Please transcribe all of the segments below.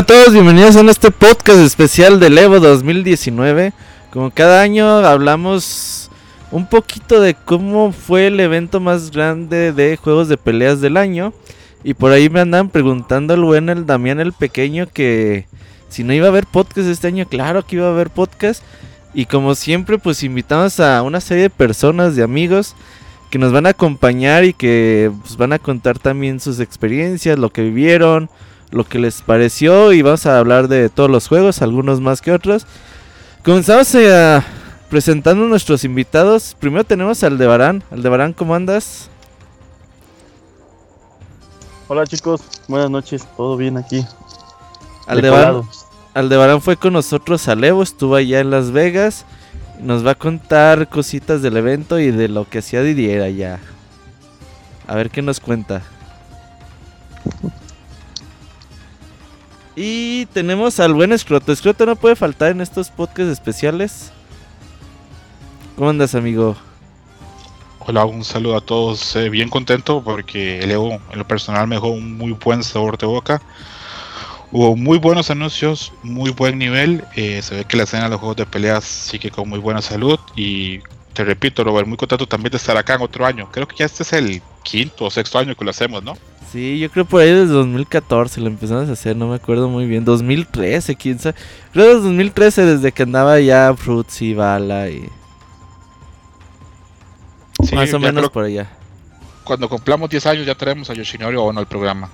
A todos, bienvenidos a este podcast especial del Evo 2019. Como cada año hablamos un poquito de cómo fue el evento más grande de juegos de peleas del año. Y por ahí me andan preguntando el buen el Damián el Pequeño que si no iba a haber podcast este año, claro que iba a haber podcast. Y como siempre, pues invitamos a una serie de personas, de amigos, que nos van a acompañar y que pues, van a contar también sus experiencias, lo que vivieron, lo que les pareció y vamos a hablar de todos los juegos, algunos más que otros. Comenzamos a presentando a nuestros invitados. Primero tenemos al Aldebarán. Aldebarán, ¿cómo andas? Hola chicos, buenas noches, todo bien aquí. Aldebarán, Aldebarán fue con nosotros a Evo, estuvo allá en Las Vegas. Nos va a contar cositas del evento y de lo que hacía Didier allá. A ver qué nos cuenta. Y tenemos al buen Escroto. Escroto no puede faltar en estos podcasts especiales. ¿Cómo andas, amigo? Hola, un saludo a todos. Eh, bien contento porque el Evo en lo personal me dejó un muy buen sabor de boca. Hubo muy buenos anuncios, muy buen nivel. Eh, se ve que la escena de los juegos de peleas sigue con muy buena salud. Y te repito, Robert, muy contento también de estar acá en otro año. Creo que ya este es el quinto o sexto año que lo hacemos, ¿no? Sí, yo creo por ahí desde 2014 lo empezamos a hacer, no me acuerdo muy bien. 2013, quién sabe. Creo desde 2013, desde que andaba ya Fruits y Bala y. Más o menos por allá. Cuando cumplamos 10 años ya traemos a Yoshinori Ono al programa.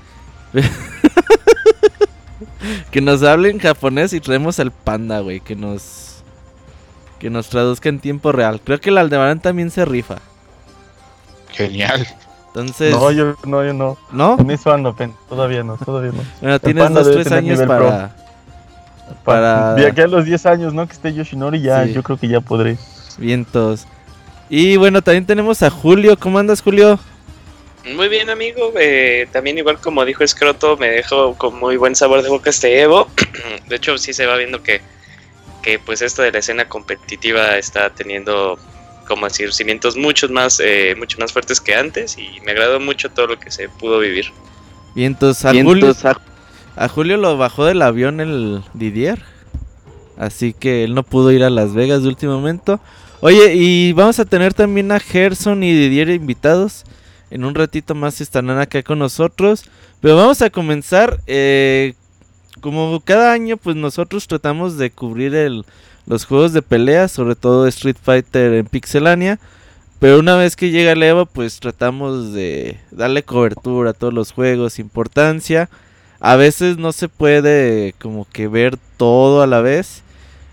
que nos hable en japonés y traemos al panda, güey. Que nos. Que nos traduzca en tiempo real. Creo que el Aldebarán también se rifa. Genial. Entonces. No, yo no, yo no. ¿No? En eso ando, todavía no, todavía no. Bueno, tienes dos, tres años para. Para. De aquí a los 10 años, ¿no? Que esté Yoshinori, ya, yo creo que ya podré. Vientos. Y bueno, también tenemos a Julio. ¿Cómo andas, Julio? Muy bien, amigo. Eh, también, igual como dijo Escroto, me dejó con muy buen sabor de boca este Evo. de hecho, sí se va viendo que, que, pues, esto de la escena competitiva está teniendo como decir, cimientos muchos más, eh, mucho más fuertes que antes y me agradó mucho todo lo que se pudo vivir. Y entonces a, Julio, a... Julio lo bajó del avión el Didier, así que él no pudo ir a Las Vegas de último momento. Oye, y vamos a tener también a Gerson y Didier invitados. En un ratito más estarán acá con nosotros. Pero vamos a comenzar. Eh, como cada año, pues nosotros tratamos de cubrir el, los juegos de pelea, sobre todo Street Fighter en Pixelania. Pero una vez que llega el Evo, pues tratamos de darle cobertura a todos los juegos, importancia. A veces no se puede como que ver todo a la vez.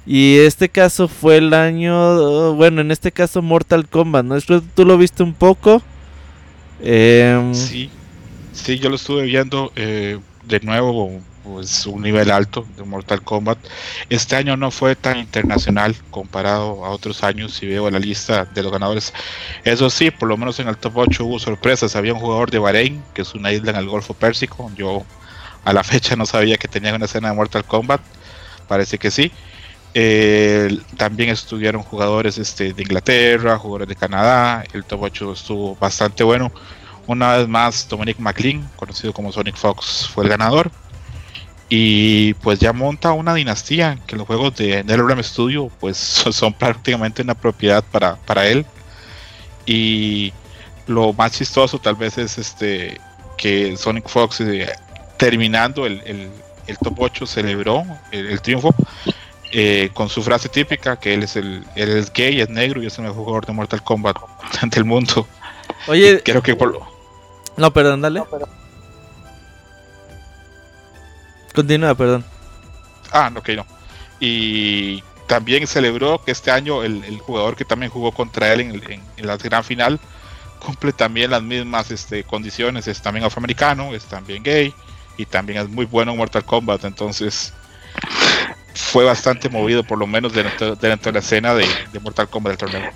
Y este caso fue el año, bueno, en este caso Mortal Kombat, ¿no? ¿Tú lo viste un poco? Em, sí, sí, yo lo estuve viendo eh, de nuevo pues un nivel alto de Mortal Kombat. Este año no fue tan internacional comparado a otros años si veo la lista de los ganadores. Eso sí, por lo menos en el top 8 hubo sorpresas. Había un jugador de Bahrein, que es una isla en el Golfo Pérsico. Yo a la fecha no sabía que tenía una escena de Mortal Kombat. Parece que sí. Eh, también estuvieron jugadores este, de Inglaterra, jugadores de Canadá. El top 8 estuvo bastante bueno. Una vez más, Dominic McLean, conocido como Sonic Fox, fue el ganador y pues ya monta una dinastía que los juegos de NetherRealm Studio pues son prácticamente una propiedad para, para él y lo más chistoso tal vez es este que Sonic Fox eh, terminando el, el, top 8 celebró el, triunfo eh, con su frase típica que él es el él es gay, es negro y es el mejor jugador de Mortal Kombat del mundo. Oye, creo que por lo... No, perdón, dale. Continúa, perdón. Ah, ok, no. Y también celebró que este año el, jugador que también jugó contra él en, la gran final cumple también las mismas este, condiciones. Es también afroamericano, es también gay y también es muy bueno en Mortal Kombat. Entonces fue bastante movido, por lo menos dentro, de la escena de, Mortal Kombat del torneo.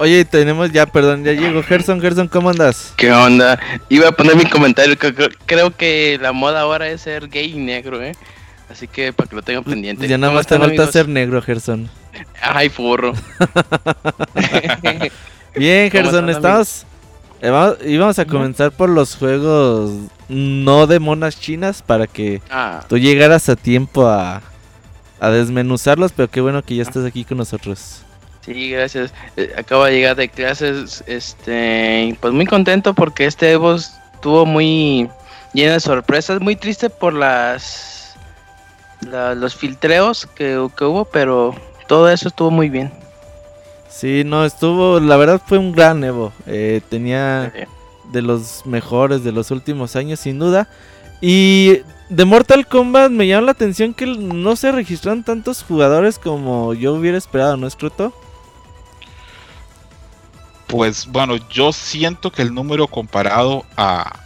Oye, tenemos ya, perdón, ya llegó Gerson. Gerson, ¿cómo andas? ¿Qué onda? Iba a poner mi comentario. Creo que la moda ahora es ser gay y negro, ¿eh? Así que para que lo tengan pendiente. Ya nada más te falta ser negro, Gerson. Ay, forro. Bien, Gerson, estamos. Eh, íbamos a comenzar por los juegos no de monas chinas para que ah. tú llegaras a tiempo a, a desmenuzarlos, pero qué bueno que ya estás aquí con nosotros. Sí, gracias. Eh, acabo de llegar de clases, este, pues muy contento porque este Evo estuvo muy lleno de sorpresas, muy triste por las los filtreos que, hubo, pero todo eso estuvo muy bien. Sí, no, estuvo, la verdad fue un gran Evo. Eh, tenía de los mejores de los últimos años, sin duda. Y de Mortal Kombat me llama la atención que no se registraron tantos jugadores como yo hubiera esperado, ¿no, Scruto? Pues bueno, yo siento que el número comparado a,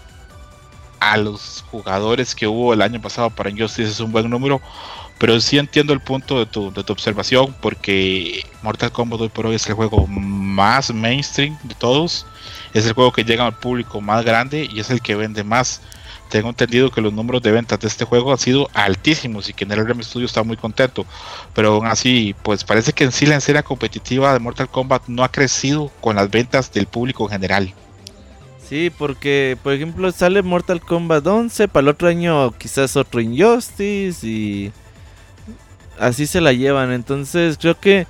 a los jugadores que hubo el año pasado para Injustice es un buen número, pero sí entiendo el punto de tu, de tu observación, porque Mortal Kombat hoy por hoy es el juego más mainstream de todos, es el juego que llega al público más grande y es el que vende más tengo entendido que los números de ventas de este juego han sido altísimos y que en el RM Studio está muy contento. Pero aún así, pues parece que en sí la escena competitiva de Mortal Kombat no ha crecido con las ventas del público en general. Sí, porque por ejemplo sale Mortal Kombat 11, para el otro año quizás otro Injustice y así se la llevan. Entonces creo que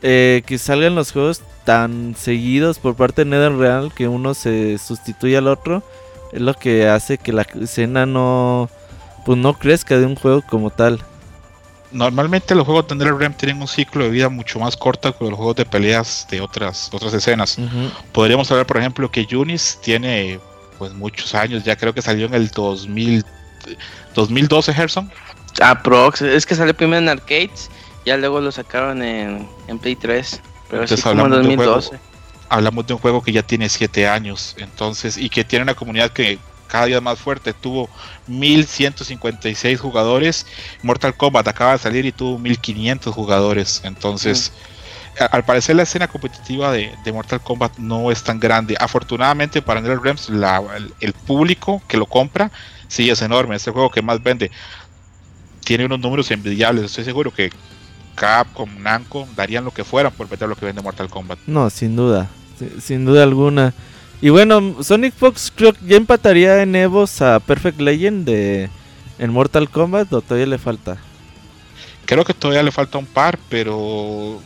eh, que salgan los juegos tan seguidos por parte de NetherRealm que uno se sustituye al otro es lo que hace que la escena no pues no crezca de un juego como tal. Normalmente los juegos de NetherRealm tienen un ciclo de vida mucho más corto que los juegos de peleas de otras otras escenas. Podríamos hablar, por ejemplo, que Yunis tiene pues muchos años, ya creo que salió en el 2000, 2012 Gerson. Aprox, es que salió primero en arcades, ya luego lo sacaron en, en Play 3, pero es como en 2012 hablamos de un juego que ya tiene 7 años, entonces, y que tiene una comunidad que cada día más fuerte, tuvo 1156 jugadores, Mortal Kombat acaba de salir y tuvo 1500 jugadores, entonces... al parecer la escena competitiva de, Mortal Kombat no es tan grande. Afortunadamente para NetherRealm el, el, público que lo compra sí es enorme. Es el juego que más vende. Tiene unos números envidiables. Estoy seguro que Capcom, Namco darían lo que fueran por vender lo que vende Mortal Kombat. No, sin duda sin duda alguna. Y bueno, Sonic Fox creo que ya empataría en Evos a Perfect Legend de en Mortal Kombat o todavía le falta. Creo que todavía le falta un par, pero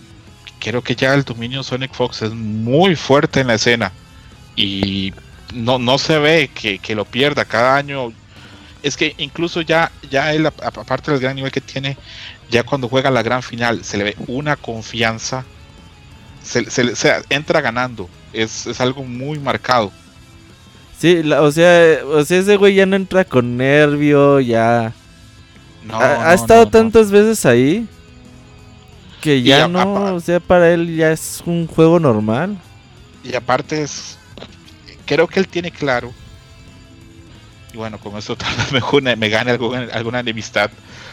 creo que ya el dominio Sonic Fox es muy fuerte en la escena y no, no se ve que, que lo pierda cada año. Es que incluso ya, ya él, aparte del gran nivel que tiene, ya cuando juega la gran final, se le ve una confianza se, entra ganando. Es, algo muy marcado. Sí, o, sea, o sea, ese güey ya no entra con nervio, ya... ha, estado tantas veces ahí que ya no, o sea, para él ya es un juego normal. Y aparte es, creo que él tiene claro, y bueno, con eso tal vez me, me gane alguna, alguna enemistad,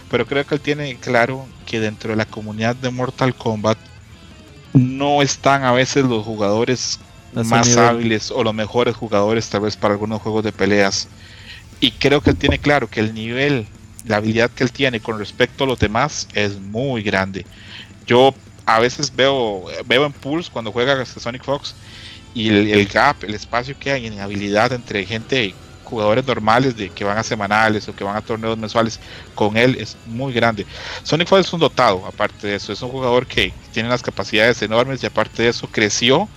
pero creo que él tiene claro que dentro de la comunidad de Mortal Kombat no están a veces los jugadores más hábiles o los mejores jugadores tal vez para algunos juegos de peleas. Y creo que él tiene claro que el nivel, la habilidad que él tiene con respecto a los demás es muy grande. Yo a veces veo, veo en Pulse cuando juega Sonic Fox y el, gap, el espacio que hay en habilidad entre gente jugadores normales de que van a semanales o que van a torneos mensuales con él es muy grande. Sonic Fox es un dotado, aparte de eso, es un jugador que tiene las capacidades enormes y aparte de eso creció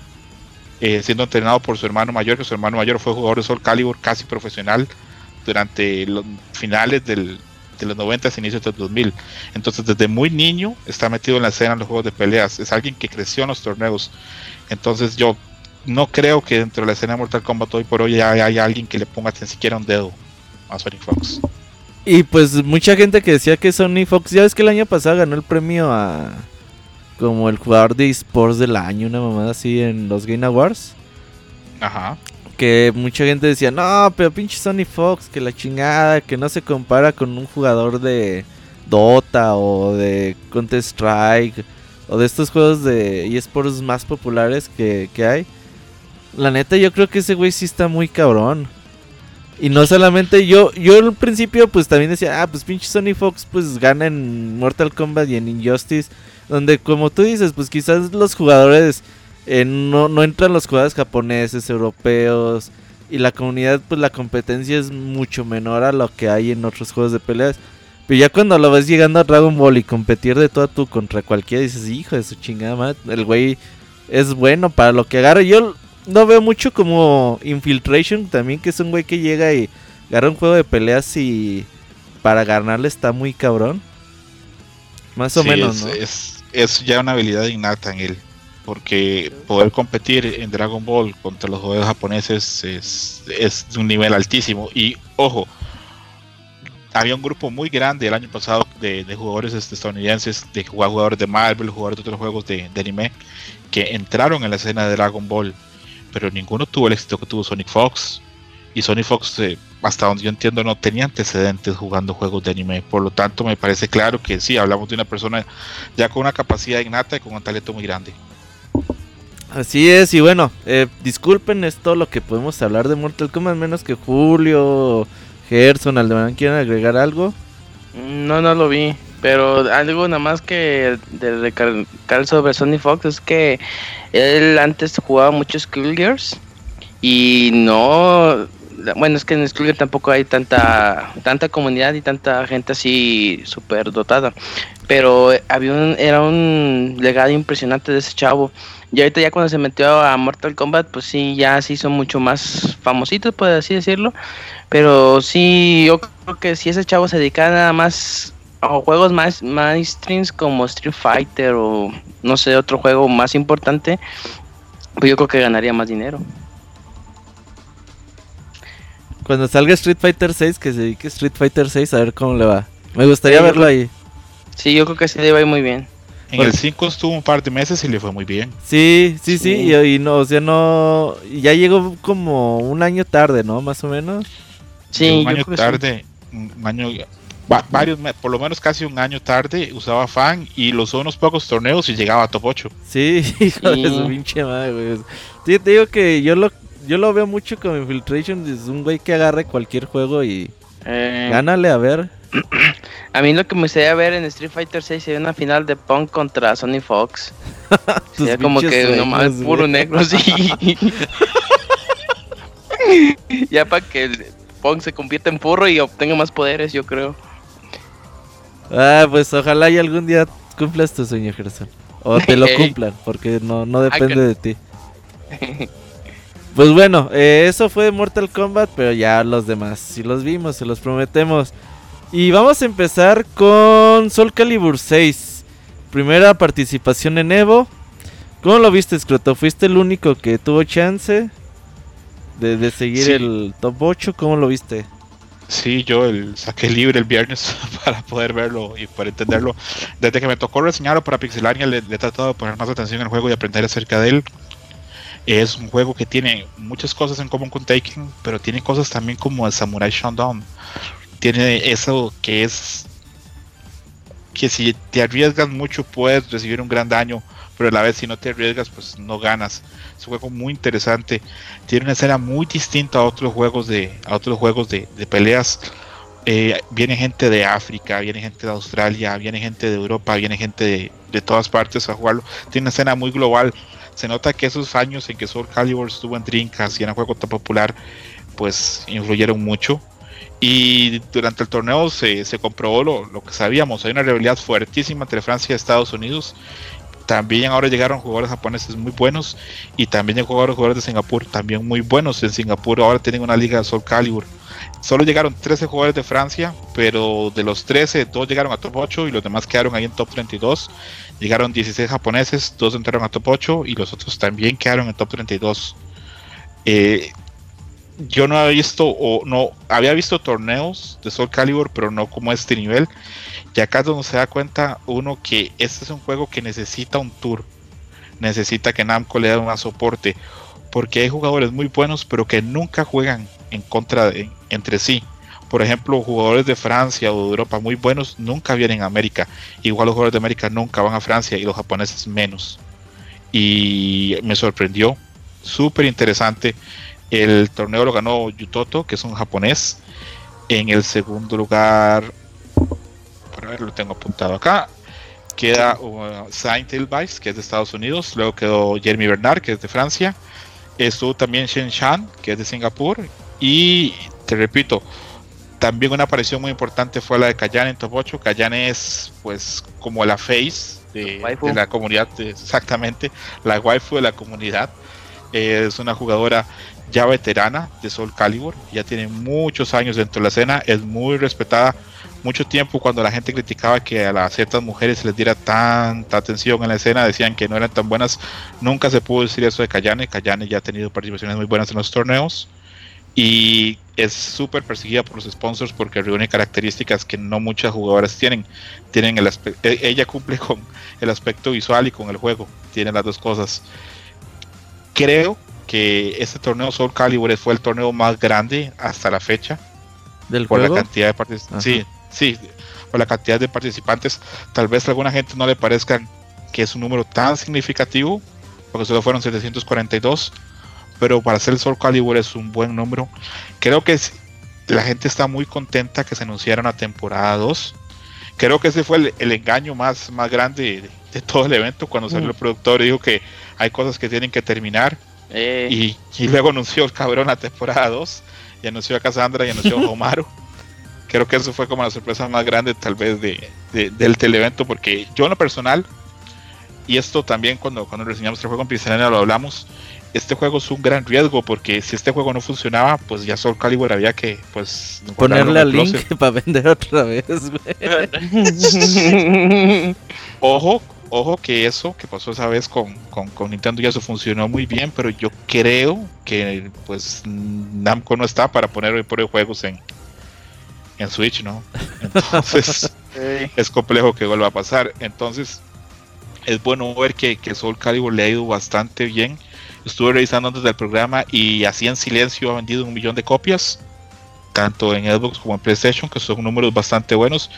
eh, siendo entrenado por su hermano mayor, que su hermano mayor fue jugador de Soul Calibur casi profesional durante los finales del, de los 90 y inicios del 2000. Entonces, desde muy niño está metido en la escena en los juegos de peleas. Es alguien que creció en los torneos. Entonces, yo no creo que dentro de la escena de Mortal Kombat hoy por hoy haya, alguien que le ponga ni siquiera un dedo a Sonic Fox. Y pues mucha gente que decía que Sonic Fox, ya ves que el año pasado ganó el premio a como el jugador de esports del año, una mamada así en los Game Awards. Ajá. Que mucha gente decía, no, pero pinche Sonic Fox, que la chingada, que no se compara con un jugador de Dota o de Counter Strike o de estos juegos de esports más populares que, que hay. La neta, yo creo que ese güey sí está muy cabrón. Y no solamente yo, yo al principio pues también decía, ah, pues pinche Sony Fox pues gana en Mortal Kombat y en Injustice. Donde como tú dices, pues quizás los jugadores, eh, no, no entran los jugadores japoneses, europeos, y la comunidad, pues la competencia es mucho menor a lo que hay en otros juegos de peleas. Pero ya cuando lo ves llegando a Dragon Ball y competir de todo a tú contra cualquiera, dices, hijo de su chingada madre, el güey es bueno para lo que agarra. Yo no veo mucho como Infiltration también, que es un güey que llega y agarra un juego de peleas y para ganarle está muy cabrón. Más o menos, ¿no? Es, es ya una habilidad innata en él porque poder competir en Dragon Ball contra los jugadores japoneses es, es, de un nivel altísimo. Y ojo, había un grupo muy grande el año pasado de, jugadores este, estadounidenses, de jugadores de Marvel, jugadores de otros juegos de, anime, que entraron en la escena de Dragon Ball, pero ninguno tuvo el éxito que tuvo Sonic Fox. Y Sonic Fox, eh, hasta donde yo entiendo, no tenía antecedentes jugando juegos de anime. Por lo tanto, me parece claro que sí, hablamos de una persona ya con una capacidad innata y con un talento muy grande. Así es, y bueno, eh, disculpen, es todo lo que podemos hablar de Mortal Kombat, menos que Julio, Gerson, Aldebarán, ¿quieren agregar algo? No, no lo vi, pero algo nada más que de recalcar sobre Sony Fox es que él antes jugaba muchos Skullgirls y no bueno, es que en Skullgirls tampoco hay tanta tanta comunidad y tanta gente así súper dotada. Pero había un, era un legado impresionante de ese chavo. Y ahorita ya cuando se metió a Mortal Kombat, pues sí, ya se hizo mucho más famosito, por así decirlo. Pero sí, yo creo que si ese chavo se dedicara nada más a juegos más mainstreams como Street Fighter o no sé, otro juego más importante, pues yo creo que ganaría más dinero. Cuando salga Street Fighter 6, que se dedique Street Fighter 6 a ver cómo le va. Me gustaría verlo ahí. Sí, yo creo que se le va muy bien. En el 5 estuvo un par de meses y le fue muy bien. Sí, sí, sí, Y, no, o sea, no. Ya llegó como un año tarde, ¿no? Más o menos. Sí, un año tarde, un año. Varios, por lo menos casi un año tarde, usaba fan y lo usó unos pocos torneos y llegaba a top 8. Sí, hijo de su pinche madre, güey. Sí, te digo que yo lo, yo lo veo mucho como Infiltration. Es un güey que agarre cualquier juego y. Eh, gánale, a ver. A mí lo que me gustaría ver en Street Fighter 6 sería una final de Punk contra Sony Fox. sería como que nomás puro negro, sí. ya para que el Punk se convierta en furro y obtenga más poderes, yo creo. Ah, pues ojalá y algún día cumplas tu sueño, Gerson. O te lo cumplan, porque no, no depende de ti. Pues bueno, eh, eso fue Mortal Kombat, pero ya los demás, si los vimos, se los prometemos. Y vamos a empezar con Soul Calibur 6. Primera participación en Evo. ¿Cómo lo viste, Scroto? ¿Fuiste el único que tuvo chance de, seguir el top 8? ¿Cómo lo viste? Sí, yo el, saqué libre el viernes para poder verlo y para entenderlo. Desde que me tocó reseñarlo para Pixelania, le, le he tratado de poner más atención al juego y aprender acerca de él. Es un juego que tiene muchas cosas en común con Taken, pero tiene cosas también como el Samurai Shodown tiene eso que es que si te arriesgas mucho puedes recibir un gran daño, pero a la vez si no te arriesgas pues no ganas. Es un juego muy interesante, tiene una escena muy distinta a otros juegos de a otros juegos de, peleas. Eh, viene gente de África, viene gente de Australia, viene gente de Europa, viene gente de, todas partes a jugarlo. Tiene una escena muy global. Se nota que esos años en que Soul Calibur estuvo en Dreamcast y era un juego tan popular, pues influyeron mucho. Y durante el torneo se, comprobó lo, que sabíamos. Hay una rivalidad fuertísima entre Francia y Estados Unidos. También ahora llegaron jugadores japoneses muy buenos. Y también llegaron jugadores de Singapur también muy buenos. En Singapur ahora tienen una liga de Soul Calibur. Solo llegaron 13 jugadores de Francia, pero de los 13, dos llegaron a top 8 y los demás quedaron ahí en top 32. Llegaron 16 japoneses, dos entraron a top 8 y los otros también quedaron en top 32. Eh, yo no había visto o no había visto torneos de Soul Calibur, pero no como este nivel. Y acá es donde se da cuenta uno que este es un juego que necesita un tour. Necesita que Namco le dé un soporte. Porque hay jugadores muy buenos, pero que nunca juegan en contra entre sí. Por ejemplo, jugadores de Francia o de Europa muy buenos nunca vienen a América. Igual los jugadores de América nunca van a Francia y los japoneses menos. Y me sorprendió. Súper interesante el torneo lo ganó Yutoto, que es un japonés. En el segundo lugar, para ver, lo tengo apuntado acá. Queda uh, Saint Elvice, que es de Estados Unidos. Luego quedó Jeremy Bernard, que es de Francia. Estuvo también Shen Shan, que es de Singapur. Y te repito, también una aparición muy importante fue la de Kayan en top 8. Kayan es pues como la face de, la comunidad, exactamente, la waifu de la comunidad. es una jugadora ya veterana de Soul Calibur, ya tiene muchos años dentro de la escena, es muy respetada. Mucho tiempo cuando la gente criticaba que a las ciertas mujeres se les diera tanta atención en la escena, decían que no eran tan buenas, nunca se pudo decir eso de Kayane. Kayane ya ha tenido participaciones muy buenas en los torneos y es súper perseguida por los sponsors porque reúne características que no muchas jugadoras tienen. tienen el e, ella cumple con el aspecto visual y con el juego, tiene las dos cosas. Creo que este torneo Soul Calibur fue el torneo más grande hasta la fecha. ¿Del por la cantidad de participantes. Sí, sí, por la cantidad de participantes. Tal vez a alguna gente no le parezca que es un número tan significativo, porque solo fueron 742, pero para hacer el Soul Calibur es un buen número. Creo que la gente está muy contenta que se anunciara una temporada 2. Creo que ese fue el, engaño más, más grande de, todo el evento cuando salió mm. el productor y dijo que hay cosas que tienen que terminar eh. Y, luego anunció el cabrón la temporada 2, y anunció a Cassandra y anunció a Omaru. Creo que eso fue como la sorpresa más grande tal vez de, del teleevento, porque yo en lo personal, y esto también cuando, cuando reseñamos este juego en Pixelania lo hablamos, este juego es un gran riesgo porque si este juego no funcionaba, pues ya Soul Calibur había que pues ponerle al link para vender otra vez. Ojo, ojo que eso que pasó esa vez con, Nintendo ya eso funcionó muy bien, pero yo creo que pues Namco no está para poner hoy por hoy juegos en, en Switch, ¿no? Entonces es complejo que vuelva a pasar. Entonces es bueno ver que, que Soul Calibur le ha ido bastante bien. Estuve revisando antes del programa y así en silencio ha vendido un millón de copias, tanto en Xbox como en PlayStation, que son números bastante buenos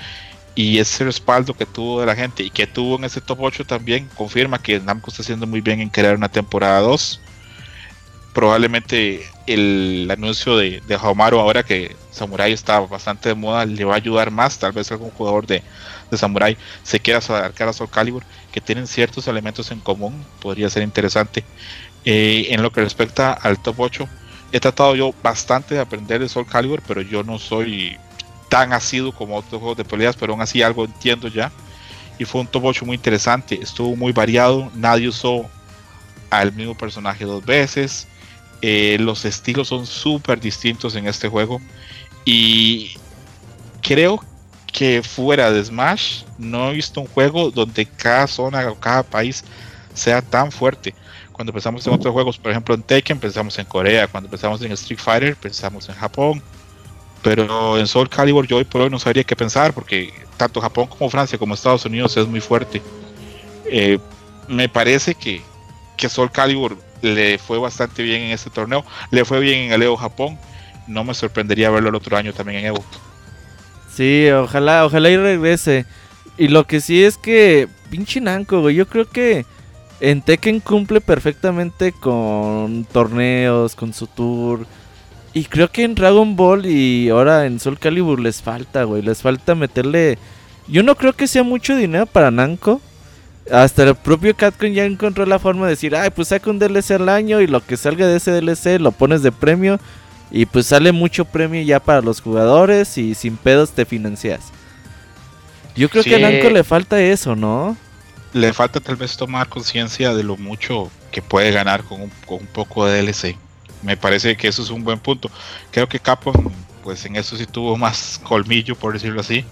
y ese respaldo que tuvo de la gente y que tuvo en ese top 8 también confirma que Namco está haciendo muy bien en crear una temporada 2. Probablemente el anuncio de, de ahora que Samurai está bastante de moda le va a ayudar más. Tal vez algún jugador de, Samurai se quiera acercar a Soul Calibur que tienen ciertos elementos en común. Podría ser interesante. Eh, en lo que respecta al top 8, he tratado yo bastante de aprender de Soul Calibur, pero yo no soy tan asido como otros juegos de peleas, pero aún así algo entiendo ya. Y fue un top 8 muy interesante, estuvo muy variado, nadie usó al mismo personaje dos veces, eh, los estilos son súper distintos en este juego y creo que fuera de Smash no he visto un juego donde cada zona o cada país sea tan fuerte. Cuando pensamos en otros juegos, por ejemplo en Tekken pensamos en Corea, cuando pensamos en Street Fighter pensamos en Japón, pero en Soul Calibur yo hoy por hoy no sabría qué pensar porque tanto Japón como Francia como Estados Unidos es muy fuerte. Eh, me parece que, que Soul Calibur le fue bastante bien en este torneo, le fue bien en el Evo Japón, no me sorprendería verlo el otro año también en Evo. Sí, ojalá, ojalá y regrese. Y lo que sí es que, pinche Nanko, güey, yo creo que en Tekken cumple perfectamente con torneos, con su tour y creo que en Dragon Ball y ahora en Soul Calibur les falta, güey. Les falta meterle. Yo no creo que sea mucho dinero para Namco. Hasta el propio Capcom ya encontró la forma de decir, ay, pues saca un DLC al año y lo que salga de ese DLC lo pones de premio. Y pues sale mucho premio ya para los jugadores y sin pedos te financias. Yo creo que a Namco le falta eso, ¿no? Le falta tal vez tomar conciencia de lo mucho que puede ganar con un, con un poco de DLC me parece que eso es un buen punto. Creo que Capcom, pues en eso sí tuvo más colmillo, por decirlo así,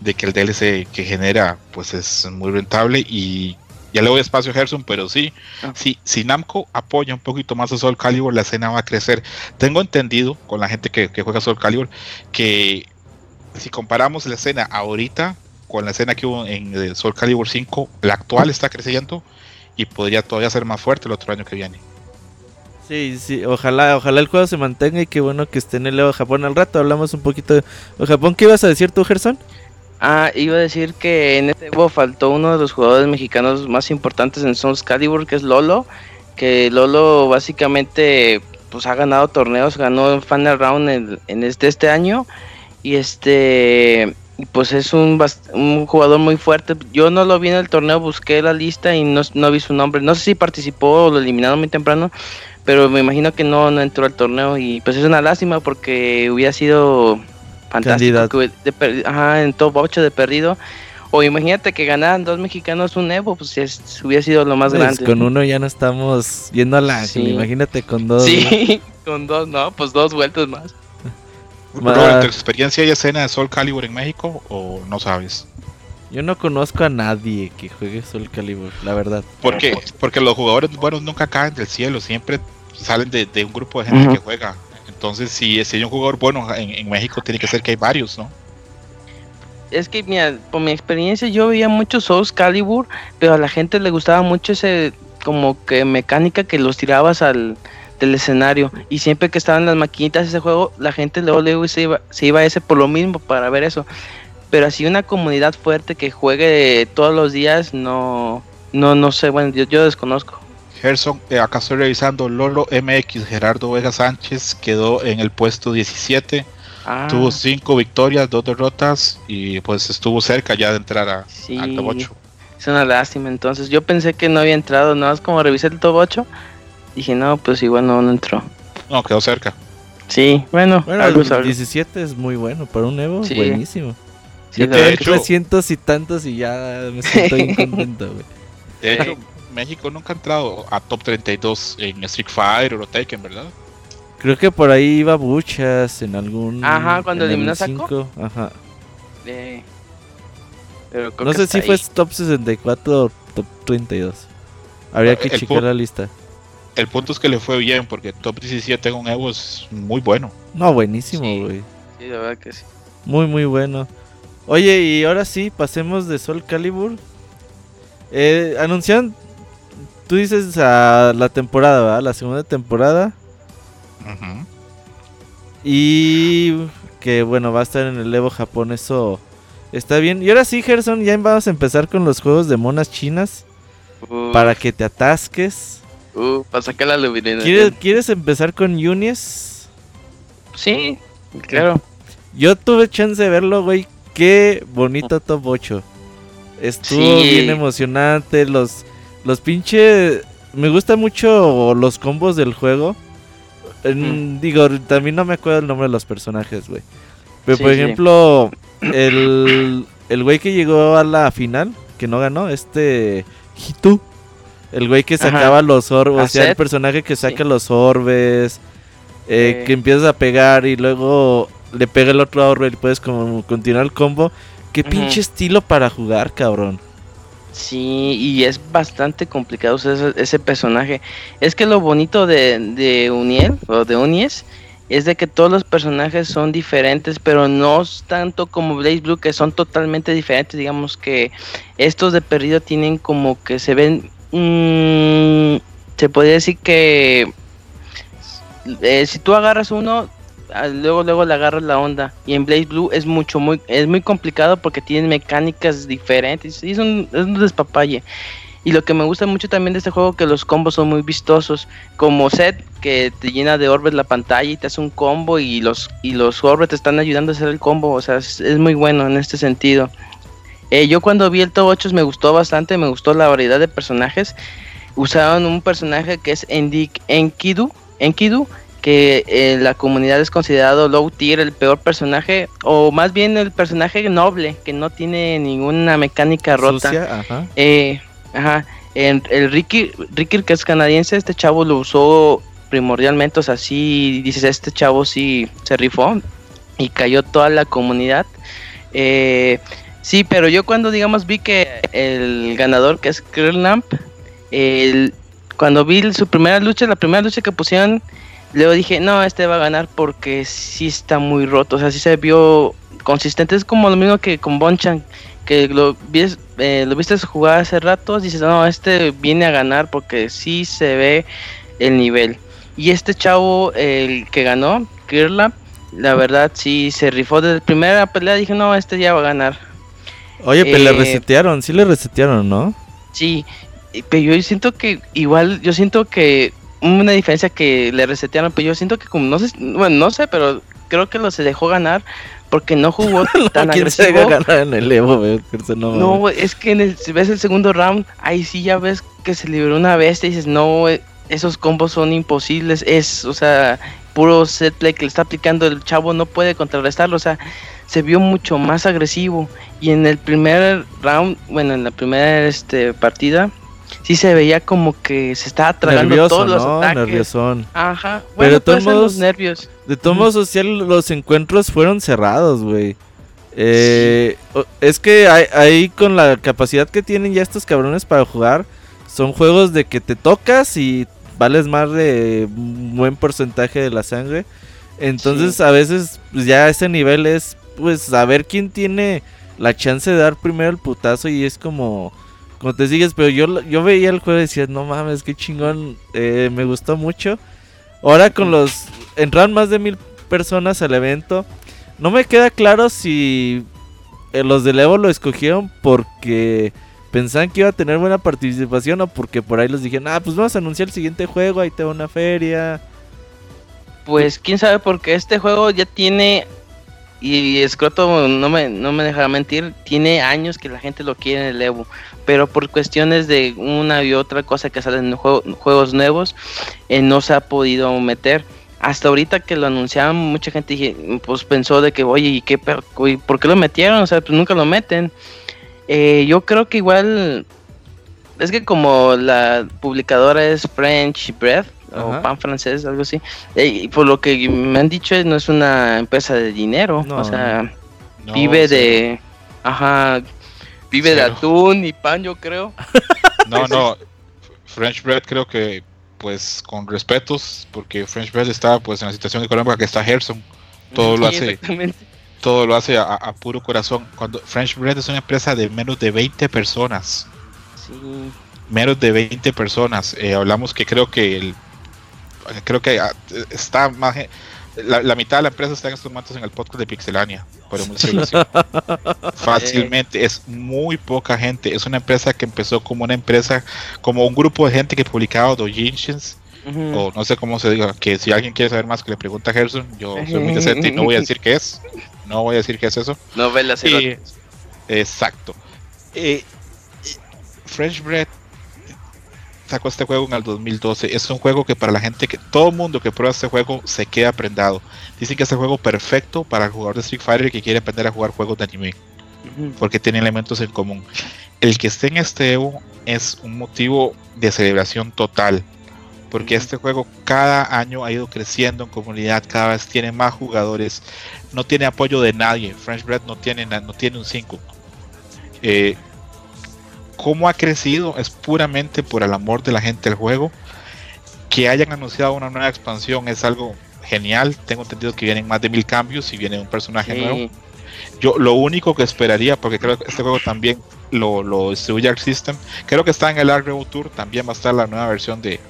de que el DLC que genera, pues es muy rentable y ya le doy espacio a Gerson, pero sí, ah. si Namco apoya un poquito más a Soul Calibur, la escena va a crecer. Tengo entendido con la gente que, juega Soul Calibur que si comparamos la escena ahorita con la escena que hubo en Soul Calibur 5, la actual está creciendo y podría todavía ser más fuerte el otro año que viene. Sí, sí, ojalá, ojalá el juego se mantenga y qué bueno que esté en el Evo Japón al rato. Hablamos un poquito de Japón. ¿Qué ibas a decir tú, Gerson? Ah, iba a decir que en este Evo faltó uno de los jugadores mexicanos más importantes en Soul Calibur, que es Lolo. Que Lolo básicamente pues ha ganado torneos, ganó Final Round en, en este, este año. Y este pues es un, un jugador muy fuerte. Yo no lo vi en el torneo, busqué la lista y no, no vi su nombre. No sé si participó o lo eliminaron muy temprano, pero me imagino que no, no entró al torneo y pues es una lástima porque hubiera sido fantástico de, ajá, en top 8 de perdido. O imagínate que ganaran dos mexicanos un Evo, pues hubiera sido lo más pues, grande. Con uno ya no estamos yendo a la imagínate con dos. Sí, con dos, no, pues dos vueltas más. Bro, ¿tu experiencia y escena de Soul Calibur en México o no sabes? Yo no conozco a nadie que juegue Soul Calibur, la verdad. ¿Por qué? Porque los jugadores buenos nunca caen del cielo, siempre salen de, un grupo de gente que juega. Entonces, si, si hay un jugador bueno en, México, tiene que ser que hay varios, ¿no? Es que, mira, por mi experiencia, yo veía mucho Soul Calibur, pero a la gente le gustaba mucho ese, como que mecánica que los tirabas al del escenario. Y siempre que estaban las maquinitas ese juego, la gente luego, luego se, iba, se iba a ese por lo mismo, para ver eso pero así una comunidad fuerte que juegue todos los días, no, no, no sé, bueno, yo, desconozco. Gerson, eh, acá estoy revisando Lolo MX, Gerardo Vega Sánchez quedó en el puesto 17, ah. tuvo 5 victorias, 2 derrotas y pues estuvo cerca ya de entrar a, al top 8. Es una lástima, entonces yo pensé que no había entrado, nada más como revisé el top 8, dije no, pues igual no, no entró. No, quedó cerca. Sí, bueno, bueno el 17 es muy bueno para un Evo, buenísimo. Yo de hecho, 300 y tantos y ya me siento bien contento, güey. De hecho, México nunca ha entrado a top 32 en Street Fighter o Taken, ¿verdad? Creo que por ahí iba Buchas en algún. Ajá, cuando eliminó a Ajá. Pero no sé si fue top 64 o top 32. Habría que checar la lista. El punto es que le fue bien porque top 17 en un Evo es muy bueno. No, buenísimo, güey. Sí, la verdad que sí. Muy, muy bueno. Oye, y ahora sí, pasemos de Sol Calibur. Eh, anunciaron, tú dices a la temporada, ¿verdad? La segunda temporada. Y que bueno, va a estar en el Evo Japón, eso está bien. Y ahora sí, Gerson, ya vamos a empezar con los juegos de monas chinas. Para que te atasques. Uh, para sacar la. ¿Quieres, ¿Quieres empezar con Unis? Sí, claro. Yo tuve chance de verlo, güey qué bonito top 8. Estuvo bien emocionante. Los, los pinches. Me gustan mucho los combos del juego. Digo, también no me acuerdo el nombre de los personajes, güey. Pero por ejemplo, el, el güey que llegó a la final, que no ganó, este Hitu. El güey que sacaba los orbes, o sea, el personaje que saca los orbes, eh, que empiezas a pegar y luego le pega el otro ahorro y puedes como continuar el combo. Qué pinche estilo para jugar, cabrón. Sí, y es bastante complicado ese, ese personaje. Es que lo bonito de, de Uniel o de Unies es de que todos los personajes son diferentes, pero no tanto como Blaze Blue, que son totalmente diferentes. Digamos que estos de perdido tienen como que se ven. Mm, se podría decir que eh, si tú agarras uno, luego luego le agarras la onda. Y en Blaze Blue es mucho muy es muy complicado porque tiene mecánicas diferentes. Y es un, es un despapalle. Y lo que me gusta mucho también de este juego que los combos son muy vistosos. Como set que te llena de orbes la pantalla y te hace un combo y los y los orbes te están ayudando a hacer el combo. O sea es, muy bueno en este sentido. Eh, yo cuando vi el Top 8 me gustó bastante me gustó la variedad de personajes. Usaron un personaje que es Endik Enkidu Enkidu que eh, la comunidad es considerado low tier, el peor personaje, o más bien el personaje noble, que no tiene ninguna mecánica rota. ajá. Eh, ajá. el Ricky, Ricky, que es canadiense, este chavo lo usó primordialmente, o sea, sí, dices, este chavo sí se rifó y cayó toda la comunidad. Eh, sí, pero yo cuando, digamos, vi que el ganador, que es Krillnamp, el, cuando vi su primera lucha, la primera lucha que pusieron Luego dije, no, este va a ganar porque sí está muy roto. O sea, sí se vio consistente. Es como lo mismo que con Bonchan, que lo, eh, lo viste jugar hace rato. Dices, no, este viene a ganar porque sí se ve el nivel. Y este chavo, el que ganó, Kirla, la verdad sí se rifó desde la primera pelea. Dije, no, este ya va a ganar. Oye, pero le eh, resetearon, sí le resetearon, ¿no? Sí, pero yo siento que igual, yo siento que una diferencia que le resetearon, pero yo siento que como no sé, bueno, no sé, pero creo que lo se dejó ganar porque no jugó tan agresivo. en el Evo, no, es que en el, si ves el segundo round, ahí sí ya ves que se liberó una bestia y dices, no, esos combos son imposibles. Es, o sea, puro set play que le está aplicando el chavo no puede contrarrestarlo. O sea, se vio mucho más agresivo. Y en el primer round, bueno, en la primera este, partida, sí se veía como que se estaba tragando todos los ataques. Nerviosón. Ajá. Bueno, de todos los nervios. De todos modos, social, los encuentros fueron cerrados, güey. Eh, Es que ahí con la capacidad que tienen ya estos cabrones para jugar, son juegos de que te tocas y vales más de un buen porcentaje de la sangre. Entonces a veces pues, ya ese nivel es pues saber quién tiene la chance de dar primero el putazo y es como como te sigues, pero yo, yo veía el juego y decía, no mames, qué chingón, eh, me gustó mucho. Ahora con los, entraron más de mil personas al evento. No me queda claro si eh, los de Evo lo escogieron porque pensaban que iba a tener buena participación o porque por ahí les dijeron, ah, pues vamos a anunciar el siguiente juego, ahí te va una feria. Pues quién sabe, porque este juego ya tiene, y Scroto no me, no me dejará mentir, tiene años que la gente lo quiere en el Evo, pero por cuestiones de una y otra cosa que salen en juegos nuevos, eh, no se ha podido meter hasta ahorita que lo anunciaban, mucha gente pues pensó de que, oye, ¿y qué, por qué lo metieron? O sea, pues nunca lo meten. Eh, yo creo que igual, es que como la publicadora es French Breath, o pan francés, algo así, y por lo que me han dicho, no es una empresa de dinero, o sea, vive de, ajá, vive de atún y pan, yo creo. No, no, French Bread creo que pues con respetos, porque French Bread está pues en la situación económica que está Gerson, todo lo hace todo lo hace a, puro corazón. Cuando French Bread es una empresa de menos de 20 personas. Menos de 20 personas. Eh, hablamos que creo que el creo que ah, está más la, mitad de la empresa está en estos momentos en el podcast de Pixelania, podemos decirlo así. Fácilmente, es muy poca gente. Es una empresa que empezó como una empresa, como un grupo de gente que publicaba doujinshins, o no sé cómo se diga, que si alguien quiere saber más que le pregunta a Gerson, yo soy muy decente y no voy a decir qué es. No voy a decir qué es eso. No ve la Exacto. Eh, French Bread sacó este juego en el 2012. Es un juego que para la gente que todo mundo que prueba este juego se queda prendado. Dicen que es el juego perfecto para el jugador de Street Fighter que quiere aprender a jugar juegos de anime. Porque tiene elementos en común. El que esté en este Evo es un motivo de celebración total. Porque este juego cada año ha ido creciendo en comunidad, cada vez tiene más jugadores. No tiene apoyo de nadie. French Bread no tiene, no tiene un 5. Eh, cómo ha crecido es puramente por el amor de la gente del juego. Que hayan anunciado una nueva expansión es algo genial. Tengo entendido que vienen más de mil cambios y viene un personaje nuevo. Yo lo único que esperaría, porque creo que este juego también lo, lo distribuye Arc System, creo que está en el Arc Tour, también va a estar la nueva versión de,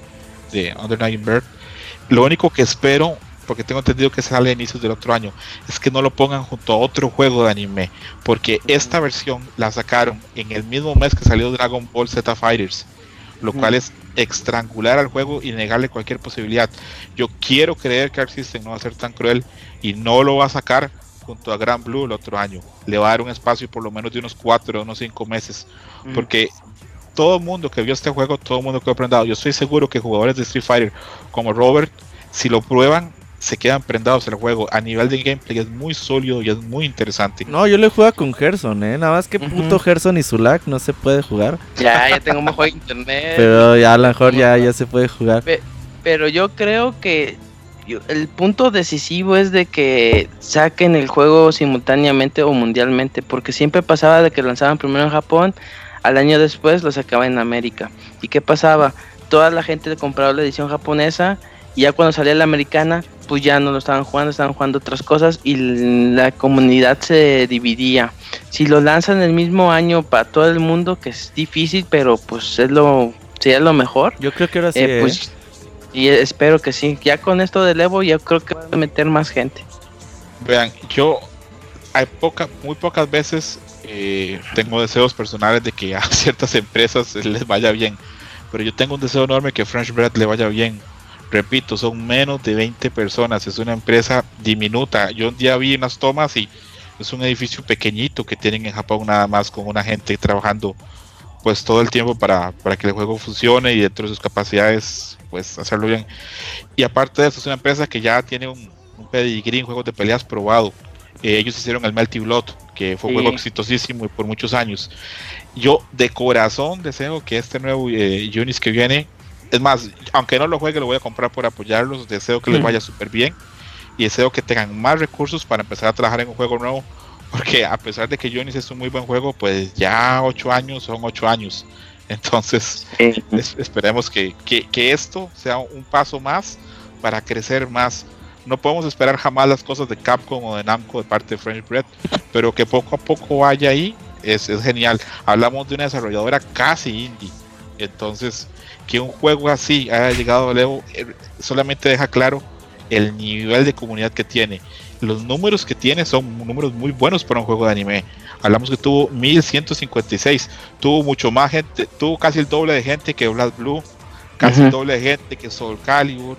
de Under Night Bird. Lo único que espero porque tengo entendido que sale a inicios del otro año, es que no lo pongan junto a otro juego de anime, porque esta versión la sacaron en el mismo mes que salió Dragon Ball Z Fighters, lo cual es estrangular al juego y negarle cualquier posibilidad. Yo quiero creer que Arc System no va a ser tan cruel y no lo va a sacar junto a Grand Blue el otro año. Le va a dar un espacio por lo menos de unos 4 o unos 5 meses, porque todo el mundo que vio este juego, todo el mundo que ha aprendido, yo estoy seguro que jugadores de Street Fighter como Robert, si lo prueban, se quedan prendados el juego. A nivel de gameplay es muy sólido y es muy interesante. No, yo le juego con Gerson, ¿eh? Nada más que puto Gerson y su lag no se puede jugar. Ya, ya tengo un juego de internet. Pero ya a lo mejor ya, ya se puede jugar. Pero yo creo que el punto decisivo es de que saquen el juego simultáneamente o mundialmente. Porque siempre pasaba de que lanzaban primero en Japón, al año después lo sacaban en América. ¿Y qué pasaba? Toda la gente compraba la edición japonesa y ya cuando salía la americana, pues ya no lo estaban jugando, estaban jugando otras cosas y la comunidad se dividía. Si lo lanzan el mismo año para todo el mundo, que es difícil, pero pues es lo sería lo mejor. Yo creo que ahora sí. Eh, pues, ¿eh? Y espero que sí. Ya con esto del Evo, ya creo que va a meter más gente. Vean, yo hay poca, muy pocas veces eh, tengo deseos personales de que a ciertas empresas les vaya bien. Pero yo tengo un deseo enorme que French Bread le vaya bien Repito, son menos de 20 personas, es una empresa diminuta. Yo un día vi unas tomas y es un edificio pequeñito que tienen en Japón nada más con una gente trabajando pues todo el tiempo para, para que el juego funcione y dentro de sus capacidades pues hacerlo bien. Y aparte de eso es una empresa que ya tiene un, un pedigree en juegos de peleas probado. Eh, ellos hicieron el Melty Blood, que fue un juego exitosísimo y por muchos años. Yo de corazón deseo que este nuevo eh, Unis que viene, es más, aunque no lo juegue, lo voy a comprar por apoyarlos. Deseo que les vaya súper bien y deseo que tengan más recursos para empezar a trabajar en un juego nuevo. Porque a pesar de que Unis es un muy buen juego, pues ya ocho años son ocho años. Entonces, esperemos que, que, esto sea un paso más para crecer más. No podemos esperar jamás las cosas de Capcom o de Namco de parte de French Bread, pero que poco a poco vaya ahí es, es genial. Hablamos de una desarrolladora casi indie. Entonces, que un juego así haya llegado a Evo eh, solamente deja claro el nivel de comunidad que tiene. Los números que tiene son números muy buenos para un juego de anime. Hablamos que tuvo 1156, tuvo mucho más gente, tuvo casi el doble de gente que Black Blue, casi el doble de gente que Soul Calibur,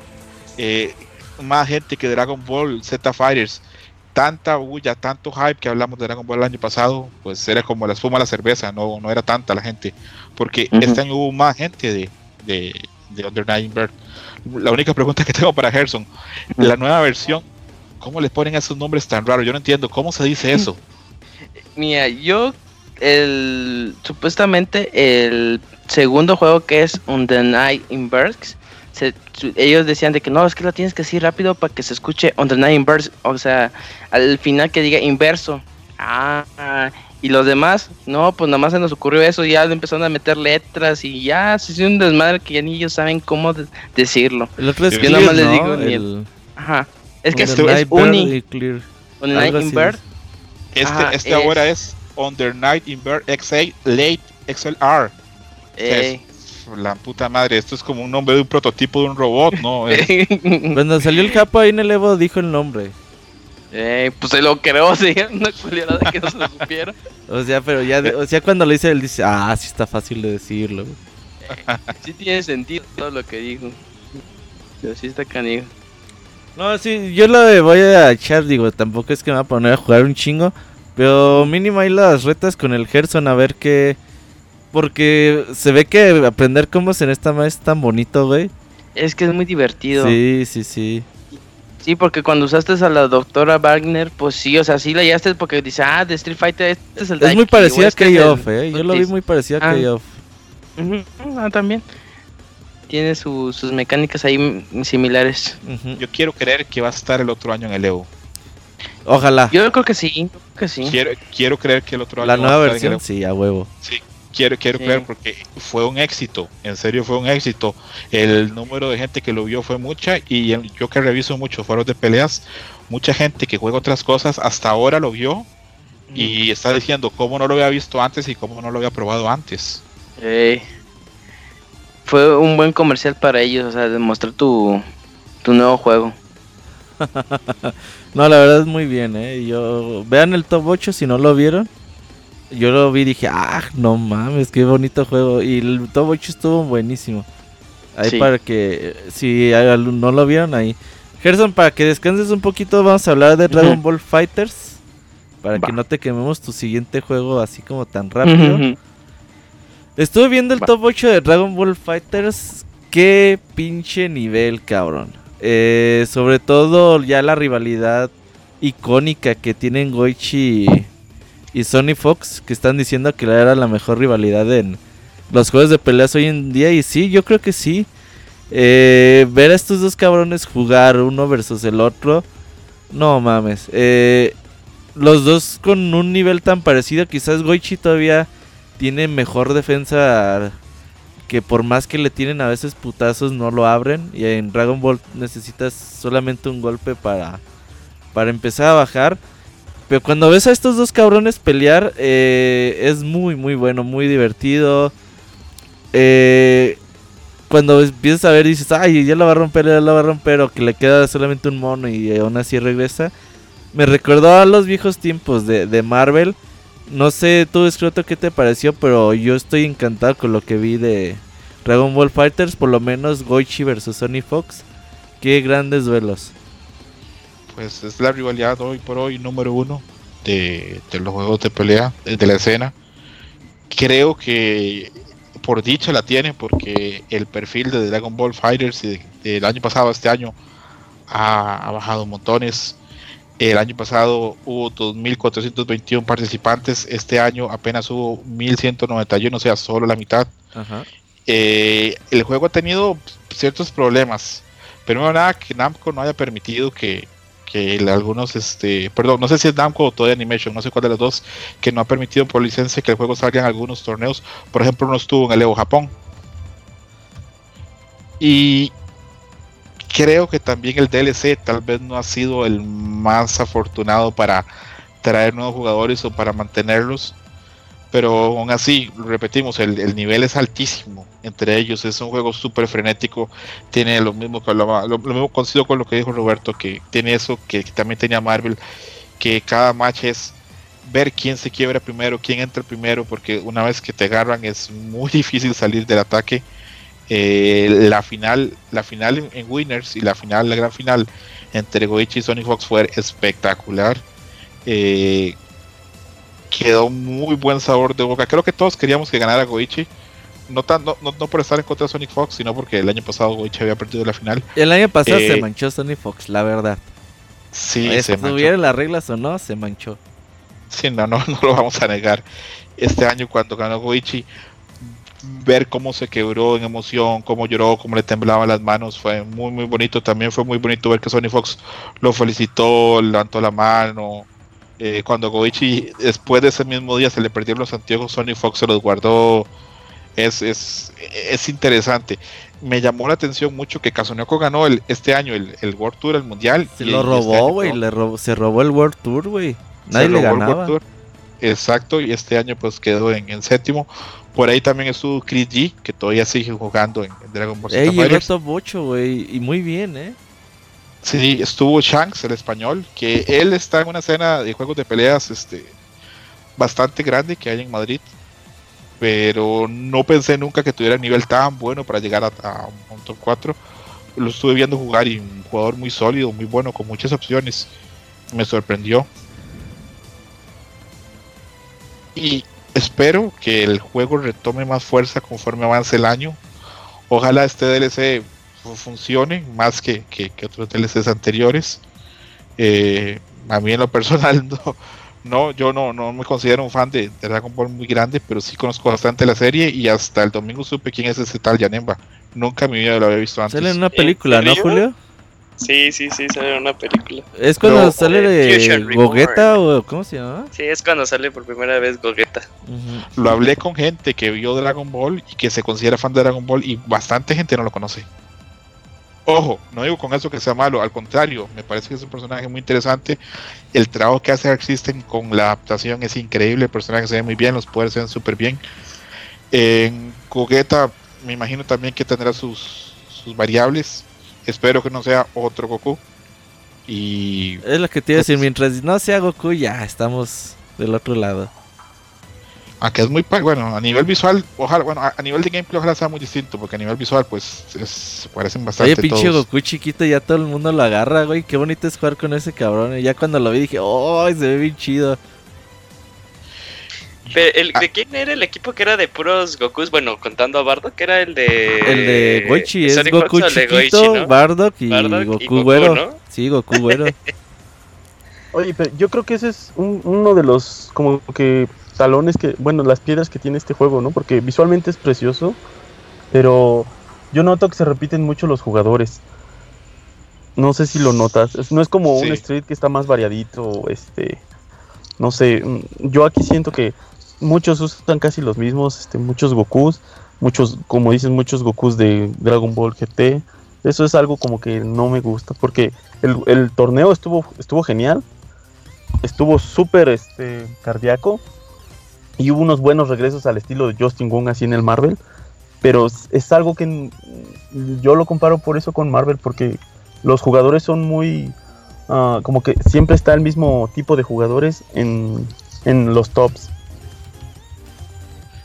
eh, más gente que Dragon Ball Z Fighters. Tanta bulla, tanto hype que hablamos de Dragon Ball el año pasado, pues era como la espuma de la cerveza, no, no era tanta la gente, porque este año hubo más gente de, de, de Under Night Bird. La única pregunta que tengo para Gerson, la nueva versión, ¿cómo le ponen esos nombres tan raros? Yo no entiendo, ¿cómo se dice eso? Mira, yo el supuestamente el segundo juego que es Night in Burks, ellos decían de que no, es que lo tienes que decir rápido para que se escuche in Burks, o sea, al final que diga inverso. Ah, y los demás, no, pues nada más se nos ocurrió eso, ya empezaron a meter letras y ya se hizo un desmadre que ya ni ellos saben cómo decirlo. El otro es Yo nada más les digo el... Ajá. Es que es, es Uni. On the Night in este, este ahora es Under Night Invert X8 Late XLR. la puta madre, esto es como un nombre de un prototipo de un robot, ¿no? Cuando salió el Japa ahí en el Evo dijo el nombre. Eh, pues se lo creo, sí, una de que no se lo supiera. o sea, pero ya, o sea, cuando lo dice él dice, ah, sí está fácil de decirlo. Eh, sí tiene sentido todo lo que dijo. Pero sí está canijo. No, sí, yo lo voy a echar, digo, tampoco es que me va a poner a jugar un chingo. Pero mínimo hay las retas con el Gerson a ver qué. Porque se ve que aprender combos en esta más es tan bonito, güey. Es que es muy divertido. Sí, sí, sí. Sí, porque cuando usaste a la doctora Wagner, pues sí, o sea, sí la hallaste porque dice, ah, de Street Fighter, este es el Es muy parecido a este K-Off, eh. Yo lo vi muy parecido a ah. K-Off. ah, también tiene sus mecánicas ahí similares. Yo quiero creer que va a estar el otro año en el Evo. Ojalá. Yo creo que sí, que sí. Quiero, quiero creer que el otro año. La nueva versión, sí, a huevo. Sí, quiero, quiero creer porque fue un éxito, en serio fue un éxito. El número de gente que lo vio fue mucha y yo que reviso muchos foros de peleas, mucha gente que juega otras cosas hasta ahora lo vio y está diciendo cómo no lo había visto antes y cómo no lo había probado antes. Fue un buen comercial para ellos, o sea, demostrar tu, tu nuevo juego. no, la verdad es muy bien, eh. Yo vean el top 8 si no lo vieron. Yo lo vi y dije, ah, no mames, qué bonito juego. Y el top 8 estuvo buenísimo. Ahí para que, si no lo vieron ahí. Gerson, para que descanses un poquito, vamos a hablar de Dragon Ball Fighters. Para que no te quememos tu siguiente juego así como tan rápido. Estuve viendo el top 8 de Dragon Ball Fighters. Qué pinche nivel, cabrón. Eh, sobre todo ya la rivalidad icónica que tienen Goichi y Sony Fox, que están diciendo que era la mejor rivalidad en los juegos de peleas hoy en día. Y sí, yo creo que sí. Eh, ver a estos dos cabrones jugar uno versus el otro. No mames. Eh, los dos con un nivel tan parecido. Quizás Goichi todavía tiene mejor defensa que por más que le tienen a veces putazos no lo abren y en Dragon Ball necesitas solamente un golpe para para empezar a bajar. Pero cuando ves a estos dos cabrones pelear eh, es muy muy bueno, muy divertido. Eh, cuando empiezas a ver dices, ay, ya lo va a romper, ya lo va a romper, o que le queda solamente un mono y aún así regresa. Me recordó a los viejos tiempos de, de Marvel no sé tú, Escroto, qué te pareció, pero yo estoy encantado con lo que vi de Dragon Ball Fighters, por lo menos Goichi versus Sony Fox. Qué grandes duelos. Pues es la rivalidad hoy por hoy número uno de, los juegos de pelea, de la escena. creo que por dicha la tiene porque el perfil de Dragon Ball Fighters del año pasado a este año ha, bajado montones. El año pasado hubo 2.421 participantes, este año apenas hubo 1.191, o sea, solo la mitad. Eh, el juego ha tenido ciertos problemas. Primero nada, que Namco no haya permitido que, que algunos, este, perdón, no sé si es Namco o todo Animation, no sé cuál de los dos, que no ha permitido por licencia que el juego salga en algunos torneos. Por ejemplo, no estuvo en el Evo Japón. Y creo que también el DLC tal vez no ha sido el más afortunado para traer nuevos jugadores o para mantenerlos pero aún así, repetimos, el, nivel es altísimo entre ellos, es un juego súper frenético, tiene lo mismo que lo, lo, mismo coincido con lo que dijo Roberto, que tiene eso que, también tenía Marvel, que cada match es ver quién se quiebra primero, quién entra primero, porque una vez que te agarran es muy difícil salir del ataque. Eh, la final, la final en, Winners y la final, la gran final entre Goichi y Sonic Fox fue espectacular. Eh, quedó muy buen sabor de boca. Creo que todos queríamos que ganara Goichi. No, tan, no, no, por estar en contra de Sonic Fox, sino porque el año pasado Goichi había perdido la final. El año pasado se eh, manchó Sonic Fox, la verdad. Sí, se manchó. las reglas o no, se manchó. Sí, no, no, no lo vamos a negar. Este año cuando ganó Goichi, ver cómo se quebró en emoción, cómo lloró, cómo le temblaban las manos, fue muy, muy bonito. También fue muy bonito ver que Sonic Fox lo felicitó, levantó la mano, eh, cuando Goichi después de ese mismo día se le perdieron los anteojos, Sony Fox se los guardó. Es, es, es interesante. Me llamó la atención mucho que Kazunoko ganó el, este año el, el World Tour, el Mundial. Se lo robó, este güey. se robó el World Tour, güey. Nadie le ganaba. Exacto, y este año pues quedó en, en, séptimo. Por ahí también estuvo Chris G, que todavía sigue jugando en, Dragon Ball Z. Ey, llegó top 8, güey, y muy bien, ¿eh? Sí, estuvo Shanks, el español, que él está en una escena de juegos de peleas este, bastante grande que hay en Madrid, pero no pensé nunca que tuviera nivel tan bueno para llegar a, un top 4. Lo estuve viendo jugar y un jugador muy sólido, muy bueno, con muchas opciones. Me sorprendió. Y espero que el juego retome más fuerza conforme avance el año. Ojalá este DLC funcione más que, que, otros DLCs anteriores. Eh, a mí en lo personal no, no yo no, no me considero un fan de, Dragon Ball muy grande, pero sí conozco bastante la serie y hasta el domingo supe quién es ese tal Yanemba. Nunca en mi vida lo había visto antes. Sale en una película, ¿no, Julio? Sí, sí, sí, sale en una película. ¿Es cuando sale de Gogeta o cómo se llama? Sí, es cuando sale por primera vez Gogeta. Lo hablé con gente que vio Dragon Ball y que se considera fan de Dragon Ball y bastante gente no lo conoce. Ojo, no digo con eso que sea malo, al contrario, me parece que es un personaje muy interesante. El trabajo que hace Existen con la adaptación es increíble, el personaje se ve muy bien, los poderes se ven súper bien. En Gogeta me imagino también que tendrá sus, sus variables. Espero que no sea otro Goku. Y es lo que te iba a decir, mientras no sea Goku ya estamos del otro lado. Aunque es muy bueno, a nivel visual, ojalá, bueno, a, nivel de gameplay ojalá sea muy distinto, porque a nivel visual, pues, se parecen bastante. Oye, pinche Goku chiquito, ya todo el mundo lo agarra, güey. Qué bonito es jugar con ese cabrón. Y ya cuando lo vi dije, ¡oh! Se ve bien chido. el, ¿De quién era el equipo que era de puros Gokus? Bueno, contando a Bardock, que era el de. El de Goichi, es Goku chiquito, Bardock y Goku, güero. Sí, Goku güero. Oye, pero yo creo que ese es uno de los como que talones que, bueno, las piedras que tiene este juego, ¿no? Porque visualmente es precioso, pero yo noto que se repiten mucho los jugadores. No sé si lo notas. no es como un Street que está más variadito, este, no sé. Mm, yo aquí siento que muchos usan casi los mismos, este, muchos Gokus, muchos, como dicen, muchos Gokus de Dragon Ball GT. Eso es algo como que no me gusta, porque el, el torneo estuvo, estuvo genial, estuvo súper este, cardíaco y hubo unos buenos regresos al estilo de Justin Wong así en el Marvel, pero es algo que yo lo comparo por eso con Marvel, porque los jugadores son muy, ah, como que siempre está el mismo tipo de jugadores en, en los tops.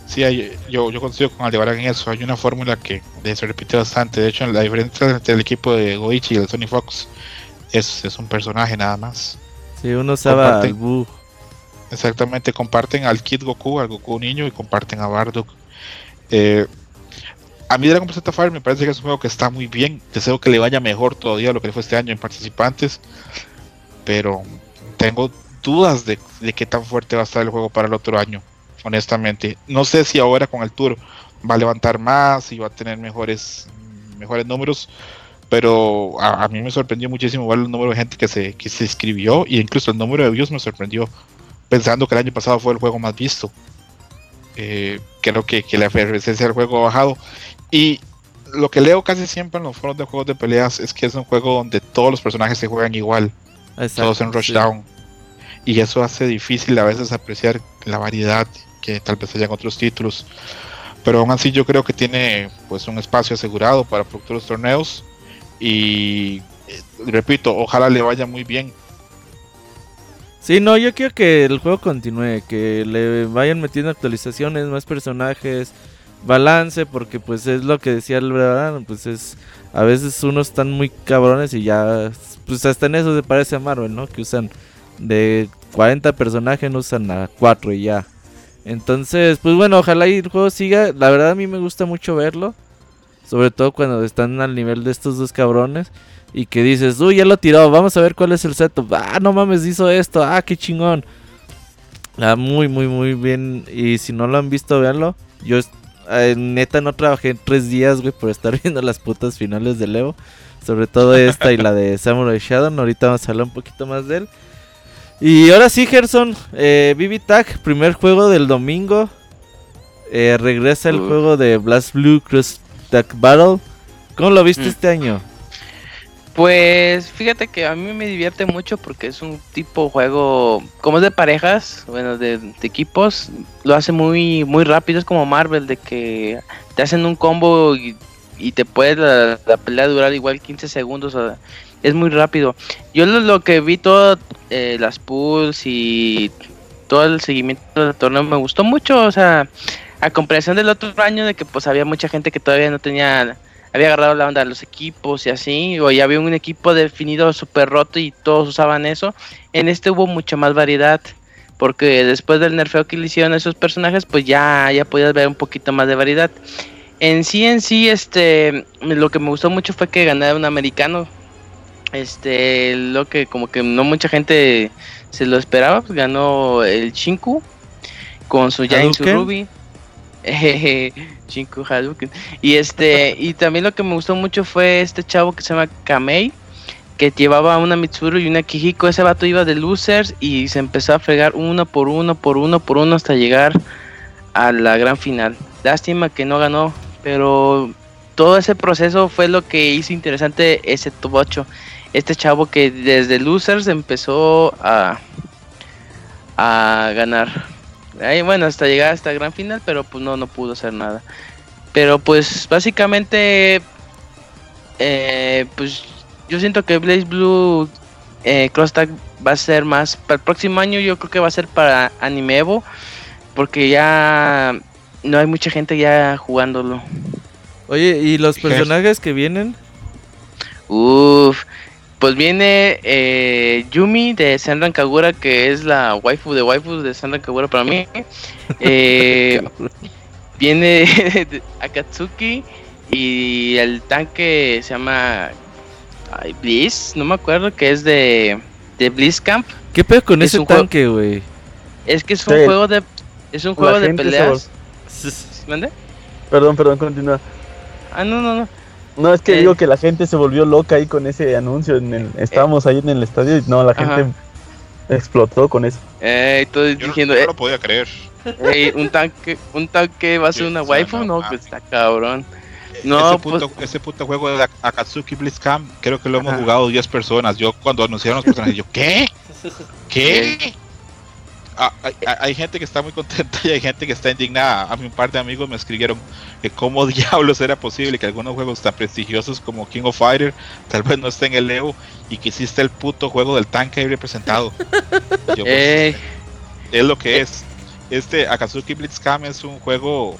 Sí, yo, yo coincido con Aldebarán en eso. Hay una fórmula que se repite bastante. De hecho, la diferencia entre el equipo de Goichi y el Sony Fox es, es un personaje nada más. Sí, uno usaba al exactamente, comparten al Kid Goku, al Goku niño y comparten a Bardock. Eh, a mí Dragon Ball Z Fire me parece que es un juego que está muy bien. Deseo que le vaya mejor todavía a lo que fue este año en participantes. Pero tengo dudas de, de, qué tan fuerte va a estar el juego para el otro año. Honestamente. No sé si ahora con el tour va a levantar más y va a tener mejores, mejores números. Pero a, mí me sorprendió muchísimo el número de gente que se, que se escribió. Y incluso el número de views me sorprendió. Pensando que el año pasado fue el juego más visto. Eh, creo que, que la efervescencia del juego ha bajado. Y lo que leo casi siempre en los foros de juegos de peleas es que es un juego donde todos los personajes se juegan igual. todos en Rushdown. Y eso hace difícil a veces apreciar la variedad que tal vez hayan otros títulos. Pero aún así yo creo que tiene pues un espacio asegurado para futuros torneos. Y eh, repito, ojalá le vaya muy bien. Sí, no, yo quiero que el juego continúe, que le vayan metiendo actualizaciones, más personajes, balance, porque pues es lo que decía el verdad, pues es a veces unos están muy cabrones y ya pues hasta en eso se parece a Marvel, ¿no? Que usan de 40 personajes usan a 4 y ya. Entonces, pues bueno, ojalá el juego siga. La verdad a mí me gusta mucho verlo. Sobre todo cuando están al nivel de estos dos cabrones. Y que dices, uy, ya lo tiró, vamos a ver cuál es el setup. Ah, no mames, hizo esto, ah, qué chingón. Ah, muy, muy, muy bien. Y si no lo han visto, véanlo. Yo eh, neta no trabajé en tres días, güey, por estar viendo las putas finales de Leo. Sobre todo esta y la de Samurai Shadow. Ahorita vamos a hablar un poquito más de él. Y ahora sí, Gerson, eh, Tag, primer juego del domingo. Eh, regresa el juego de Blast Blue Cross Tag Battle. ¿Cómo lo viste mm. este año? Pues fíjate que a mí me divierte mucho porque es un tipo juego, como es de parejas, bueno, de, equipos, lo hace muy muy rápido, es como Marvel, de que te hacen un combo y, te puede la, pelea durar igual 15 segundos, es muy rápido. Yo lo, que vi todo, eh, las pools y todo el seguimiento del torneo me gustó mucho, o sea, a comparación del otro año de que pues había mucha gente que todavía no tenía había agarrado la onda de los equipos y así, o ya había un equipo definido súper roto y todos usaban eso. En este hubo mucha más variedad, porque después del nerfeo que le hicieron a esos personajes, pues ya, ya podías ver un poquito más de variedad. En sí, en sí, este, lo que me gustó mucho fue que ganara un americano. Este, lo que como que no mucha gente se lo esperaba, pues ganó el Chinku con su Giant Ruby. Chinku Y este, y también lo que me gustó mucho fue este chavo que se llama Kamei, que llevaba una Mitsuru y una Kijiko. Ese vato iba de losers y se empezó a fregar uno por uno, por uno, por uno hasta llegar a la gran final. Lástima que no ganó, pero todo ese proceso fue lo que hizo interesante ese top 8. Este chavo que desde losers empezó a, a ganar bueno, hasta llegar a esta gran final, pero pues no, no pudo hacer nada. Pero pues básicamente, eh, pues yo siento que Blaze Blue eh, Cross Tag va a ser más para el próximo año. Yo creo que va a ser para Anime Evo, porque ya no hay mucha gente ya jugándolo. Oye, ¿y los personajes que vienen? Uff, pues viene eh, Yumi de Senran Kagura, que es la waifu de waifus de Senran Kagura para mí. Eh, viene Akatsuki y el tanque se llama Bliss, no me acuerdo, que es de, de Bliss Camp. ¿Qué pedo con ese tanque, güey? Es que es un juego de es un juego de peleas. ¿Mande? Perdón, perdón, continúa. Ah, no, no, no. No, es que digo que la gente se volvió loca ahí con ese anuncio. En el, estábamos ahí en el estadio y no, la gente explotó con eso. Eh, estoy diciendo, no, no, lo podía creer. un tanque, un tanque va a ser una waifu, no, pues está cabrón. No, ese, puto, pues... ese puto juego de Akatsuki Blitzcam, creo que lo hemos jugado 10 personas. Yo cuando anunciaron los personajes, yo, ¿qué? ¿Qué? Ah, hay, gente que está muy contenta y hay gente que está indignada. A mí un par de amigos me escribieron que cómo diablos era posible que algunos juegos tan prestigiosos como King of Fighter tal vez no estén en el Evo y que hiciste el puto juego del tanque ahí representado. Pues, eh. Es lo que es. Este Akatsuki Blitzcam es un juego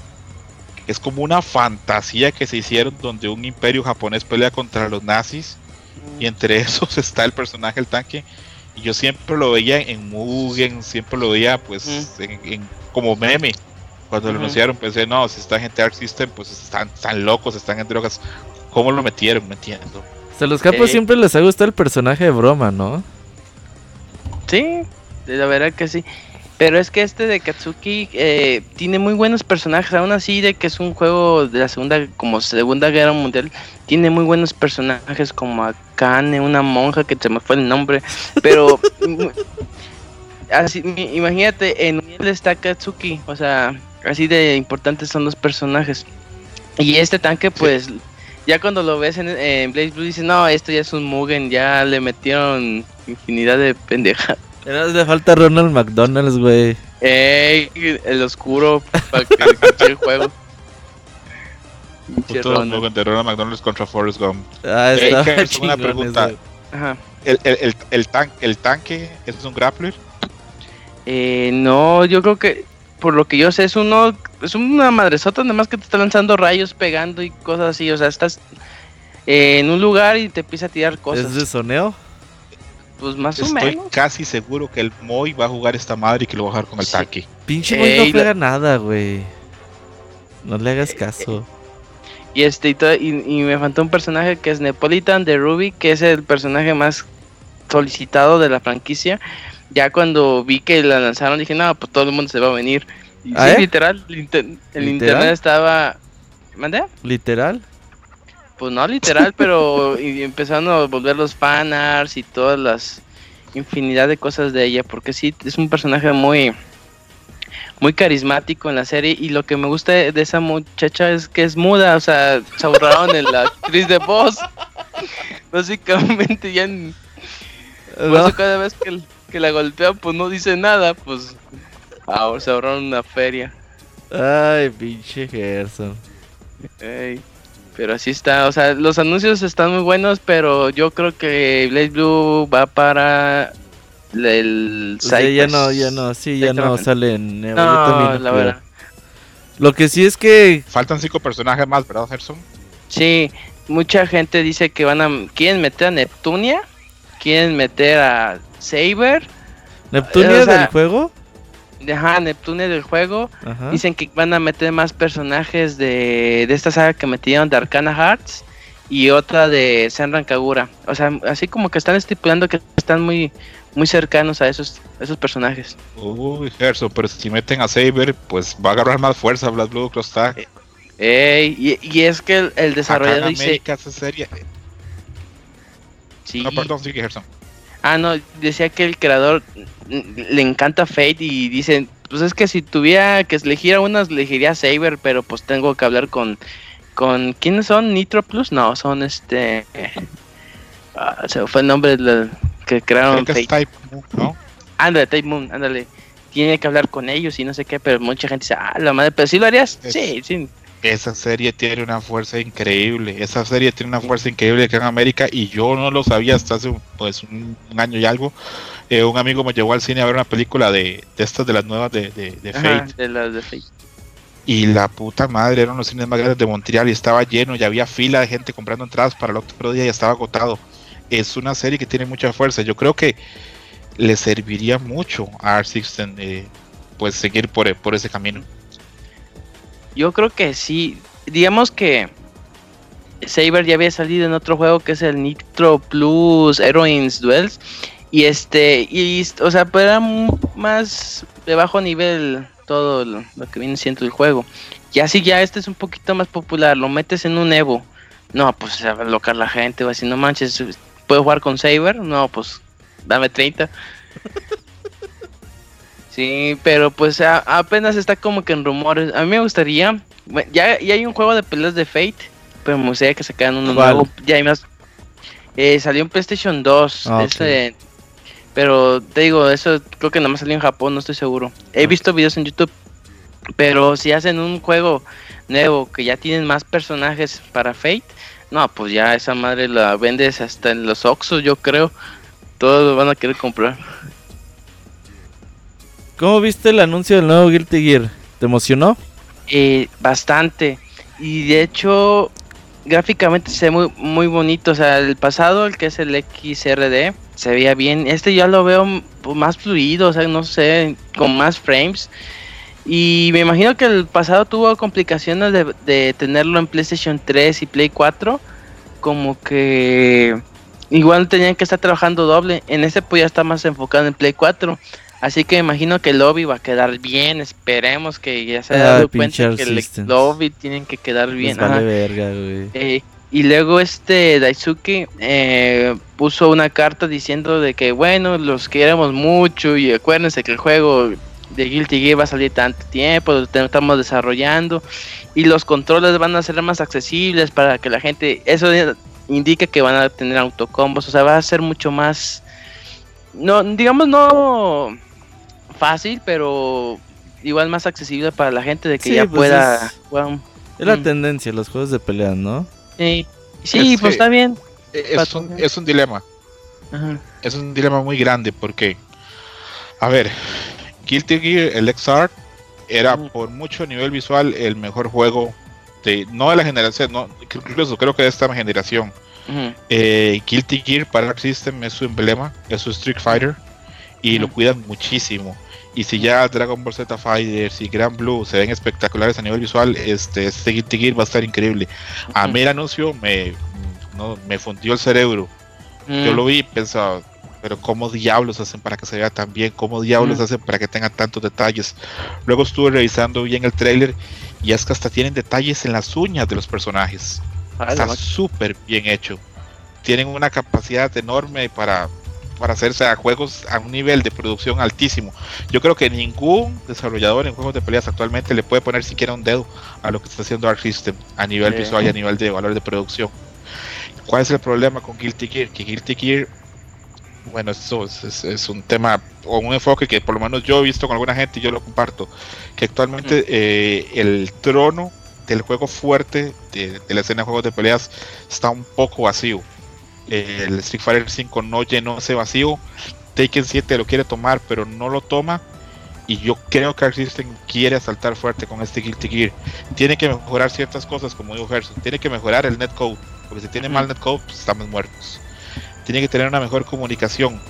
es como una fantasía que se hicieron donde un imperio japonés pelea contra los nazis y entre esos está el personaje el tanque Y yo siempre lo veía en Mugen, siempre lo veía pues en, como meme. Cuando lo anunciaron pensé, no, si está gente Arc System, pues están, están locos, están en drogas. ¿Cómo lo metieron? Me entiendo. O sea, a los capos siempre les ha gustado el personaje de broma, ¿no? Sí, la verdad que sí. Pero es que este de Katsuki eh, tiene muy buenos personajes, aún así de que es un juego de la segunda, como segunda guerra mundial, tiene muy buenos personajes como Akane, una monja que se me fue el nombre, pero así, imagínate, en él está Katsuki, o sea, así de importantes son los personajes. Y este tanque, pues, ya cuando lo ves en, en Blaze Blue, dices, no, esto ya es un Mugen, ya le metieron infinidad de pendejas. Le falta Ronald McDonald's, güey. Ey, el oscuro para que el juego. Justo Ronald. de Ronald McDonald's contra Forrest Gump. Ah, está es una pregunta. Ajá. ¿El, el, el, el, tan, ¿El tanque es un grappler? Eh, no, yo creo que por lo que yo sé es uno es una madresota nada más que te está lanzando rayos pegando y cosas así, o sea, estás en un lugar y te empieza a tirar cosas. ¿Es de soneo? Pues más o menos. Estoy casi seguro que el Moy va a jugar esta madre y que lo va a jugar con el tanque. Pinche Moy no juega nada, güey. No le hagas caso. Y este y, me faltó un personaje que es Nepolitan de Ruby, que es el personaje más solicitado de la franquicia. Ya cuando vi que la lanzaron dije, no, pues todo el mundo se va a venir. Y ¿Ah, sí, eh? literal, el, internet estaba... ¿Mande? ¿Literal? Pues no literal, pero y empezaron a volver los fanarts y todas las infinidad de cosas de ella, porque sí, es un personaje muy muy carismático en la serie y lo que me gusta de esa muchacha es que es muda, o sea, se ahorraron en la actriz de voz. Básicamente ya en, cada vez que, la golpean pues no dice nada, pues ahora se ahorraron una feria. Ay, pinche Gerson. Ey. Pero así está, o sea, los anuncios están muy buenos, pero yo creo que Blaze Blue va para el site. ya no, ya no, sí, ya no sale en no, la verdad. Lo que sí es que faltan cinco personajes más, ¿verdad, Gerson? Sí, mucha gente dice que van a quieren meter a Neptunia, quieren meter a Saber. ¿Neptunia del juego? Ajá, Neptune del juego. Dicen que van a meter más personajes de, de esta saga que metieron de Arcana Hearts y otra de Senran Kagura. O sea, así como que están estipulando que están muy muy cercanos a esos esos personajes. Uy, Gerso, pero si meten a Saber, pues va a agarrar más fuerza Blood Blue Cross y, y, es que el, desarrollador dice... serie... Sí. No, perdón, sí, Gerson. Ah, no, decía que el creador le encanta Fate y dicen, pues es que si tuviera que elegir a unas, elegiría Saber, pero pues tengo que hablar con, con ¿quiénes son? Nitro Plus, no, son este, ah, se fue el nombre del que crearon Fate. Type Moon, ¿no? Ándale, Type Moon, ándale. Tiene que hablar con ellos y no sé qué, pero mucha gente dice, ah, la madre, pero si lo harías, sí, sí. Esa serie tiene una fuerza increíble. Esa serie tiene una fuerza increíble acá en América y yo no lo sabía hasta hace pues un, año y algo. Eh, un amigo me llevó al cine a ver una película de, estas de las nuevas de, de, Fate. De las de Fate. Y la puta madre, eran los cines más grandes de Montreal y estaba lleno, y había fila de gente comprando entradas para el otro día y estaba agotado. Es una serie que tiene mucha fuerza. Yo creo que le serviría mucho a Art System eh, pues seguir por, por ese camino. Yo creo que sí. Digamos que Saber ya había salido en otro juego que es el Nitro Plus Heroines Duels. Y este, y, o sea, pues era más de bajo nivel todo lo, que viene siendo el juego. Y así ya este es un poquito más popular, lo metes en un Evo. No, pues se va a locar la gente, va a no manches, ¿puedo jugar con Saber? No, pues dame 30. Sí, pero pues apenas está como que en rumores. A mí me gustaría. ya, ya hay un juego de peleas de Fate, pero me gustaría que sacaran uno nuevo. Ya hay más. Eh, salió en PlayStation 2. Ah, pero te digo, eso creo que nada más salió en Japón, no estoy seguro. He visto videos en YouTube. Pero si hacen un juego nuevo que ya tienen más personajes para Fate, no, pues ya esa madre la vendes hasta en los Oxos, yo creo. Todos lo van a querer comprar. ¿Cómo viste el anuncio del nuevo Guilty Gear? ¿Te emocionó? Eh, bastante. Y de hecho, gráficamente se ve muy, muy bonito. O sea, el pasado, el que es el XRD, se veía bien. Este ya lo veo más fluido, o sea, no sé, con más frames. Y me imagino que el pasado tuvo complicaciones de, de tenerlo en PlayStation 3 y Play 4. Como que igual tenían que estar trabajando doble. En este pues ya está más enfocado en Play 4. Así que imagino que el lobby va a quedar bien. Esperemos que ya se haya dado cuenta que el lobby tienen que quedar bien. Eh, y luego este Daisuke eh, puso una carta diciendo de que bueno, los queremos mucho y acuérdense que el juego de Guilty Gear va a salir tanto tiempo, lo estamos desarrollando y los controles van a ser más accesibles para que la gente, eso indica que van a tener autocombos, o sea, va a ser mucho más, no, digamos no fácil, pero igual más accesible para la gente de que ya pues pueda... Es, la mm. tendencia, los juegos de pelea, ¿no? Sí, sí pues está bien. Es un, es un dilema. Es un dilema muy grande porque, a ver, Guilty Gear, el XR, era por mucho nivel visual el mejor juego de, no de la generación, no, incluso creo que de esta generación. Eh, Guilty Gear para System es su emblema, es su Street Fighter y lo cuidan muchísimo. Y si ya Dragon Ball Z Fighters y Grand Blue se ven espectaculares a nivel visual, este, este Guilty Gear va a estar increíble. A mí el anuncio me, no, me fundió el cerebro. Yo lo vi y pensaba, pero ¿cómo diablos hacen para que se vea tan bien? ¿Cómo diablos hacen para que tenga tantos detalles? Luego estuve revisando bien el trailer y es que hasta tienen detalles en las uñas de los personajes. Está súper bien hecho. Tienen una capacidad enorme para, para hacerse a juegos a un nivel de producción altísimo. Yo creo que ningún desarrollador en juegos de peleas actualmente le puede poner siquiera un dedo a lo que está haciendo Arc System a nivel visual y a nivel de valor de producción. ¿Cuál es el problema con Guilty Gear? Que Guilty Gear bueno, eso es, un tema o un enfoque que por lo menos yo he visto con alguna gente y yo lo comparto, que actualmente eh, el trono del juego fuerte de, la escena de juegos de peleas está un poco vacío. El Street Fighter 5 no llenó ese vacío. Taken 7 lo quiere tomar, pero no lo toma. Y yo creo que Arc System quiere saltar fuerte con este Guilty Gear. Tiene que mejorar ciertas cosas, como dijo Gerson. Tiene que mejorar el netcode. Porque si tiene mal netcode, pues estamos muertos tiene que tener una mejor comunicación,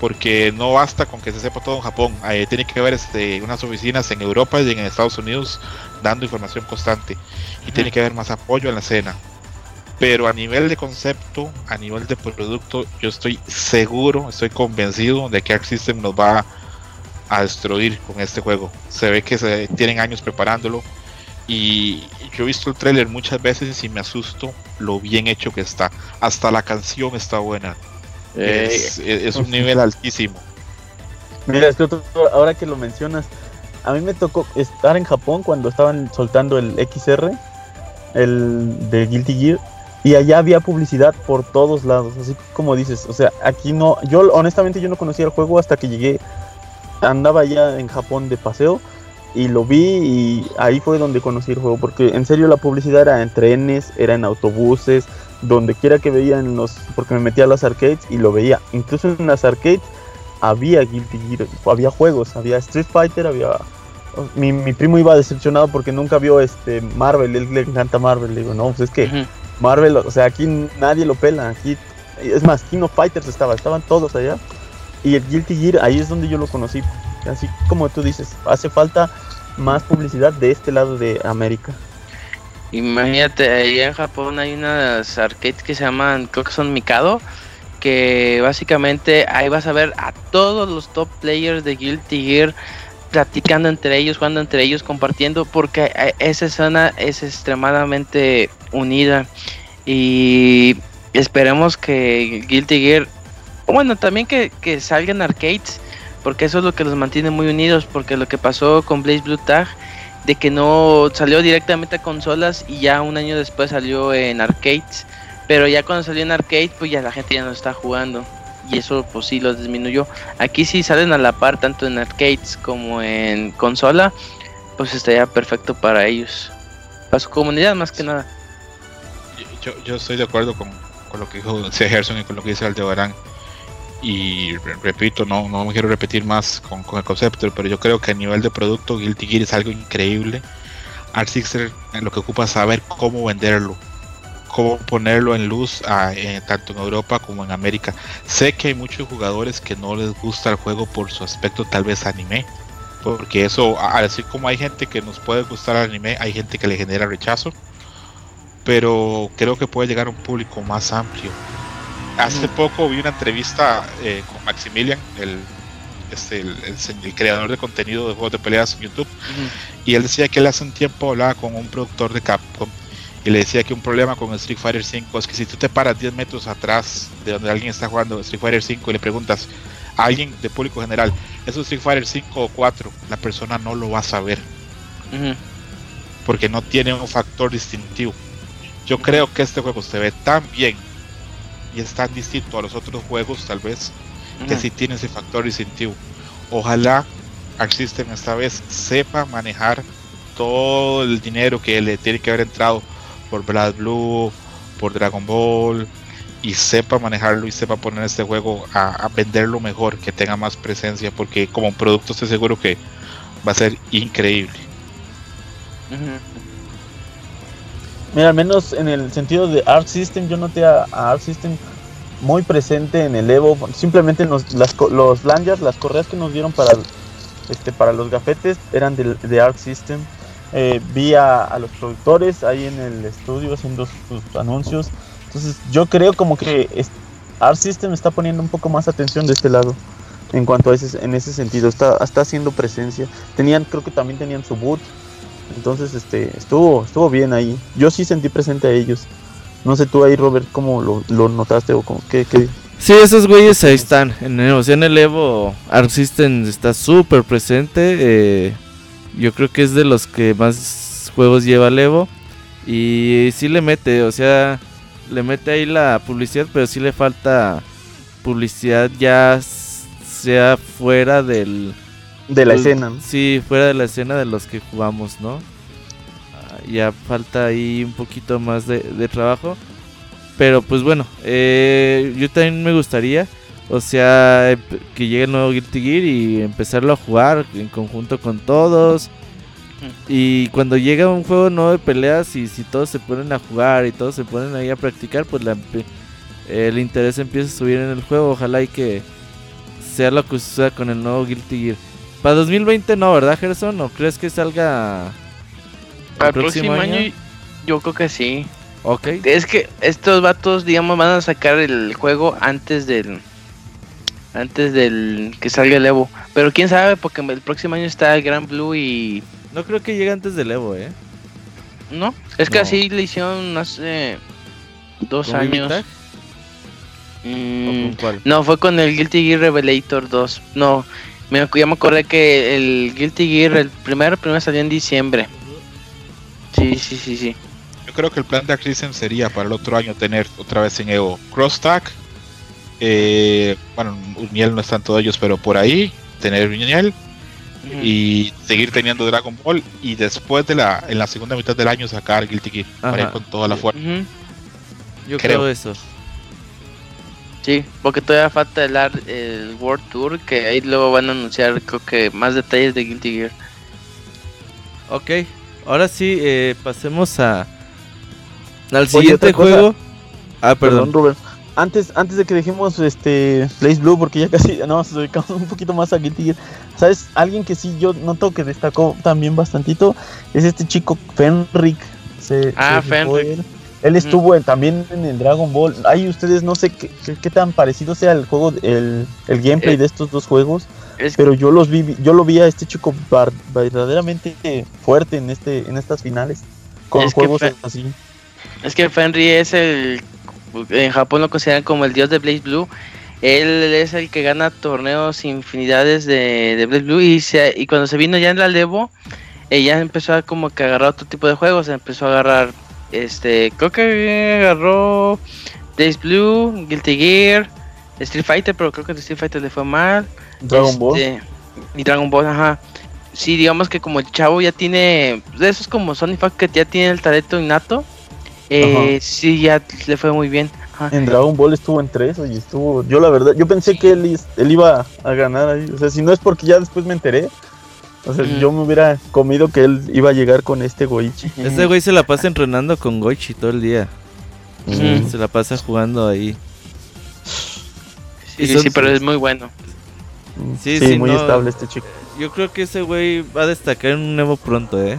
porque no basta con que se sepa todo en Japón, tiene que haber este, unas oficinas en Europa y en Estados Unidos dando información constante, y tiene que haber más apoyo en la escena. Pero a nivel de concepto, a nivel de producto, yo estoy seguro, estoy convencido de que Arc System nos va a destruir con este juego. Se ve que se tienen años preparándolo y yo he visto el tráiler muchas veces y me asusto lo bien hecho que está. Hasta la canción está buena. Eh, es, un nivel altísimo. Mira, es que ahora que lo mencionas, a mí me tocó estar en Japón cuando estaban soltando el XR, el de Guilty Gear, y allá había publicidad por todos lados, así como dices, o sea, aquí no, yo honestamente yo no conocía el juego hasta que llegué, andaba ya en Japón de paseo y lo vi y ahí fue donde conocí el juego porque en serio la publicidad era en trenes, era en autobuses, donde quiera que veía en los porque me metía a las arcades y lo veía, incluso en las arcades había Guilty Gear, había juegos, había Street Fighter, había mi, mi primo iba decepcionado porque nunca vio este Marvel, él le encanta Marvel, le digo, no, pues es que Marvel, o sea, aquí nadie lo pela, aquí es más, Kino Fighters estaba, estaban todos allá y el Guilty Gear ahí es donde yo lo conocí Así como tú dices, hace falta más publicidad de este lado de América. Imagínate, ahí en Japón hay unas arcades que se llaman, creo que son Mikado, que básicamente ahí vas a ver a todos los top players de Guilty Gear platicando entre ellos, jugando entre ellos, compartiendo, porque esa zona es extremadamente unida y esperemos que Guilty Gear, bueno, también que, que salgan arcades porque eso es lo que los mantiene muy unidos, porque lo que pasó con Blaze Blue Tag, de que no salió directamente a consolas y ya un año después salió en arcades, pero ya cuando salió en arcade, pues ya la gente ya no está jugando. Y eso pues sí lo disminuyó. Aquí sí salen a la par tanto en arcades como en consola, pues estaría perfecto para ellos. Para su comunidad más que nada. Yo, yo estoy de acuerdo con, con lo que dijo C. Gerson y con lo que dice Aldebarán y repito, no, no me quiero repetir más con, el concepto, pero yo creo que a nivel de producto Guilty Gear es algo increíble. Art Sixer lo que ocupa es saber cómo venderlo, cómo ponerlo en luz tanto en Europa como en América. Sé que hay muchos jugadores que no les gusta el juego por su aspecto tal vez anime, porque eso, así como hay gente que nos puede gustar el anime, hay gente que le genera rechazo, pero creo que puede llegar a un público más amplio. Hace poco vi una entrevista eh, con Maximilian, el, este, el, creador de contenido de juegos de peleas en YouTube, y él decía que él hace un tiempo hablaba con un productor de Capcom y le decía que un problema con Street Fighter 5 es que si tú te paras 10 metros atrás de donde alguien está jugando Street Fighter 5 y le preguntas a alguien de público general, ¿es Street Fighter 5 o 4? La persona no lo va a saber. Porque no tiene un factor distintivo. Yo creo que este juego se ve tan bien y es tan distinto a los otros juegos, tal vez, que si tiene ese factor distintivo. Ojalá Arc System esta vez sepa manejar todo el dinero que le tiene que haber entrado por Blood Blue, por Dragon Ball, y sepa manejarlo y sepa poner este juego a, venderlo mejor, que tenga más presencia, porque como producto estoy seguro que va a ser increíble. Mira, al menos en el sentido de Arc System, yo noté a, Arc System muy presente en el Evo. Simplemente los, los lanyards, las correas que nos dieron para, este, para los gafetes eran de, Arc System. Eh, vi a, los productores ahí en el estudio haciendo sus anuncios. Entonces yo creo como que Art System está poniendo un poco más atención de este lado. En cuanto a ese, en ese sentido, está, está haciendo presencia. Tenían, creo que también tenían su boot. Entonces, este, estuvo, estuvo bien ahí. Yo sí sentí presente a ellos. No sé tú ahí, Robert, cómo lo, notaste o cómo, qué, qué, Sí, esos güeyes ahí están. En, en el Evo, Arc System está súper presente. Eh, yo creo que es de los que más juegos lleva el Evo. Y sí le mete, o sea, le mete ahí la publicidad, pero sí le falta publicidad ya sea fuera del... De la escena. Sí, fuera de la escena de los que jugamos, ¿no? Ah, ya falta ahí un poquito más de, trabajo. Pero pues bueno, eh, yo también me gustaría, o sea, que llegue el nuevo Guilty Gear y empezarlo a jugar en conjunto con todos. Y cuando llega un juego nuevo de peleas y si todos se ponen a jugar y todos se ponen ahí a practicar, pues el interés empieza a subir en el juego. Ojalá y que sea lo que suceda con el nuevo Guilty Gear. Para 2020 no, ¿verdad, Gerson? ¿O crees que salga para el próximo, año? Yo creo que sí. Ok. Es que estos vatos, digamos, van a sacar el juego antes del antes del que salga el Evo. Pero quién sabe, porque el próximo año está el Gran Blue y no creo que llegue antes del Evo, ¿eh? No, es que así le hicieron hace dos años. Mm, no, fue con el Guilty Gear Revelator 2. No, me, ya me acordé que el Guilty Gear, el primero, primero salió en diciembre. Sí, sí, sí, sí. Yo creo que el plan de Acrisem sería para el otro año tener otra vez en Evo Cross Tag. Eh, bueno, Uniel no están todos ellos, pero por ahí tener Uniel y seguir teniendo Dragon Ball y después de la en la segunda mitad del año sacar Guilty Gear para ir con toda la fuerza. Yo creo. eso. Sí, porque todavía falta el, el World Tour que ahí luego van a anunciar creo que más detalles de Guilty Gear. Ok, ahora sí eh, pasemos a al siguiente juego. Ah, perdón, perdón antes, antes de que dejemos este Blaze Blue, porque ya casi nos dedicamos un poquito más a Guilty Gear, ¿sabes? Alguien que sí yo noto que destacó también bastantito es este chico Fenric. ah, Fenric. Él, estuvo también en el Dragon Ball. Ahí ustedes no sé qué, qué, tan parecido sea el juego, el, el gameplay eh, de estos dos juegos. pero yo los vi, yo lo vi a este chico verdaderamente fuerte en este, en estas finales. Con juegos así. Es que Fenry es el en Japón lo consideran como el dios de Blaze Blue. Él es el que gana torneos infinidades de, de Blaze Blue y, y cuando se vino ya en la Levo, ella empezó a como que agarrar otro tipo de juegos, empezó a agarrar, este, creo que agarró Blaze Blue, Guilty Gear, Street Fighter, pero creo que el Street Fighter le fue mal. Dragon Ball. Este, y Dragon Ball, ajá. Sí, digamos que como el chavo ya tiene, de esos como Sony Fox que ya tiene el talento innato, eh, sí, ya le fue muy bien. En Dragon Ball estuvo en tres y estuvo. Yo, la verdad, yo pensé que él, él iba a ganar ahí. O sea, si no es porque ya después me enteré. O sea, yo me hubiera comido que él iba a llegar con este Goichi. Este güey se la pasa entrenando con Goichi todo el día. Se la pasa jugando ahí. Sí, sí, pero es muy bueno. Sí, sí, muy estable este chico. Yo creo que ese güey va a destacar en un nuevo pronto, ¿eh?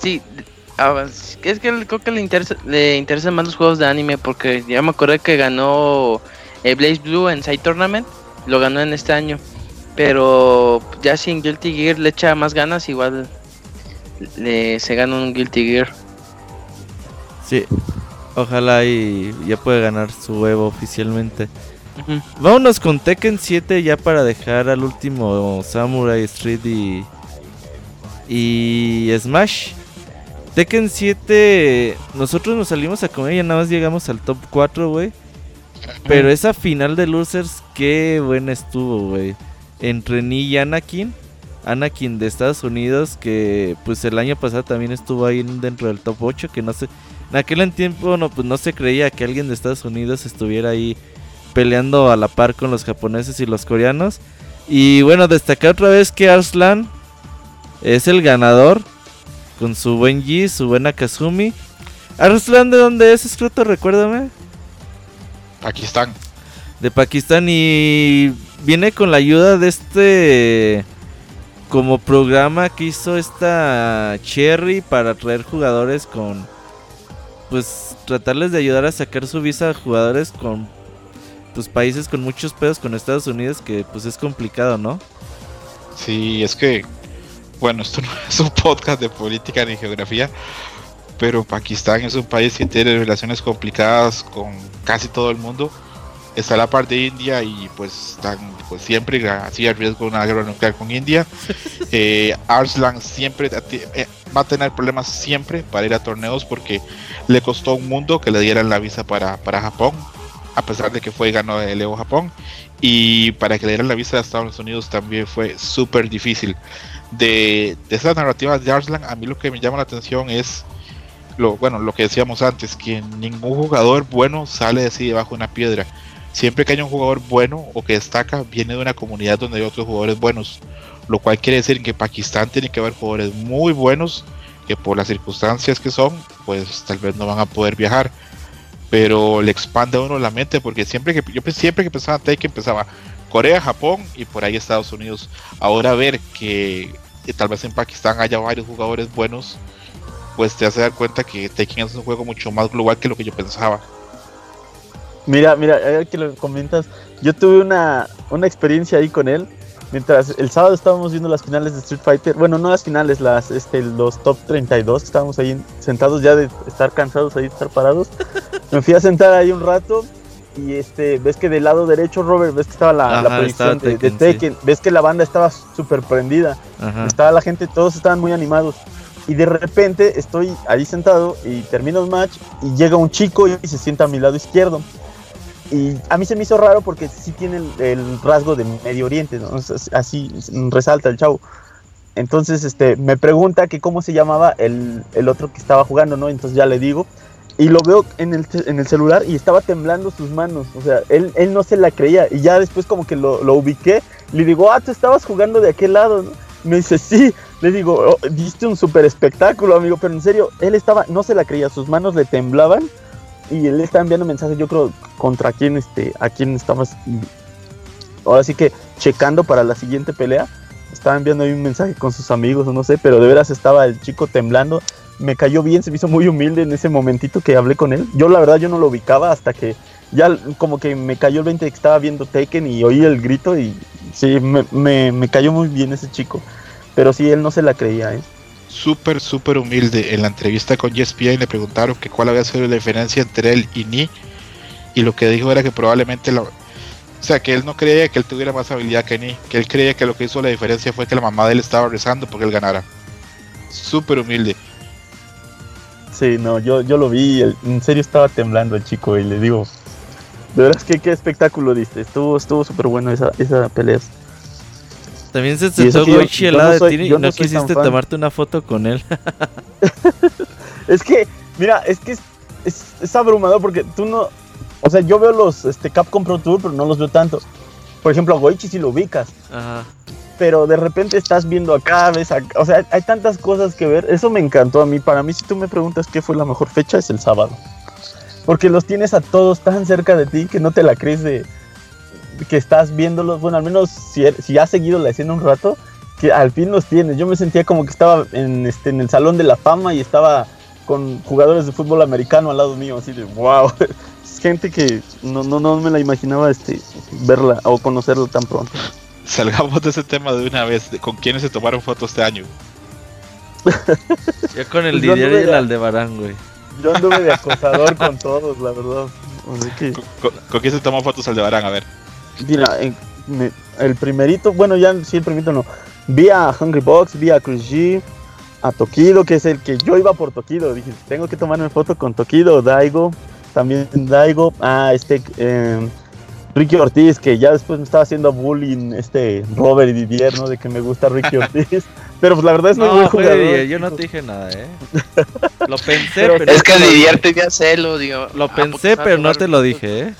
sí, ah, es que creo que le, interesa, le interesan más los juegos de anime porque ya me acordé que ganó el Blaze Blue en Side Tournament, lo ganó en este año. Pero ya si en Guilty Gear le echa más ganas, igual le, se gana un Guilty Gear. Sí, ojalá y ya puede ganar su Evo oficialmente. Vámonos con Tekken 7 ya para dejar al último Samurai Street y, y Smash. Tekken 7, nosotros nos salimos a comer y nada más llegamos al top 4, güey. Pero esa final de Losers, qué buena estuvo, güey. Entre Ni y Anakin. Anakin de Estados Unidos, que pues el año pasado también estuvo ahí dentro del top 8, que no sé... En aquel tiempo no, pues no se creía que alguien de Estados Unidos estuviera ahí peleando a la par con los japoneses y los coreanos. Y bueno, destacar otra vez que Arslan es el ganador con su buen G, su buena Kazumi. Arslan, ¿de dónde es, escroto? Recuérdame. Pakistán. De Pakistán y viene con la ayuda de este como programa que hizo esta Cherry para traer jugadores con pues tratarles de ayudar a sacar su visa a jugadores con pues países con muchos pedos con Estados Unidos que pues es complicado, ¿no? Sí, es que bueno, esto no es un podcast de política ni geografía, pero Pakistán es un país que tiene relaciones complicadas con casi todo el mundo. Está la parte de India y pues están pues siempre así al riesgo de una guerra nuclear con India. Eh, Arslan siempre eh, va a tener problemas siempre para ir a torneos porque le costó un mundo que le dieran la visa para, para Japón a pesar de que fue ganó el Evo Japón. Y para que le dieran la visa a Estados Unidos también fue súper difícil. De, de esas narrativas de Arslan, a mí lo que me llama la atención es lo, bueno, lo que decíamos antes, que ningún jugador bueno sale así debajo de una piedra. Siempre que haya un jugador bueno o que destaca, viene de una comunidad donde hay otros jugadores buenos. Lo cual quiere decir que Pakistán tiene que haber jugadores muy buenos que por las circunstancias que son, pues tal vez no van a poder viajar pero le expande a uno la mente porque siempre que yo siempre que pensaba en Tekken pensaba Corea, Japón y por ahí Estados Unidos. Ahora ver que, tal vez en Pakistán haya varios jugadores buenos, pues te hace dar cuenta que Tekken es un juego mucho más global que lo que yo pensaba. Mira, mira, que lo comentas, yo tuve una, una experiencia ahí con él Mientras el sábado estábamos viendo las finales de Street Fighter, bueno, no las finales, las, este, los top 32, estábamos ahí sentados ya de estar cansados ahí, de estar parados. Me fui a sentar ahí un rato y este, ves que del lado derecho, Robert, ves que estaba la, proyección de, Tekken, ves que la banda estaba súper prendida, estaba la gente, todos estaban muy animados. Y de repente estoy ahí sentado y termino el match y llega un chico y se sienta a mi lado izquierdo. Y a mí se me hizo raro porque sí tiene el, rasgo de Medio Oriente, así resalta el chavo. Entonces este, me pregunta que cómo se llamaba el, otro que estaba jugando, ¿no? Entonces ya le digo. Y lo veo en el, en el celular y estaba temblando sus manos. O sea, él, él no se la creía. Y ya después como que lo, lo ubiqué. Le digo, ah, tú estabas jugando de aquel lado. Me dice, sí. Le digo, oh, diste un super espectáculo, amigo. Pero en serio, él estaba, no se la creía. Sus manos le temblaban y él está enviando mensajes, yo creo, contra quién, este, a quién estabas, ahora sí que checando para la siguiente pelea, estaba enviando ahí un mensaje con sus amigos o no sé, pero de veras estaba el chico temblando, me cayó bien, se me hizo muy humilde en ese momentito que hablé con él, yo la verdad yo no lo ubicaba hasta que ya como que me cayó el 20 que estaba viendo Taken y oí el grito y sí, me, me, cayó muy bien ese chico, pero sí, él no se la creía, ¿eh? súper, súper humilde. En la entrevista con ESPN le preguntaron que cuál había sido la diferencia entre él y Ni. Y lo que dijo era que probablemente O sea, que él no creía que él tuviera más habilidad que Ni. Que él creía que lo que hizo la diferencia fue que la mamá de él estaba rezando porque él ganara. Súper humilde. Sí, no, yo, yo lo vi. en serio estaba temblando el chico y le digo... De verdad que qué espectáculo diste. Estuvo estuvo súper bueno esa, esa pelea. También se sentó Goichi al lado de ti y no, quisiste tomarte una foto con él. es que, mira, es que es, abrumador porque tú no. O sea, yo veo los este, Capcom Pro Tour, pero no los veo tanto. Por ejemplo, a Goichi sí lo ubicas. Ajá. Pero de repente estás viendo acá, ves acá. O sea, hay tantas cosas que ver. Eso me encantó a mí. Para mí, si tú me preguntas qué fue la mejor fecha, es el sábado. porque los tienes a todos tan cerca de ti que no te la crees de que estás viéndolos. Bueno, al menos si, si has seguido la escena un rato, que al fin los tienes. Yo me sentía como que estaba en, este, en el Salón de la Fama y estaba con jugadores de fútbol americano al lado mío, así de wow. Gente que no, no, no me la imaginaba este, verla o conocerla tan pronto. Salgamos de ese tema de una vez. ¿Con quiénes se tomaron fotos este año? Yo con el Didier y el Aldebarán, güey. Yo anduve de acosador con todos, la verdad. ¿Con, quién se tomó fotos Aldebarán? A ver. Mira, el primerito, bueno, ya sí, el primerito no. Vi a Hungry Box, vi a Chris G, a Tokido, que es el que yo iba por Tokido. Dije, tengo que tomarme foto con Tokido, Daigo, también Daigo, ah, este, eh, Ricky Ortiz, que ya después me estaba haciendo bullying, este Robert y Didier, ¿no? De que me gusta Ricky Ortiz. Pero pues la verdad es muy buen jugador. yo no te dije nada, ¿eh? Lo pensé, pero. es que Didier tenía celo, digo. Lo ah, pensé, pero no te lo dije, ¿eh?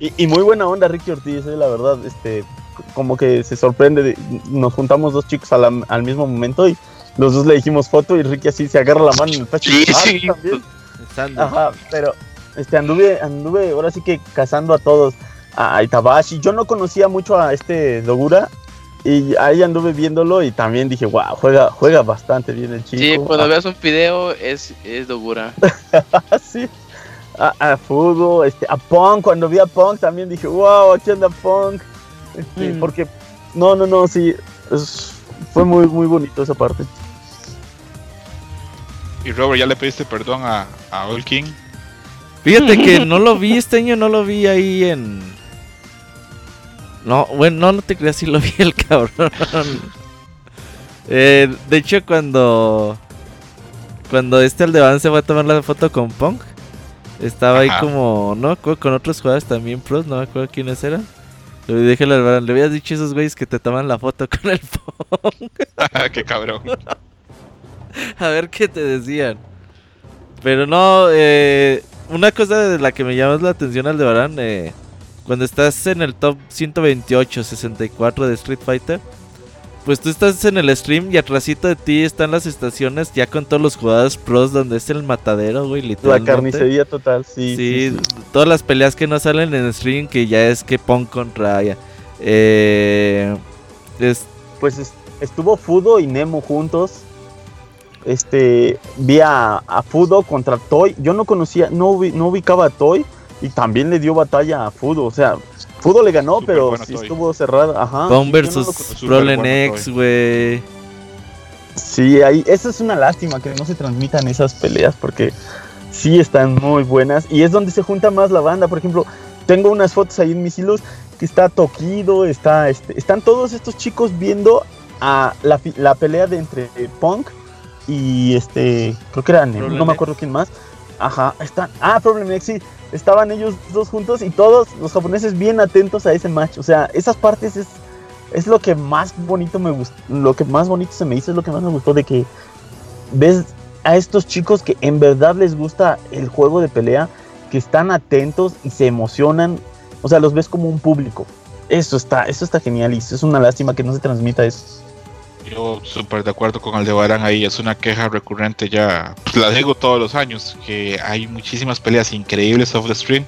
Y, muy buena onda Ricky Ortiz, ¿eh? la verdad, este. Como que se sorprende. nos juntamos dos chicos al mismo momento y los dos le dijimos foto y Ricky así se agarra la mano en el pecho. Sí, sí. Ajá, pero este anduve, anduve ahora sí que cazando a todos a Itabashi. Yo no conocía mucho a este Dogura y ahí anduve viéndolo y también dije, wow, juega, juega bastante bien el chico. Sí, cuando ah. veas un video es, es Dogura. sí. A, a Fugo, este, a Punk, cuando vi a Punk también dije, wow, aquí anda Punk. Este, mm. Porque, no, no, no, sí, fue muy, muy bonito esa parte. Y Robert, ¿ya le pediste perdón a, a All King? Fíjate que no lo vi este año, no lo vi ahí en, no, bueno, no, te creas si lo vi el cabrón. Eh, de hecho, cuando. Cuando este Aldebarán se fue a tomar la foto con Punk, estaba ahí como. ¿No? Con otros jugadores también pros, no me acuerdo quiénes eran. Le dije le habías dicho a esos güeyes que te toman la foto con el Punk. qué cabrón. a ver qué te decían. Pero no, eh, una cosa de la que me llama la atención Aldebarán, eh cuando estás en el top 128, 64 de Street Fighter, pues tú estás en el stream y atrásito de ti están las estaciones ya con todos los jugadores pros donde es el matadero, güey, literalmente. La carnicería total, sí. Sí, todas las peleas que no salen en el stream que ya es que pon contra ya. Eh, Pues estuvo Fudo y Nemo juntos. Este, vi a, Fudo contra Toy. Yo no conocía, no, no ubicaba a Toy y también le dio batalla a Fudo. O sea, Fudo le ganó, pero sí estuvo cerrada. Ajá. Bomb versus Problem X, güey. Sí, ahí, eso es una lástima que no se transmitan esas peleas porque sí están muy buenas y es donde se junta más la banda. Por ejemplo, tengo unas fotos ahí en mis hilos que está Tokido, está, este, están todos estos chicos viendo a la, la pelea de entre Punk y este, creo que era no me acuerdo quién más. Ajá, están, ah, Problem X, sí, estaban ellos dos juntos y todos los japoneses bien atentos a ese match. O sea, esas partes es, es lo que más bonito me gustó, lo que más bonito se me hizo, es lo que más me gustó de que ves a estos chicos que en verdad les gusta el juego de pelea, que están atentos y se emocionan. O sea, los ves como un público. Eso está, eso está genial y es una lástima que no se transmita eso. Yo súper de acuerdo con Aldebarán ahí, es una queja recurrente ya, pues, la digo todos los años, que hay muchísimas peleas increíbles off the stream.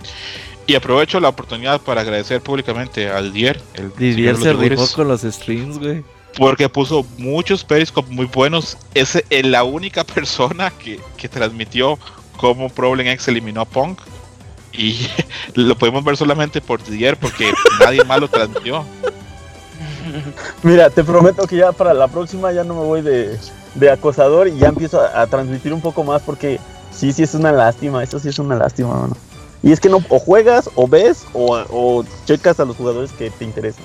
Y aprovecho la oportunidad para agradecer públicamente al Dier. El Dier se rifó con los streams, güey. Porque puso muchos periscopes muy buenos. Es la única persona que, que transmitió cómo Problem X eliminó a Punk. Y lo podemos ver solamente por Dier porque nadie más lo transmitió. Mira, te prometo que ya para la próxima ya no me voy de, acosador y ya empiezo a, transmitir un poco más porque sí, sí es una lástima, eso sí es una lástima, mano. Y es que no, o juegas, o ves, o, checas a los jugadores que te interesan.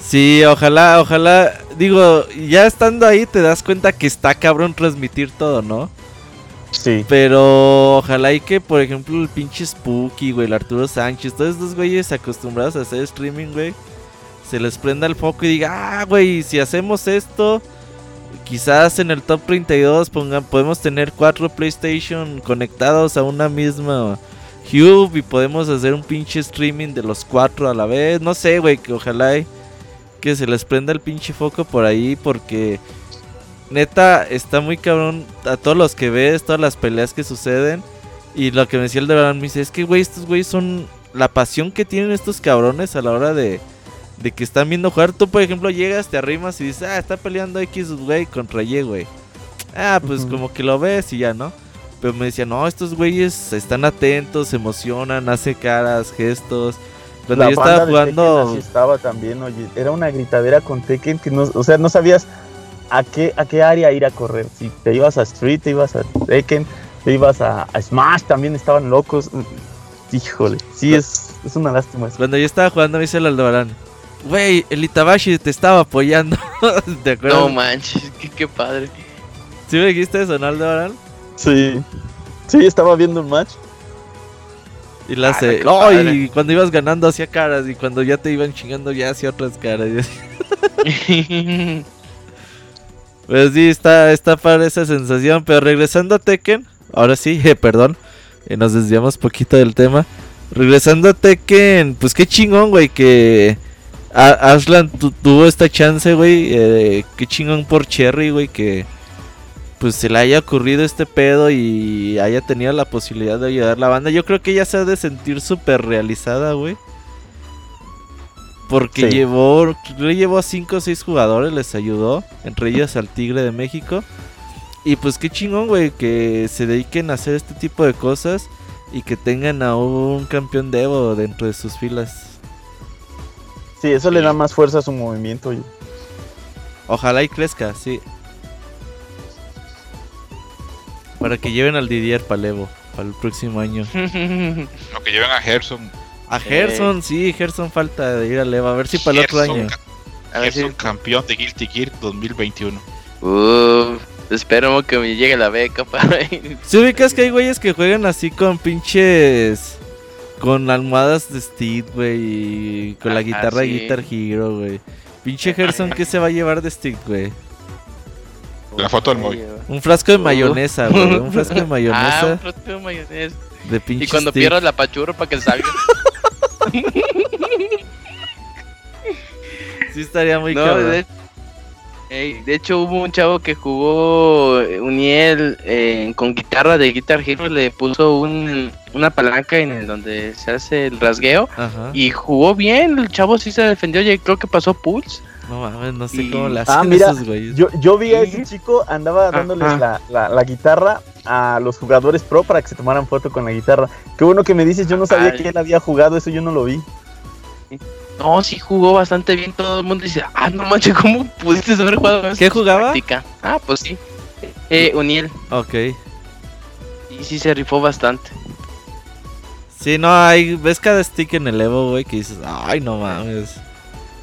Sí, ojalá, ojalá, digo, ya estando ahí te das cuenta que está cabrón transmitir todo, ¿no? Sí. Pero ojalá y que, por ejemplo, el pinche Spooky, güey, el Arturo Sánchez, todos estos güeyes acostumbrados a hacer streaming, güey, se les prenda el foco y diga, ah, güey, si hacemos esto, quizás en el top 32 pongan, podemos tener cuatro PlayStation conectados a una misma Cube y podemos hacer un pinche streaming de los cuatro a la vez. No sé, güey, que ojalá que se les prenda el pinche foco por ahí porque neta está muy cabrón a todos los que ves, todas las peleas que suceden. Y lo que me decía el de verdad me dice, es que, güey, estos güeyes son la pasión que tienen estos cabrones a la hora de, de que están viendo jugar. Tú, por ejemplo, llegas, te arrimas y dices, ah, está peleando X, güey, contra Y, güey. Ah, pues como que lo ves y ya, ¿no? Pero me decía, no, estos güeyes están atentos, se emocionan, hace caras, gestos. Cuando yo estaba jugando. estaba también, oye, era una gritadera con Tekken que no, o sea, no sabías a qué, a qué área ir a correr. Si te ibas a Street, te ibas a Tekken, te ibas a, Smash, también estaban locos. Híjole, sí, es, es una lástima. Cuando yo estaba jugando, me dice el Aldebarán, güey, el Itabashi te estaba apoyando. ¿Te acuerdas? No manches, qué, qué padre. ¿Sí me dijiste eso, no, Aldebarán? Sí. Sí, estaba viendo un match. Y la hace. Oh, y cuando ibas ganando hacía caras. Y cuando ya te iban chingando ya hacía otras caras. pues sí, está, está para esa sensación. Pero regresando a Tekken. Ahora sí, eh, perdón. Eh, nos desviamos poquito del tema. Regresando a Tekken. Pues qué chingón, güey. Que Aslan tuvo esta chance, güey. Eh, qué chingón por Cherry, güey. Que pues se le haya ocurrido este pedo y haya tenido la posibilidad de ayudar a la banda. Yo creo que ella se ha de sentir súper realizada, güey. Porque llevó, le llevó a 5 o 6 jugadores, les ayudó, entre ellos al Tigre de México. Y pues qué chingón, güey, que se dediquen a hacer este tipo de cosas y que tengan a un campeón de Evo dentro de sus filas. Sí, eso le da más fuerza a su movimiento. Ojalá y crezca, sí. Para que lleven al Didier Palevo para el próximo año. o que lleven a Gerson. A Gerson, sí, Gerson falta de ir a Leva. A ver si para el otro año. Gerson campeón de Guilty Gear 2021. Uh, espero que me llegue la beca para ir. Si ubicas que hay güeyes que juegan así con pinches. Con almohadas de Steve, güey. Y con la guitarra de Guitar Hero, güey. Pinche Gerson, ¿qué se va a llevar de Stick, güey? La foto del móvil. Un frasco de mayonesa, güey. Un frasco de mayonesa. Ah, un frasco de mayonesa. De pinche y cuando pierdas la pachurro para que salga. sí estaría muy no, de, de, hecho hubo un chavo que jugó Uniel eh, con guitarra de Guitar Hero, le puso un, una palanca en el donde se hace el rasgueo y jugó bien, el chavo sí se defendió, y creo que pasó Pulse. No mames, no sé cómo la ah, hacen esos güeyes. Yo, yo vi a ese chico, andaba dándoles la, la, guitarra a los jugadores pro para que se tomaran foto con la guitarra. Qué bueno que me dices, yo no sabía que él había jugado, eso yo no lo vi. No, sí jugó bastante bien. Todo el mundo dice, ah, no manches, ¿cómo pudiste haber jugado ¿Qué jugaba? Ah, pues sí. Eh, Uniel. Ok. Y sí se rifó bastante. Sí, no, hay, ves cada stick en el Evo, güey, que dices, ay, no mames.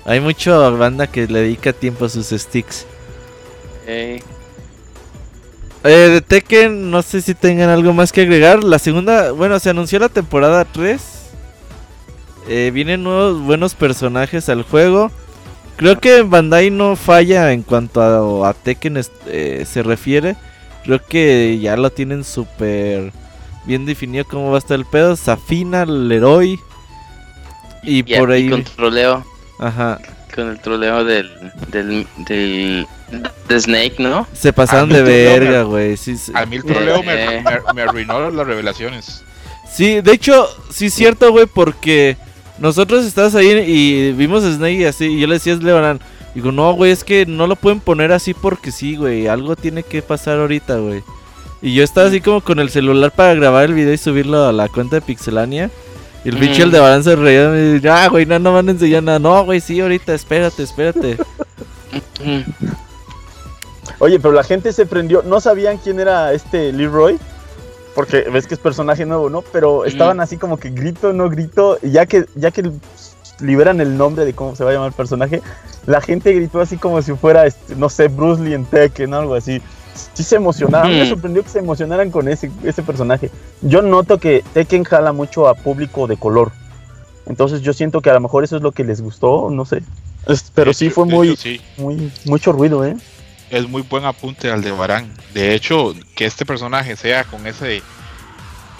Hay mucha banda que le dedica tiempo a sus sticks. Eh, de Tekken, no sé si tengan algo más que agregar. La segunda, bueno, se anunció la temporada 3. Eh, vienen nuevos buenos personajes al juego. Creo que Bandai no falla en cuanto a, Tekken eh, se refiere. Creo que ya lo tienen súper bien definido cómo va a estar el pedo. Safina, Leroy. Y, por ahí. controleo. Ajá. Con el troleo del, del, del de Snake, ¿no? Se pasaron de verga, güey. Sí, A mí el troleo me, me, arruinó las revelaciones. Sí, de hecho, sí es cierto, güey, porque nosotros estábamos ahí y vimos a Snake y así, y yo le decía a Lebanon, digo, no, güey, es que no lo pueden poner así porque sí, güey, algo tiene que pasar ahorita, güey. Y yo estaba así como con el celular para grabar el video y subirlo a la cuenta de Pixelania. Y el bicho el de balance se reía y me dice, ah, güey, no, no van a enseñar nada. No, güey, sí, ahorita, espérate, espérate. Oye, pero la gente se prendió, no sabían quién era este Leroy, porque ves que es personaje nuevo, ¿no? Pero estaban así como que grito, no grito, y ya que, ya que liberan el nombre de cómo se va a llamar el personaje, la gente gritó así como si fuera, este, no sé, Bruce Lee en Tekken, algo así sí se emocionaron. Me sorprendió que se emocionaran con ese, ese personaje. Yo noto que Tekken jala mucho a público de color. Entonces yo siento que a lo mejor eso es lo que les gustó, no sé. pero sí fue muy, muy mucho ruido, ¿eh? Es muy buen apunte al de Barán. De hecho, que este personaje sea con ese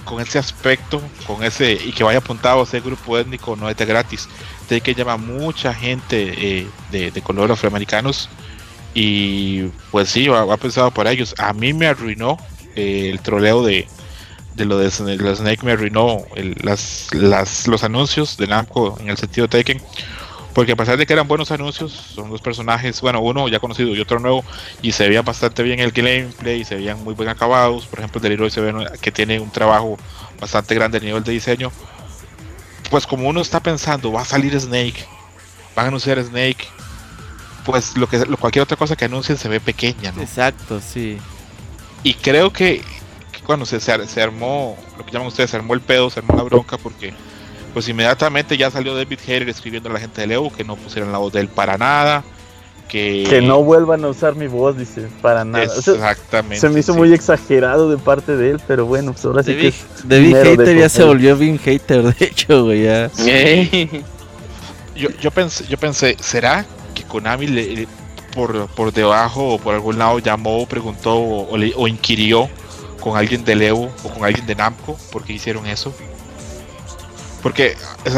con ese aspecto, con ese y que vaya apuntado a ese grupo étnico no es de gratis. De que llama mucha gente eh, de, de color afroamericanos y pues sí, ha, pensado por ellos. A mí me arruinó eh, el troleo de, de lo de, Snake me arruinó las, las, los anuncios de Namco en el sentido Taken. Porque a pesar de que eran buenos anuncios, son dos personajes, bueno, uno ya conocido y otro nuevo, y se veía bastante bien el gameplay, y se veían muy bien acabados. Por ejemplo, el Leroy se ve que tiene un trabajo bastante grande a nivel de diseño. Pues como uno está pensando, va a salir Snake, van a anunciar Snake, pues lo que cualquier otra cosa que anuncien se ve pequeña, ¿no? Exacto, sí. Y creo que, cuando se, se, armó, lo que llaman ustedes, se armó el pedo, se armó la bronca, porque pues inmediatamente ya salió David Hayter escribiendo a la gente de Leo que no pusieran la voz de él para nada. Que, que no vuelvan a usar mi voz, dice, para nada. Exactamente. se me hizo muy exagerado de parte de él, pero bueno, pues ahora sí que. David Hater ya se volvió bien hater, de hecho, güey, ya. yo, yo, pensé, yo pensé, ¿será que Konami le, por, por debajo o por algún lado llamó, preguntó o, inquirió con alguien de Leo o con alguien de Namco porque hicieron eso. Porque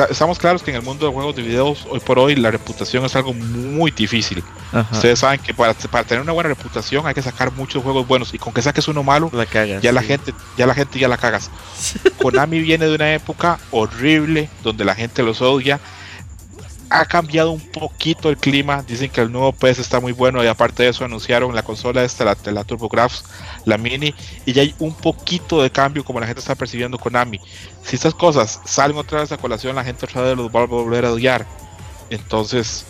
estamos claros que en el mundo de juegos de videos, hoy por hoy, la reputación es algo muy difícil. Ustedes saben que para, para, tener una buena reputación hay que sacar muchos juegos buenos. Y con que saques uno malo, la ya la gente, ya la gente ya la cagas. Konami viene de una época horrible donde la gente los odia ha cambiado un poquito el clima. Dicen que el nuevo PS está muy bueno y aparte de eso anunciaron la consola esta, la, la TurboGrafx, la Mini, y ya hay un poquito de cambio como la gente está percibiendo Konami. Si estas cosas salen otra vez a colación, la gente otra vez los va a volver a odiar. Entonces,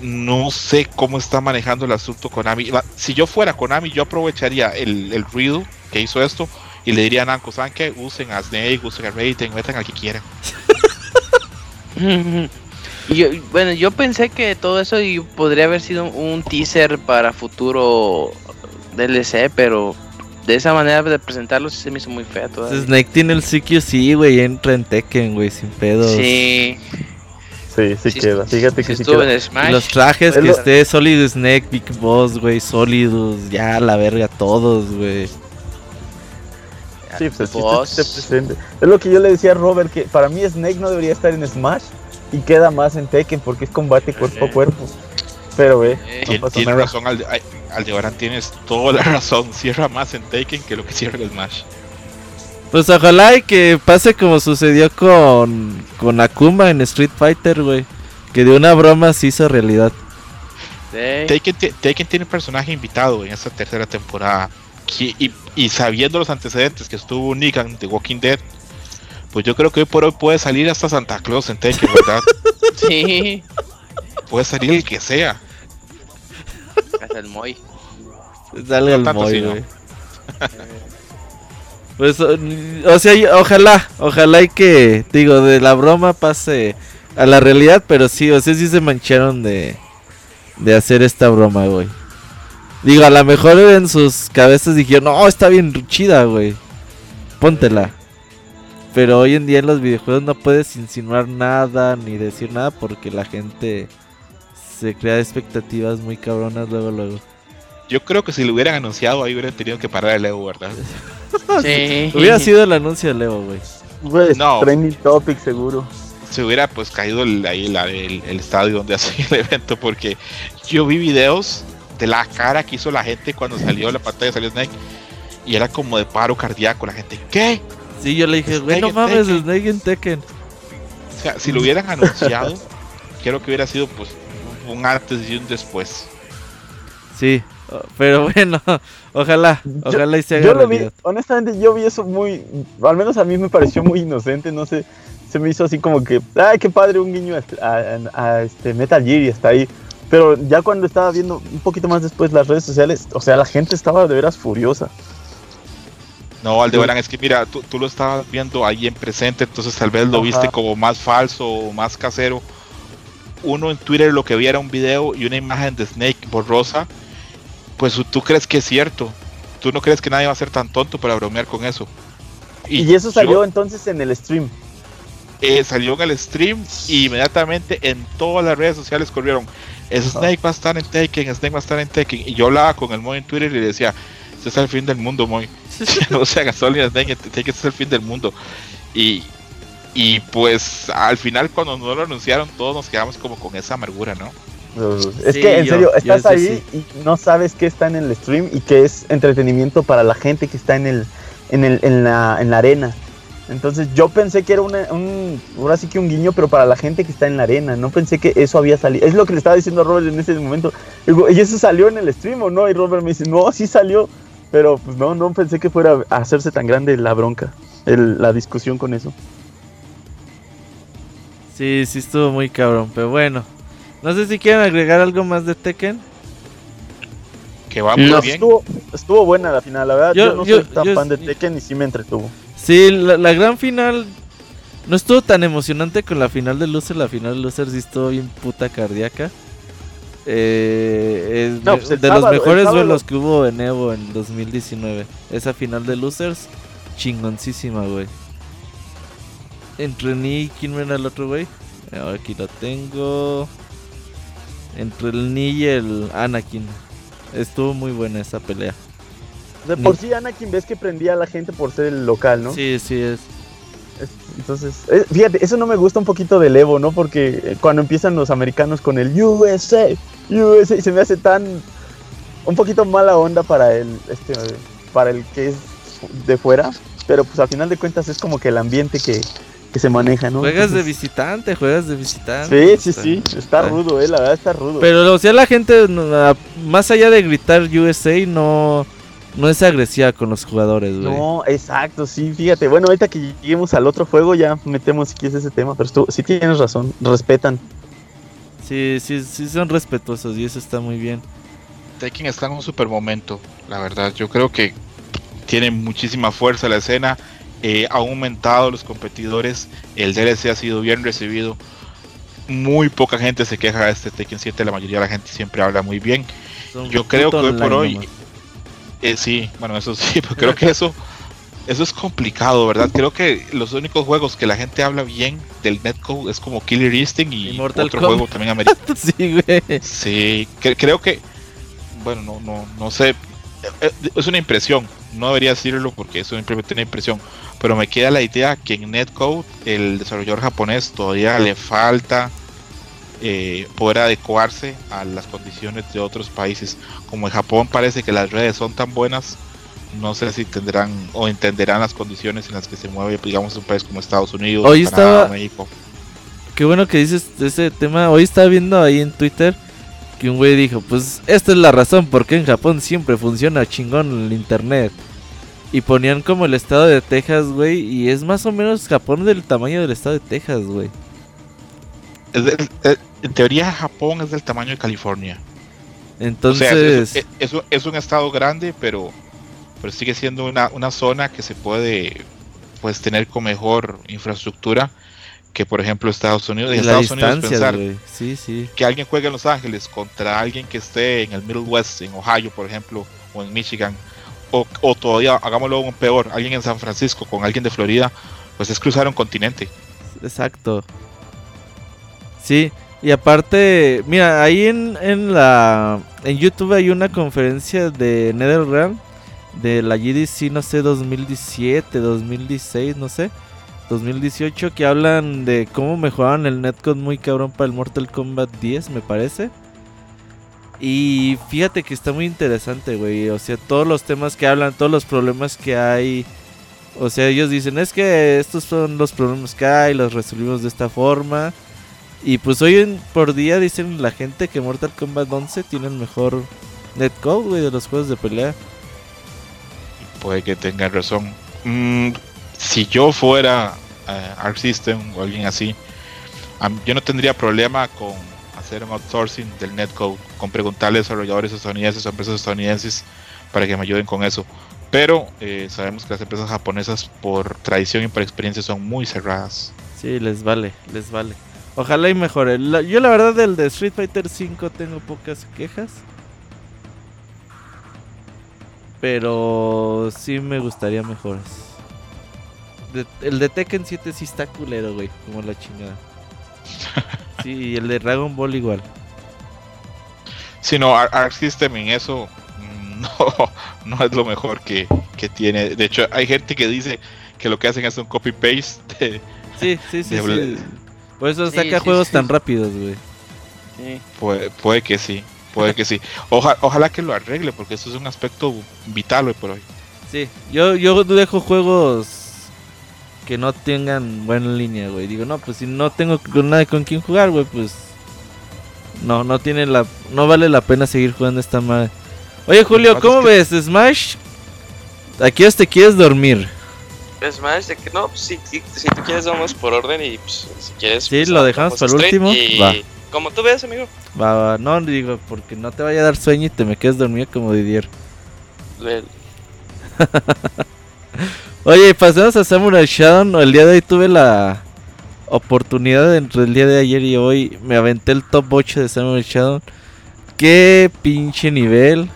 no sé cómo está manejando el asunto Konami. Si yo fuera Konami, yo aprovecharía el, ruido que hizo esto y le diría a Namco, ¿saben qué? Usen a Snake, usen a Raiden, metan al que quieran. yo, bueno, yo pensé que todo eso podría haber sido un teaser para futuro DLC, pero de esa manera de presentarlo se me hizo muy feo Snake tiene el CQC, güey, entra en Tekken, güey, sin pedos. Sí. Sí, sí, queda. Fíjate que sí queda. Los trajes que esté Solid Snake, Big Boss, güey, sólidos, ya la verga todos, güey. Sí, pues. Es lo que yo le decía a Robert, que para mí Snake no debería estar en Smash y queda más en Tekken porque es combate cuerpo a cuerpo. Pero ve, tiene razón Aldebarán, tienes toda la razón. Cierra más en Taken que lo que cierra el Smash. Pues ojalá y que pase como sucedió con, con Akuma en Street Fighter, güey. Que de una broma se hizo realidad. Taken, tiene un personaje invitado en esta tercera temporada. y, y, sabiendo los antecedentes que estuvo Negan de Walking Dead, pues yo creo que hoy por hoy puede salir hasta Santa Claus en Tekken, ¿verdad? sí. Puede salir el que sea. Hasta el Moy. Sale el Moy, güey. Pues, o sea, ojalá, ojalá y que, digo, de la broma pase a la realidad, pero sí, o sea, sí se mancharon de, de hacer esta broma, güey. Digo, a lo mejor en sus cabezas dijeron, no, está bien chida, güey. Póntela. Pero hoy en día en los videojuegos no puedes insinuar nada ni decir nada porque la gente se crea expectativas muy cabronas luego, luego. Yo creo que si lo hubieran anunciado ahí hubieran tenido que parar el Evo, ¿verdad? Sí. Hubiera sido el anuncio del Evo, güey. no. Trending topic seguro. Se hubiera pues caído el, ahí el, estadio donde hacen el evento porque yo vi videos de la cara que hizo la gente cuando salió la pantalla, salió Snake y era como de paro cardíaco. La gente, ¿qué? Sí, yo le dije, güey, no mames, Snake en Tekken. O sea, si lo hubieran anunciado, creo que hubiera sido pues un antes y un después. Sí, pero bueno, ojalá, ojalá y se haga Yo lo vi, honestamente yo vi eso muy, al menos a mí me pareció muy inocente, no sé, se me hizo así como que, ay, qué padre, un guiño a, este Metal Gear y hasta ahí. Pero ya cuando estaba viendo un poquito más después las redes sociales, o sea, la gente estaba de veras furiosa. No, Aldebarán, es que mira, tú, lo estabas viendo ahí en presente, entonces tal vez lo viste como más falso o más casero. Uno en Twitter lo que vi era un video y una imagen de Snake borrosa, pues tú crees que es cierto. Tú no crees que nadie va a ser tan tonto para bromear con eso. Y, eso salió entonces en el stream. Eh, salió en el stream y inmediatamente en todas las redes sociales corrieron. Snake va a estar en Taken, Snake va a estar en Taken. Y yo hablaba con el Moy en Twitter y le decía, este es el fin del mundo, Moy. no se haga sólidas, que este es el fin del mundo. Y, y pues al final cuando no lo anunciaron todos nos quedamos como con esa amargura, ¿no? es que en serio, estás ahí y no sabes qué está en el stream y que es entretenimiento para la gente que está en el en, el, en, la, en la arena. Entonces yo pensé que era un, ahora sí que un guiño, pero para la gente que está en la arena. No pensé que eso había salido. Es lo que le estaba diciendo a Robert en ese momento. Digo, ¿y eso salió en el stream o no? Y Robert me dice, no, sí salió. Pero pues no, no pensé que fuera a hacerse tan grande la bronca, la discusión con eso. Sí, sí estuvo muy cabrón, pero bueno. No sé si quieren agregar algo más de Tekken. Que va muy bien. Estuvo, buena la final, la verdad. Yo, no soy tan fan de Tekken y sí me entretuvo. Sí, la, gran final no estuvo tan emocionante con la final de Loser. La final de Loser sí estuvo bien puta cardíaca. Eh, pues de, los mejores duelos que hubo en Evo en 2019. Esa final de Losers, chingoncísima, güey. Entre Ni, ¿quién era el otro, güey? Aquí lo tengo. Entre el Ni y el Anakin. Estuvo muy buena esa pelea. De por sí Anakin ves que prendía a la gente por ser el local, ¿no? Sí, sí es. Entonces, eh, fíjate, eso no me gusta un poquito del Evo, ¿no? Porque eh, cuando empiezan los americanos con el USA, USA, se me hace tan un poquito mala onda para el este para el que es de fuera, pero pues al final de cuentas es como que el ambiente que, que se maneja, ¿no? Juegas de visitante, juegas de visitante. Sí, sí, sí, está rudo, eh, la verdad está rudo. Pero o sea, la gente más allá de gritar USA no no es agresiva con los jugadores, güey. No, exacto, sí, fíjate. Bueno, ahorita que lleguemos al otro juego ya metemos si quieres ese tema, pero tú, sí tienes razón, respetan. Sí, sí, sí son respetuosos y eso está muy bien. Tekken está en un super momento, la verdad. Yo creo que tiene muchísima fuerza la escena. Eh, ha aumentado los competidores. El DLC ha sido bien recibido. Muy poca gente se queja de este Tekken 7. La mayoría de la gente siempre habla muy bien. Yo creo que hoy por hoy eh, sí, bueno, eso sí, pero creo que eso, eso es complicado, ¿verdad? Creo que los únicos juegos que la gente habla bien del netcode es como Killer Instinct y, otro juego también americano. sí, güey. Sí, creo que, bueno, no, no, no sé, eh, es una impresión, no debería decirlo porque es simplemente una impresión, pero me queda la idea que en netcode el desarrollador japonés todavía le falta eh, poder adecuarse a las condiciones de otros países. Como en Japón parece que las redes son tan buenas, no sé si tendrán o entenderán las condiciones en las que se mueve, digamos, un país como Estados Unidos, Hoy Canadá, México. Qué bueno que dices ese tema. Hoy estaba viendo ahí en Twitter que un güey dijo, pues esta es la razón por qué en Japón siempre funciona chingón el internet. Y ponían como el estado de Texas, güey, y es más o menos Japón del tamaño del estado de Texas, güey. En teoría Japón es del tamaño de California. Entonces... es, un estado grande, pero, pero sigue siendo una, zona que se puede pues tener con mejor infraestructura que por ejemplo Estados Unidos. En Estados Unidos pensar sí, sí. que alguien juegue en Los Ángeles contra alguien que esté en el Middle West, en Ohio por ejemplo, o en Michigan, o, o todavía hagámoslo aún peor, alguien en San Francisco con alguien de Florida, pues es cruzar un continente. Exacto. Sí, y aparte, mira, ahí en, en la en YouTube hay una conferencia de NetherRealm de la GDC, no sé, 2017, 2016, no sé, 2018 que hablan de cómo mejoraron el netcode muy cabrón para el Mortal Kombat 10, me parece. Y fíjate que está muy interesante, güey. O sea, todos los temas que hablan, todos los problemas que hay. O sea, ellos dicen, es que estos son los problemas que hay, los resolvimos de esta forma. Y pues hoy en, por día dicen la gente que Mortal Kombat 11 tiene el mejor netcode, güey, de los juegos de pelea. Puede que tengan razón. Mm, si yo fuera uh, Arc System o alguien así, yo no tendría problema con hacer un outsourcing del netcode, con preguntarle a desarrolladores estadounidenses o empresas estadounidenses para que me ayuden con eso. Pero eh, sabemos que las empresas japonesas por tradición y por experiencia son muy cerradas. Sí, les vale, les vale. Ojalá y mejore. yo la verdad del de Street Fighter 5 tengo pocas quejas. Pero sí me gustaría mejores. el de Tekken 7 sí está culero, güey. Como la chingada. Sí, y el de Dragon Ball igual. Si no, Arc System en eso mm, no, no es lo mejor que, que, tiene. De hecho, hay gente que dice que lo que hacen es un copy-paste de... Sí, sí, sí. sí. Por eso saca juegos tan rápidos, güey. Puede, que sí, puede que sí. ojalá que lo arregle, porque eso es un aspecto vital hoy por hoy. Sí, yo, yo dejo juegos que no tengan buena línea, güey. Digo, no, pues si no tengo nadie con quien jugar, güey, pues no, no tiene la, no vale la pena seguir jugando esta madre. Oye, Julio, ¿cómo ves? Smash, aquí te quieres dormir. Smash, de que no, pues, si, si, tú quieres vamos por orden y pues, si quieres. Sí, pues, lo dejamos para el último. Va. Como tú ves, amigo. Va, va, no digo, porque no te vaya a dar sueño y te me quedes dormido como Didier. Oye, pasemos a Samurai Shadow. El día de hoy tuve la oportunidad entre el día de ayer y hoy. Me aventé el top 8 de Samurai Shadow. Qué pinche nivel.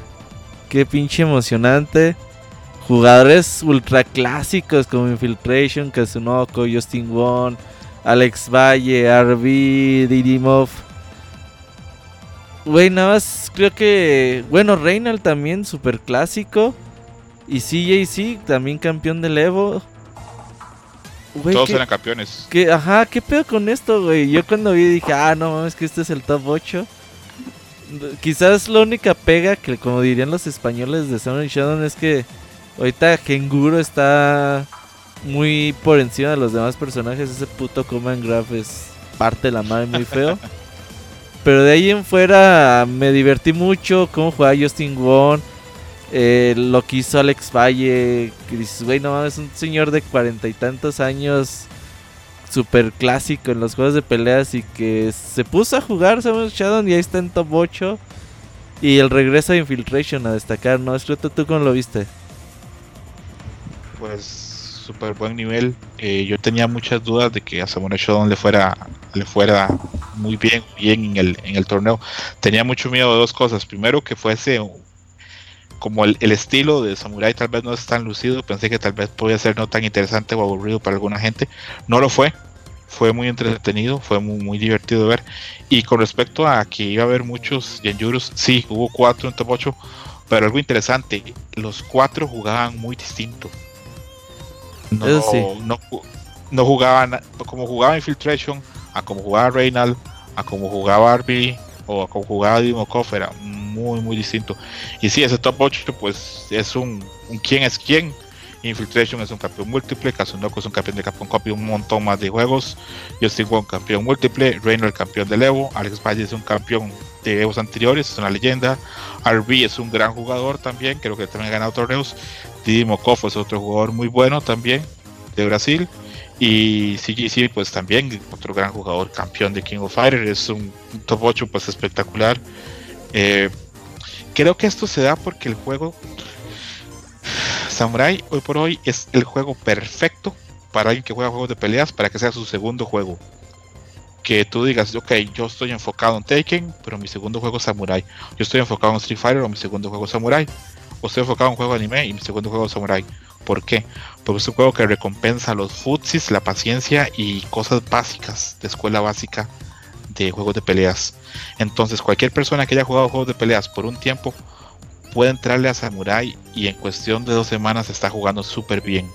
Qué pinche emocionante. Jugadores ultra clásicos como Infiltration, Kazunoko, Justin Wong, Alex Valle, RB, Didimov. Güey, nada más creo que. Bueno, Reynald también, super clásico. Y CJC, también campeón del Evo. Todos eran campeones. Que, ajá, ¿qué pedo con esto, güey? Yo cuando vi dije, ah, no mames, que este es el top 8. Quizás la única pega que, como dirían los españoles de Sun Shadow, es que ahorita Kenguru está muy por encima de los demás personajes. Ese puto Command Graph es parte de la madre muy feo. Pero de ahí en fuera me divertí mucho. Cómo jugaba Justin Wong. Eh, lo que hizo Alex Valle. Que dices, güey, no es un señor de cuarenta y tantos años. Super clásico en los juegos de peleas. Y que se puso a jugar Samuel Shadow. Y ahí está en top 8. Y el regreso de Infiltration a destacar, ¿no? ¿tú cómo lo viste? Pues súper buen nivel. Eh, yo tenía muchas dudas de que a Samurai Shodown le fuera, le fuera muy bien, bien en el, en el torneo. Tenía mucho miedo de dos cosas. Primero, que fuese como el, estilo de Samurai tal vez no es tan lucido. Pensé que tal vez podía ser no tan interesante o aburrido para alguna gente. No lo fue. Fue muy entretenido, fue muy, muy divertido de ver. Y con respecto a que iba a haber muchos Genjurus, sí, hubo cuatro en top 8. Pero algo interesante, los cuatro jugaban muy distinto no, no, no jugaban como jugaba Infiltration, a como jugaba Reynald, a como jugaba Arby o a como jugaba Dimokov era muy muy distinto. Y si ese top 8 pues es un, un quién es quién. Infiltration es un campeón múltiple, Kazunoko es un campeón de Capcom Cup y un montón más de juegos. Justin Wong campeón múltiple, Reynolds campeón del Evo, Alex Valle es un campeón de Evos anteriores, es una leyenda. RB es un gran jugador también, creo que también ha ganado torneos. Didi Mokofo es otro jugador muy bueno también de Brasil. Y CGC pues también otro gran jugador, campeón de King of Fighters, es un, top 8 pues espectacular. Eh, creo que esto se da porque el juego Samurai hoy por hoy es el juego perfecto para alguien que juega juegos de peleas para que sea su segundo juego. Que tú digas, ok, yo estoy enfocado en Taken, pero mi segundo juego es Samurai. Yo estoy enfocado en Street Fighter, o mi segundo juego es Samurai o estoy enfocado en juego de anime y mi segundo juego es Samurai. ¿Por qué? Porque es un juego que recompensa los futsis, la paciencia y cosas básicas de escuela básica de juegos de peleas. Entonces, cualquier persona que haya jugado juegos de peleas por un tiempo puede entrarle a Samurai y en cuestión de dos semanas está jugando súper bien.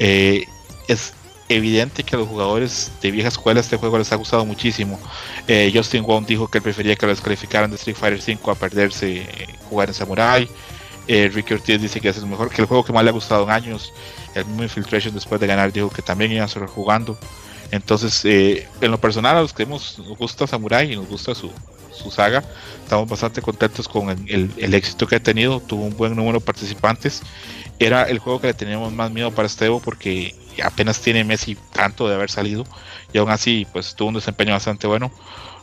Eh, es evidente que a los jugadores de vieja escuela este juego les ha gustado muchísimo. Eh, Justin Wong dijo que él prefería que lo descalificaran de Street Fighter 5 a perderse eh, jugar en Samurai. Ricky Ortiz dice que es el mejor, que el juego que más le ha gustado en años. El mismo Infiltration después de ganar dijo que también iba a seguir jugando. Entonces, en lo personal, a los que nos gusta Samurai y nos gusta su, saga, estamos bastante contentos con el, éxito que ha tenido. Tuvo un buen número de participantes. Era el juego que le teníamos más miedo para este Evo porque apenas tiene Messi tanto de haber salido y aún así pues tuvo un desempeño bastante bueno.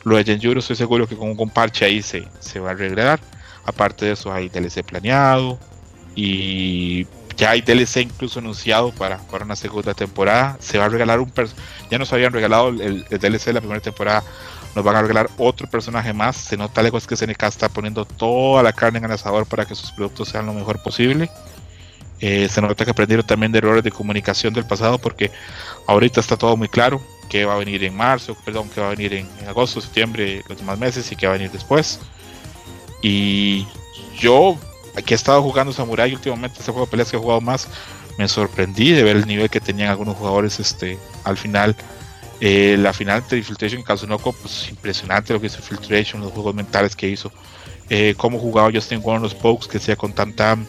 Lo de Genjuro estoy seguro que con un parche ahí se, se va a arreglar. Aparte de eso hay DLC planeado y ya hay DLC incluso anunciado para, para una segunda temporada. Se va a regalar un ya nos habían regalado el, DLC de la primera temporada. Nos van a regalar otro personaje más. Se nota lejos que SNK está poniendo toda la carne en el asador para que sus productos sean lo mejor posible. Eh, se nota que aprendieron también de errores de comunicación del pasado porque ahorita está todo muy claro que va a venir en marzo, perdón, que va a venir en, agosto, septiembre, los demás meses y que va a venir después. Y yo, aquí he estado jugando Samurai últimamente, este juego de peleas que he jugado más, me sorprendí de ver el nivel que tenían algunos jugadores este, al final. Eh, la final de Infiltration Kazunoko, pues impresionante lo que hizo Infiltration, los juegos mentales que hizo. Eh, cómo jugaba Justin Wong los pokes que hacía con Tantam.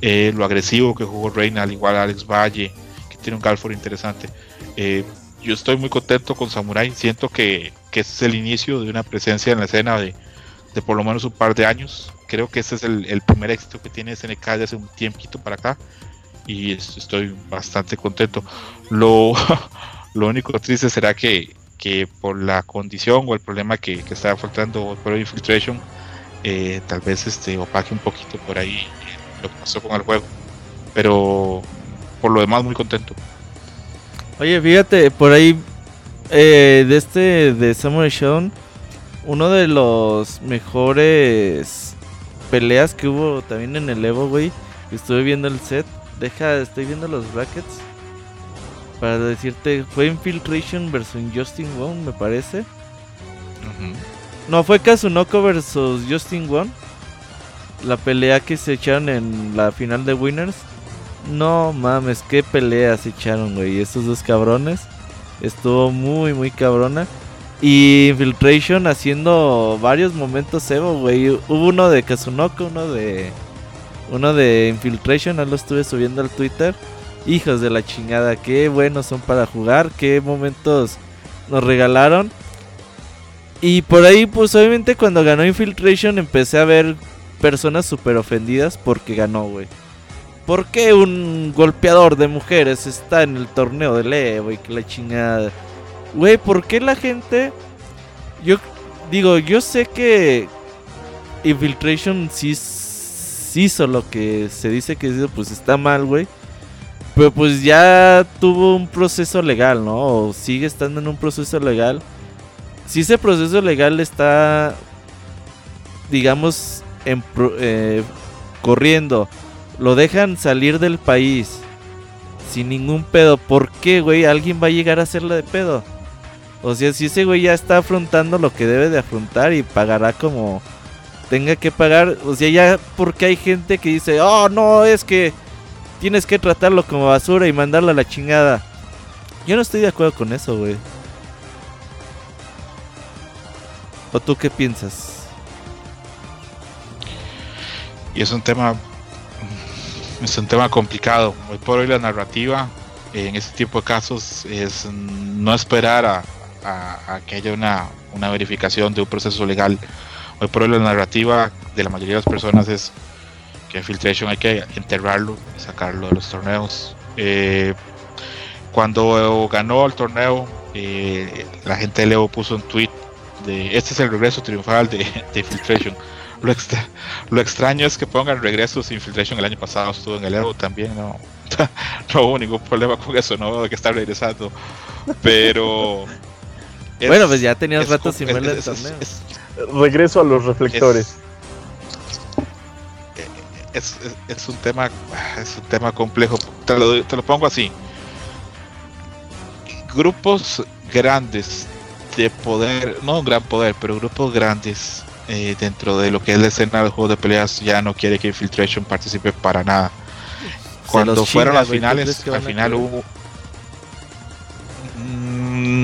eh, lo agresivo que jugó Reina, al igual Alex Valle, que tiene un Galford interesante. Yo estoy muy contento con Samurai, siento que, que es el inicio de una presencia en la escena de, de por lo menos un par de años. Creo que ese es el, el primer éxito que tiene SNK desde hace un tiempito para acá y estoy bastante contento. Lo, lo único triste será que, que por la condición o el problema que, que está afrontando Pro Infiltration, eh, tal vez este opaque un poquito por ahí lo que pasó con el juego. Pero por lo demás, muy contento. Oye, fíjate, por ahí eh, de este de Samurai uno de los mejores peleas que hubo también en el Evo, güey. Estuve viendo el set. Deja, estoy viendo los brackets. Para decirte, fue Infiltration versus Justin Wong, me parece. No, fue Kazunoko versus Justin Wong. La pelea que se echaron en la final de Winners. No mames, qué pelea se echaron, güey. Estos dos cabrones. Estuvo muy, muy cabrona. Y Infiltration haciendo varios momentos Evo, güey. Hubo uno de Kazunoko, uno de. Uno de Infiltration, ahí lo estuve subiendo al Twitter. Hijos de la chingada, qué buenos son para jugar, qué momentos nos regalaron. Y por ahí, pues obviamente cuando ganó Infiltration empecé a ver personas súper ofendidas porque ganó, güey. ¿Por qué un golpeador de mujeres está en el torneo de Leo, güey? Que la chingada. Güey, ¿por qué la gente... Yo digo, yo sé que Infiltration sí, sí hizo lo que se dice que hizo, pues está mal, güey. Pero pues ya tuvo un proceso legal, ¿no? O sigue estando en un proceso legal. Si ese proceso legal está, digamos, en eh, corriendo, lo dejan salir del país sin ningún pedo, ¿por qué, güey? ¿Alguien va a llegar a hacerle de pedo? O sea, si ese güey ya está afrontando lo que debe de afrontar y pagará como tenga que pagar, o sea, ya porque hay gente que dice, oh, no, es que tienes que tratarlo como basura y mandarlo a la chingada. Yo no estoy de acuerdo con eso, güey. ¿O tú qué piensas? Y es un tema es un tema complicado. Hoy por hoy la narrativa en este tipo de casos es no esperar a, a, que haya una, una, verificación de un proceso legal. Hoy por hoy la narrativa de la mayoría de las personas es que Filtration hay que enterrarlo y sacarlo de los torneos. Eh, cuando ganó el torneo, eh, la gente de Leo puso un tweet de este es el regreso triunfal de, de Filtration. Lo, lo, extraño es que pongan regresos Infiltration el año pasado, estuvo en el Evo también, no, no hubo ningún problema con eso, no de que está regresando. Pero bueno, pues ya tenías rato sin verle Regreso a los reflectores. Es, es, un tema es un tema complejo. Te lo, te lo pongo así. Grupos grandes de poder, no un gran poder, pero grupos grandes eh, dentro de lo que es la escena del juego de peleas ya no quiere que Infiltration participe para nada. Cuando fueron las finales, al final hubo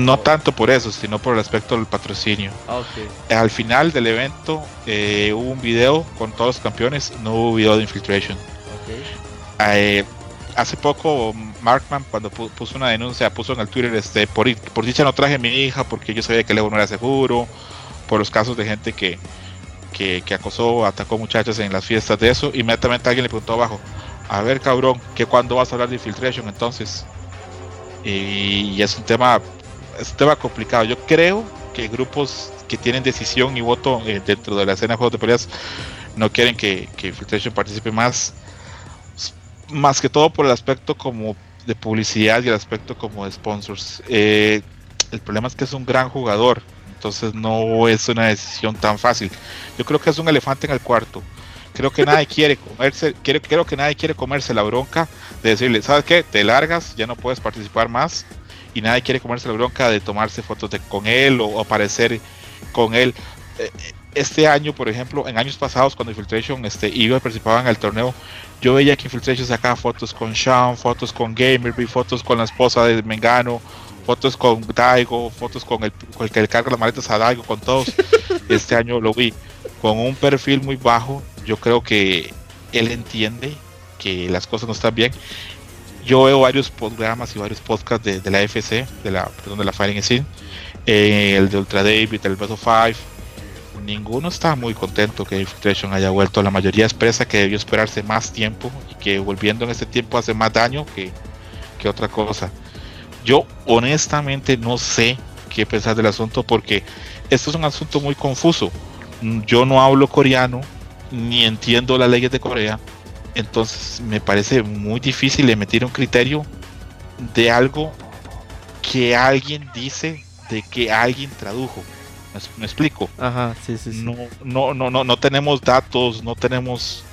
no tanto por eso, sino por el aspecto del patrocinio. Ah, Al final del evento eh, hubo un video con todos los campeones, no hubo video de Infiltration. Eh, hace poco Markman cuando puso una denuncia, puso en el Twitter, este, por, por dicha no traje a mi hija porque yo sabía que el Evo no era seguro, por los casos de gente que, que, que acosó, atacó muchachas en las fiestas de eso, inmediatamente alguien le preguntó abajo, a ver cabrón, que cuando vas a hablar de Infiltration entonces? Y, es un tema es un tema complicado. Yo creo que grupos que tienen decisión y voto eh, dentro de la escena de juegos de peleas no quieren que, que Infiltration participe más. Más que todo por el aspecto como de publicidad y el aspecto como de sponsors. Eh, el problema es que es un gran jugador, entonces no es una decisión tan fácil. Yo creo que es un elefante en el cuarto. Creo que nadie quiere comerse, quiero, creo que nadie quiere comerse la bronca de decirle, ¿sabes qué? Te largas, ya no puedes participar más y nadie quiere comerse la bronca de tomarse fotos de, con él o, aparecer con él. Eh, este año, por ejemplo, en años pasados, cuando Infiltration este, iba y participaba en el torneo, yo veía que Infiltration sacaba fotos con Sean, fotos con Gamerby, fotos con la esposa de Mengano, fotos con Daigo, fotos con el, con el que le carga las maletas a Daigo, con todos. Este año lo vi con un perfil muy bajo. Yo creo que él entiende que las cosas no están bien. Yo veo varios programas y varios podcasts de, la FC, de la, perdón, de la Fighting Scene, eh, el de Ultra David, el of Five. Ninguno está muy contento que Infiltration haya vuelto. La mayoría expresa que debió esperarse más tiempo y que volviendo en este tiempo hace más daño que, que otra cosa. Yo honestamente no sé qué pensar del asunto porque esto es un asunto muy confuso. Yo no hablo coreano ni entiendo las leyes de Corea entonces me parece muy difícil emitir un criterio de algo que alguien dice de que alguien tradujo. ¿Me, explico? Ajá, sí, sí, No, no, no, no, no tenemos datos, no tenemos,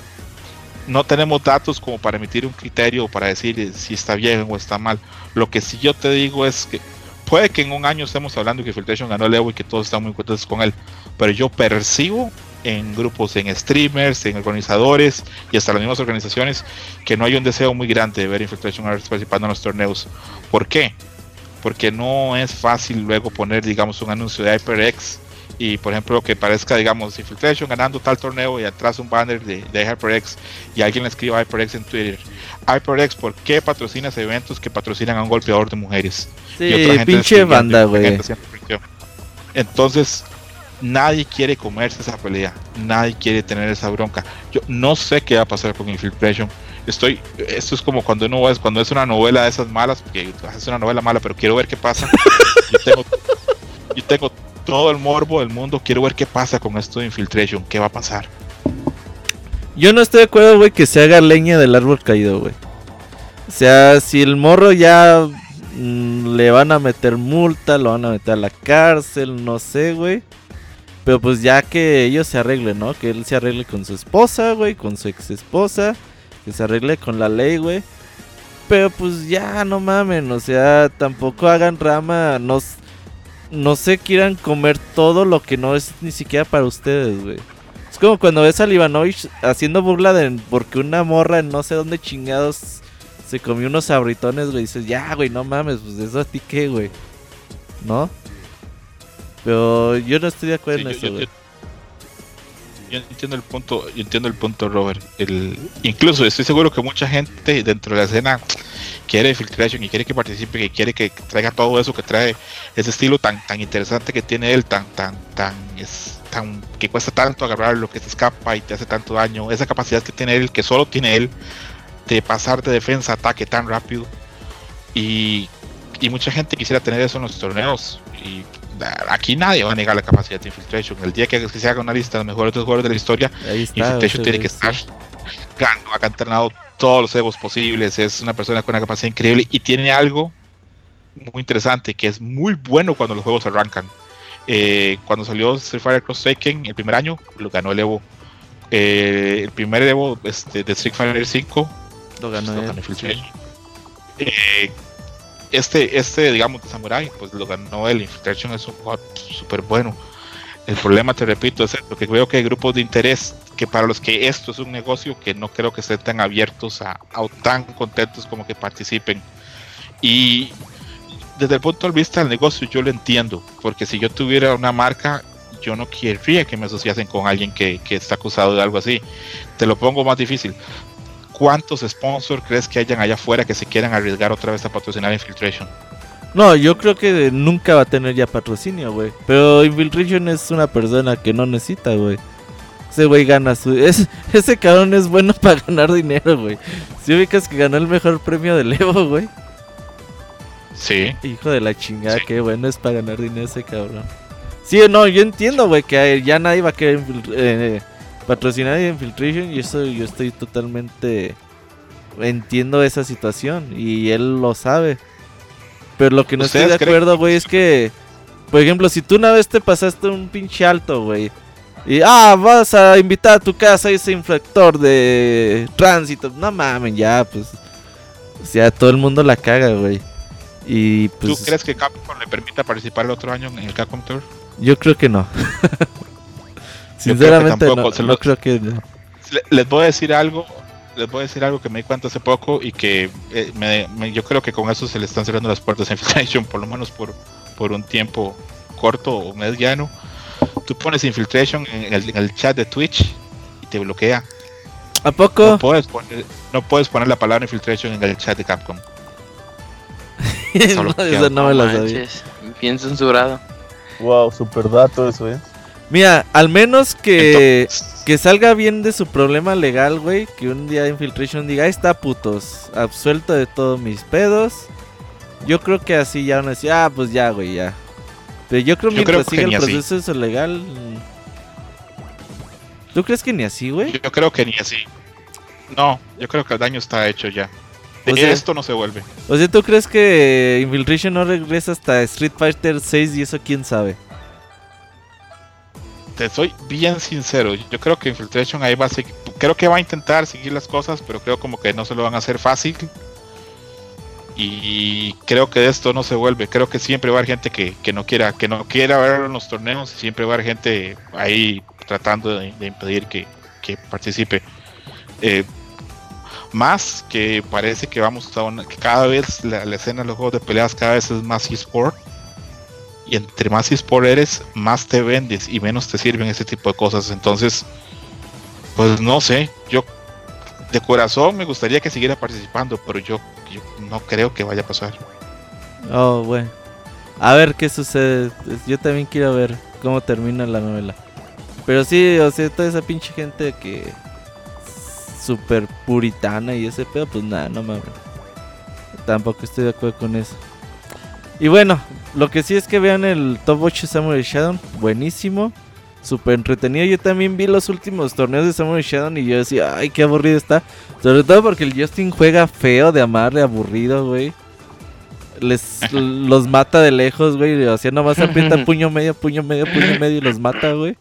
no tenemos datos como para emitir un criterio para decir si está bien o está mal. Lo que sí yo te digo es que puede que en un año estemos hablando que Filtration ganó el Evo y que todos están muy contentos con él, pero yo percibo en grupos, en streamers, en organizadores y hasta las mismas organizaciones que no hay un deseo muy grande de ver Infiltration Arts participando en los torneos. ¿Por qué? Porque no es fácil luego poner, digamos, un anuncio de HyperX y, por ejemplo, que parezca, digamos, Infiltration ganando tal torneo y atrás un banner de, HyperX y alguien le escriba HyperX en Twitter. HyperX, ¿por qué patrocinas eventos que patrocinan a un golpeador de mujeres? Sí, pinche banda, güey. Entonces, Nadie quiere comerse esa pelea, nadie quiere tener esa bronca. Yo no sé qué va a pasar con Infiltration. Estoy, esto es como cuando uno es cuando es una novela de esas malas, porque es una novela mala, pero quiero ver qué pasa. Yo tengo, yo tengo todo el morbo del mundo, quiero ver qué pasa con esto de Infiltration, qué va a pasar. Yo no estoy de acuerdo, güey, que se haga leña del árbol caído, güey. O sea, si el morro ya mm, le van a meter multa, lo van a meter a la cárcel, no sé, güey. Pero pues ya que ellos se arreglen, ¿no? Que él se arregle con su esposa, güey, con su ex esposa. Que se arregle con la ley, güey. Pero pues ya, no mamen, o sea, tampoco hagan rama, no, no se quieran comer todo lo que no es ni siquiera para ustedes, güey. Es como cuando ves a Livanovich haciendo burla de porque una morra en no sé dónde chingados se comió unos abritones, güey. Dices, ya, güey, no mames, pues eso a ti qué, güey. ¿No? Pero yo no estoy de acuerdo en eso, yo, yo, entiendo el punto, yo entiendo el punto, Robert. El, incluso estoy seguro que mucha gente dentro de la escena quiere Filtration y quiere que participe, que quiere que traiga todo eso que trae, ese estilo tan tan interesante que tiene él, tan tan tan es tan que cuesta tanto agarrar lo que se escapa y te hace tanto daño, esa capacidad que tiene él, que solo tiene él, de pasar de defensa a ataque tan rápido. Y, y mucha gente quisiera tener eso en los torneos. Y aquí nadie va a negar la capacidad de Infiltration. El día que, se haga una lista de los mejores jugadores de la historia, Infiltration tiene que estar ganando, ha entrenado todos los egos posibles, es una persona con una capacidad increíble y tiene algo muy interesante que es muy bueno cuando los juegos arrancan. Eh, cuando salió Street Fighter Cross Taken el primer año, lo ganó el Evo. Eh, el primer Evo este, de Street Fighter 5 lo ganó, lo ganó eh, este, este, digamos, de Samurai, pues lo ganó el Infiltration, es un juego súper bueno. El problema, te repito, es que creo que hay grupos de interés que para los que esto es un negocio que no creo que estén tan abiertos a, o tan contentos como que participen. Y desde el punto de vista del negocio yo lo entiendo, porque si yo tuviera una marca, yo no querría que me asociasen con alguien que, que está acusado de algo así. Te lo pongo más difícil. ¿Cuántos sponsors crees que hayan allá afuera que se quieran arriesgar otra vez a patrocinar Infiltration? No, yo creo que nunca va a tener ya patrocinio, güey. Pero Infiltration es una persona que no necesita, güey. Ese güey gana su... ese cabrón es bueno para ganar dinero, güey. Si ubicas que ganó el mejor premio del Evo, güey. Sí. Hijo de la chingada, qué bueno es para ganar dinero ese cabrón. Sí, no, yo entiendo, güey, que ya nadie va a querer... Eh, patrocinar Infiltration y eso yo estoy totalmente entiendo esa situación y él lo sabe. Pero lo que no estoy de acuerdo, güey, es que por ejemplo, si tú una vez te pasaste un pinche alto, güey, y ah, vas a invitar a tu casa ese infractor de tránsito, no mames, ya pues o sea, todo el mundo la caga, güey. Y pues ¿Tú crees que Capcom le permita participar el otro año en el Capcom Tour? Yo creo que no. Sinceramente, no, creo que. Les voy a decir algo. Les voy a decir algo que me di cuenta hace poco y que eh, yo creo que con eso se le están cerrando las puertas a Infiltration, por lo menos por, por un tiempo corto o mediano. Tú pones Infiltration en el, chat de Twitch y te bloquea. ¿A poco? No puedes poner, no puedes poner la palabra infiltration en el chat de Capcom. no, eso no me lo sabía. Bien censurado. Wow, super dato eso, eh. Mira, al menos que, que salga bien de su problema legal, güey. Que un día Infiltration diga, ahí está putos, absuelto de todos mis pedos. Yo creo que así ya van a decir, ah, pues ya, güey, ya. Pero yo creo que mientras siga el proceso legal. ¿Tú crees que ni así, güey? Yo creo que ni así. No, yo creo que el daño está hecho ya. De esto no se vuelve. O sea, ¿tú crees que Infiltration no regresa hasta Street Fighter 6 y eso quién sabe? Te soy bien sincero. Yo creo que Infiltration ahí va a seguir. Creo que va a intentar seguir las cosas, pero creo como que no se lo van a hacer fácil. Y creo que de esto no se vuelve. Creo que siempre va a haber gente que, no quiera, que no quiera ver en los torneos. Siempre va a haber gente ahí tratando de, impedir que, que participe. Eh, más que parece que vamos a una, que cada vez la, escena de los juegos de peleas cada vez es más eSport y entre más eSport eres más te vendes y menos te sirven ese tipo de cosas. Entonces pues no sé yo de corazón me gustaría que siguiera participando pero yo, no creo que vaya a pasar. Oh bueno. A ver qué sucede. Yo también quiero ver cómo termina la novela. Pero sí o sea toda esa pinche gente que super puritana y ese pedo, pues nada, no mames. Tampoco estoy de acuerdo con eso. Y bueno, lo que sí es que vean el Top 8 Samurai Shadow, buenísimo, súper entretenido. Yo también vi los últimos torneos de Samurai Shadow y yo decía, ay, qué aburrido está. Sobre todo porque el Justin juega feo de amarle, aburrido, güey. Les los mata de lejos, güey. O sea, nomás aprieta puño medio, puño medio, puño medio y los mata, güey.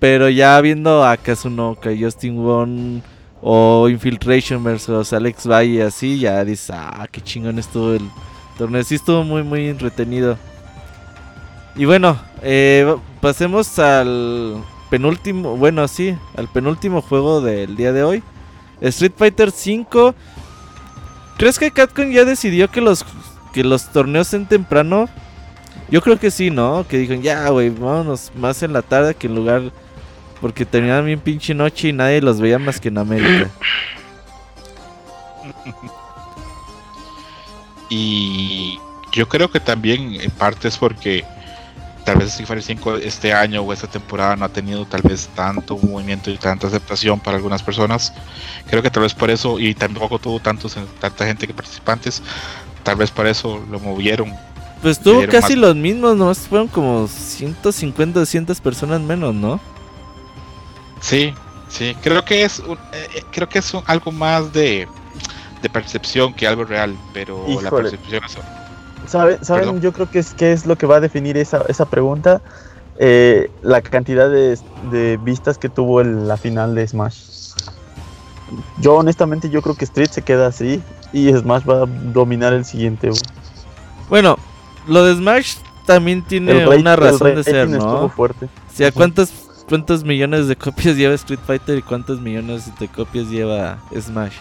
Pero ya viendo a Kazunoka, Justin Wong o Infiltration versus Alex Valle así, ya dices, ah, qué chingón estuvo el torneo. Sí estuvo muy, muy entretenido. Y bueno, eh, pasemos al penúltimo, bueno, sí, al penúltimo juego del día de hoy. Street Fighter V. ¿Crees que Capcom ya decidió que los, que los torneos sean temprano? Yo creo que sí, ¿no? Que dijeron, ya, güey, vámonos más en la tarde que en lugar porque terminaban bien pinche noche y nadie los veía más que en América. y yo creo que también en parte es porque tal vez Street Fighter 5 este año o esta temporada no ha tenido tal vez tanto movimiento y tanta aceptación para algunas personas. Creo que tal vez por eso, y tampoco tuvo tantos, tanta gente que participantes, tal vez por eso lo movieron. Pues tuvo casi los mismos, nomás fueron como 150, 200 personas menos, ¿no? Sí, sí, creo que es un, eh, eh, creo que es algo más de, percepción que algo real, pero la percepción es... ¿Saben? Yo creo que es, que es lo que va a definir esa, esa pregunta. Eh, la cantidad de, vistas que tuvo en la final de Smash. Yo honestamente yo creo que Street se queda así y Smash va a dominar el siguiente. Bueno, lo de Smash también tiene una razón de ser, ¿no? Fuerte. O sea, ¿cuántas cuántos millones de copias lleva Street Fighter y cuántos millones de copias lleva Smash.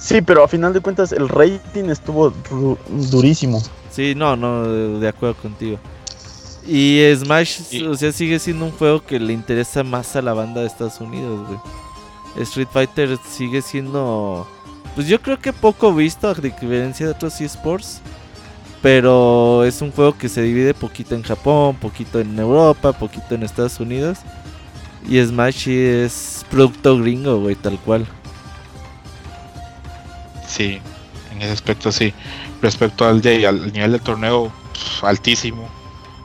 Sí, pero a final de cuentas el rating estuvo durísimo. Sí, no, no, de, acuerdo contigo. Y Smash, o sea, sigue siendo un juego que le interesa más a la banda de Estados Unidos, güey. Street Fighter sigue siendo, pues yo creo que poco visto a diferencia de otros esports. Pero es un juego que se divide poquito en Japón, poquito en Europa, poquito en Estados Unidos. Y Smash es producto gringo, güey, tal cual. Sí, en ese aspecto sí. Respecto al, de, al nivel del torneo, altísimo.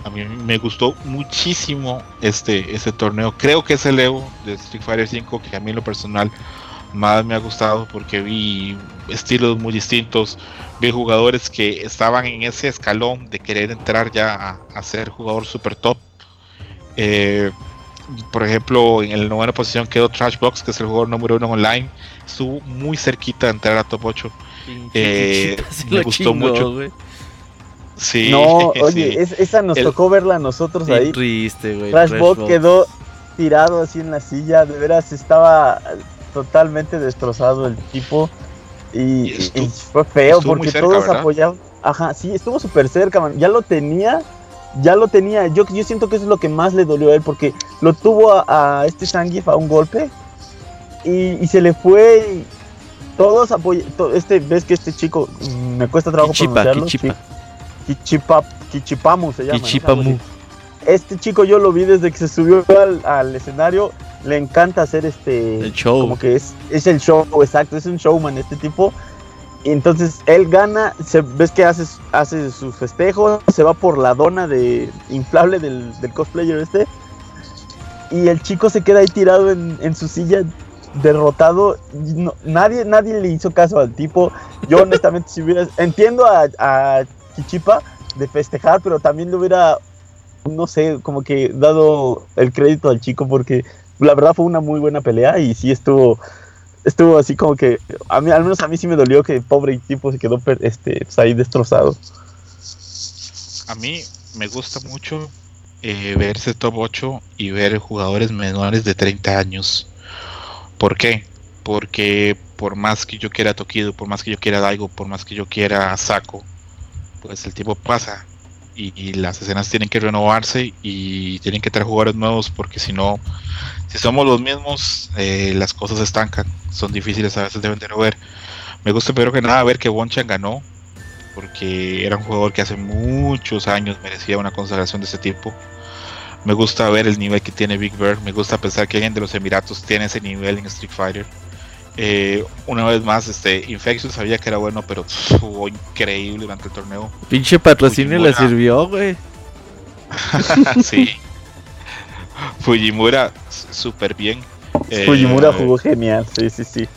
A mí me gustó muchísimo este, torneo. Creo que es el Evo de Street Fighter 5 que a mí en lo personal más me ha gustado porque vi estilos muy distintos. Vi jugadores que estaban en ese escalón de querer entrar ya a, ser jugador super top. Eh, por ejemplo, en la novena posición quedó Trashbox, que es el jugador número uno online. Estuvo muy cerquita de entrar a top 8. Eh, me gustó mucho. Sí, no, oye, esa nos tocó verla a nosotros ahí. Triste, güey. Quedó tirado así en la silla. De veras, estaba totalmente destrozado el tipo. Y, fue feo porque todos apoyaban. Ajá, sí, estuvo súper cerca, man. Ya lo tenía ya lo tenía. Yo, yo siento que eso es lo que más le dolió a él, porque lo tuvo a, este Sangif a un golpe y, se le fue. todos apoyan. este, ves que este chico mm, me cuesta trabajo Kichipa, pronunciarlo. Kichipa. Kichipa, Kichipamu se llama. Kichipamu. Este chico yo lo vi desde que se subió al, escenario. Le encanta hacer este. El show. Como que es, es el show, exacto. Es un showman este tipo. Y entonces él gana, se, ves que hace, hace sus festejos, se va por la dona de inflable del, del cosplayer este. Y el chico se queda ahí tirado en, su silla, derrotado. nadie, nadie le hizo caso al tipo. Yo honestamente si hubiera... Entiendo a, a Kichipa de festejar, pero también le hubiera, no sé, como que dado el crédito al chico porque la verdad fue una muy buena pelea y sí estuvo estuvo así como que a mí al menos a mí sí me dolió que el pobre tipo se quedó este pues, ahí destrozado. A mí me gusta mucho eh, ver ese top 8 y ver jugadores menores de 30 años. ¿Por qué? Porque por más que yo quiera Tokido, por más que yo quiera Daigo, por más que yo quiera Saco, pues el tiempo pasa y, las escenas tienen que renovarse y tienen que traer jugadores nuevos porque si no, si somos los mismos, eh, las cosas estancan, son difíciles a veces de vender o ver. Me gusta pero que nada ver que Wonchan ganó porque era un jugador que hace muchos años merecía una consagración de ese tipo. Me gusta ver el nivel que tiene Big Bird, me gusta pensar que alguien de los Emiratos tiene ese nivel en Street Fighter. Eh, una vez más, este Infection sabía que era bueno, pero fue increíble durante el torneo. Pinche patrocinio le sirvió, güey. sí. Fujimura, súper bien. Eh, Fujimura jugó genial, sí, sí, sí.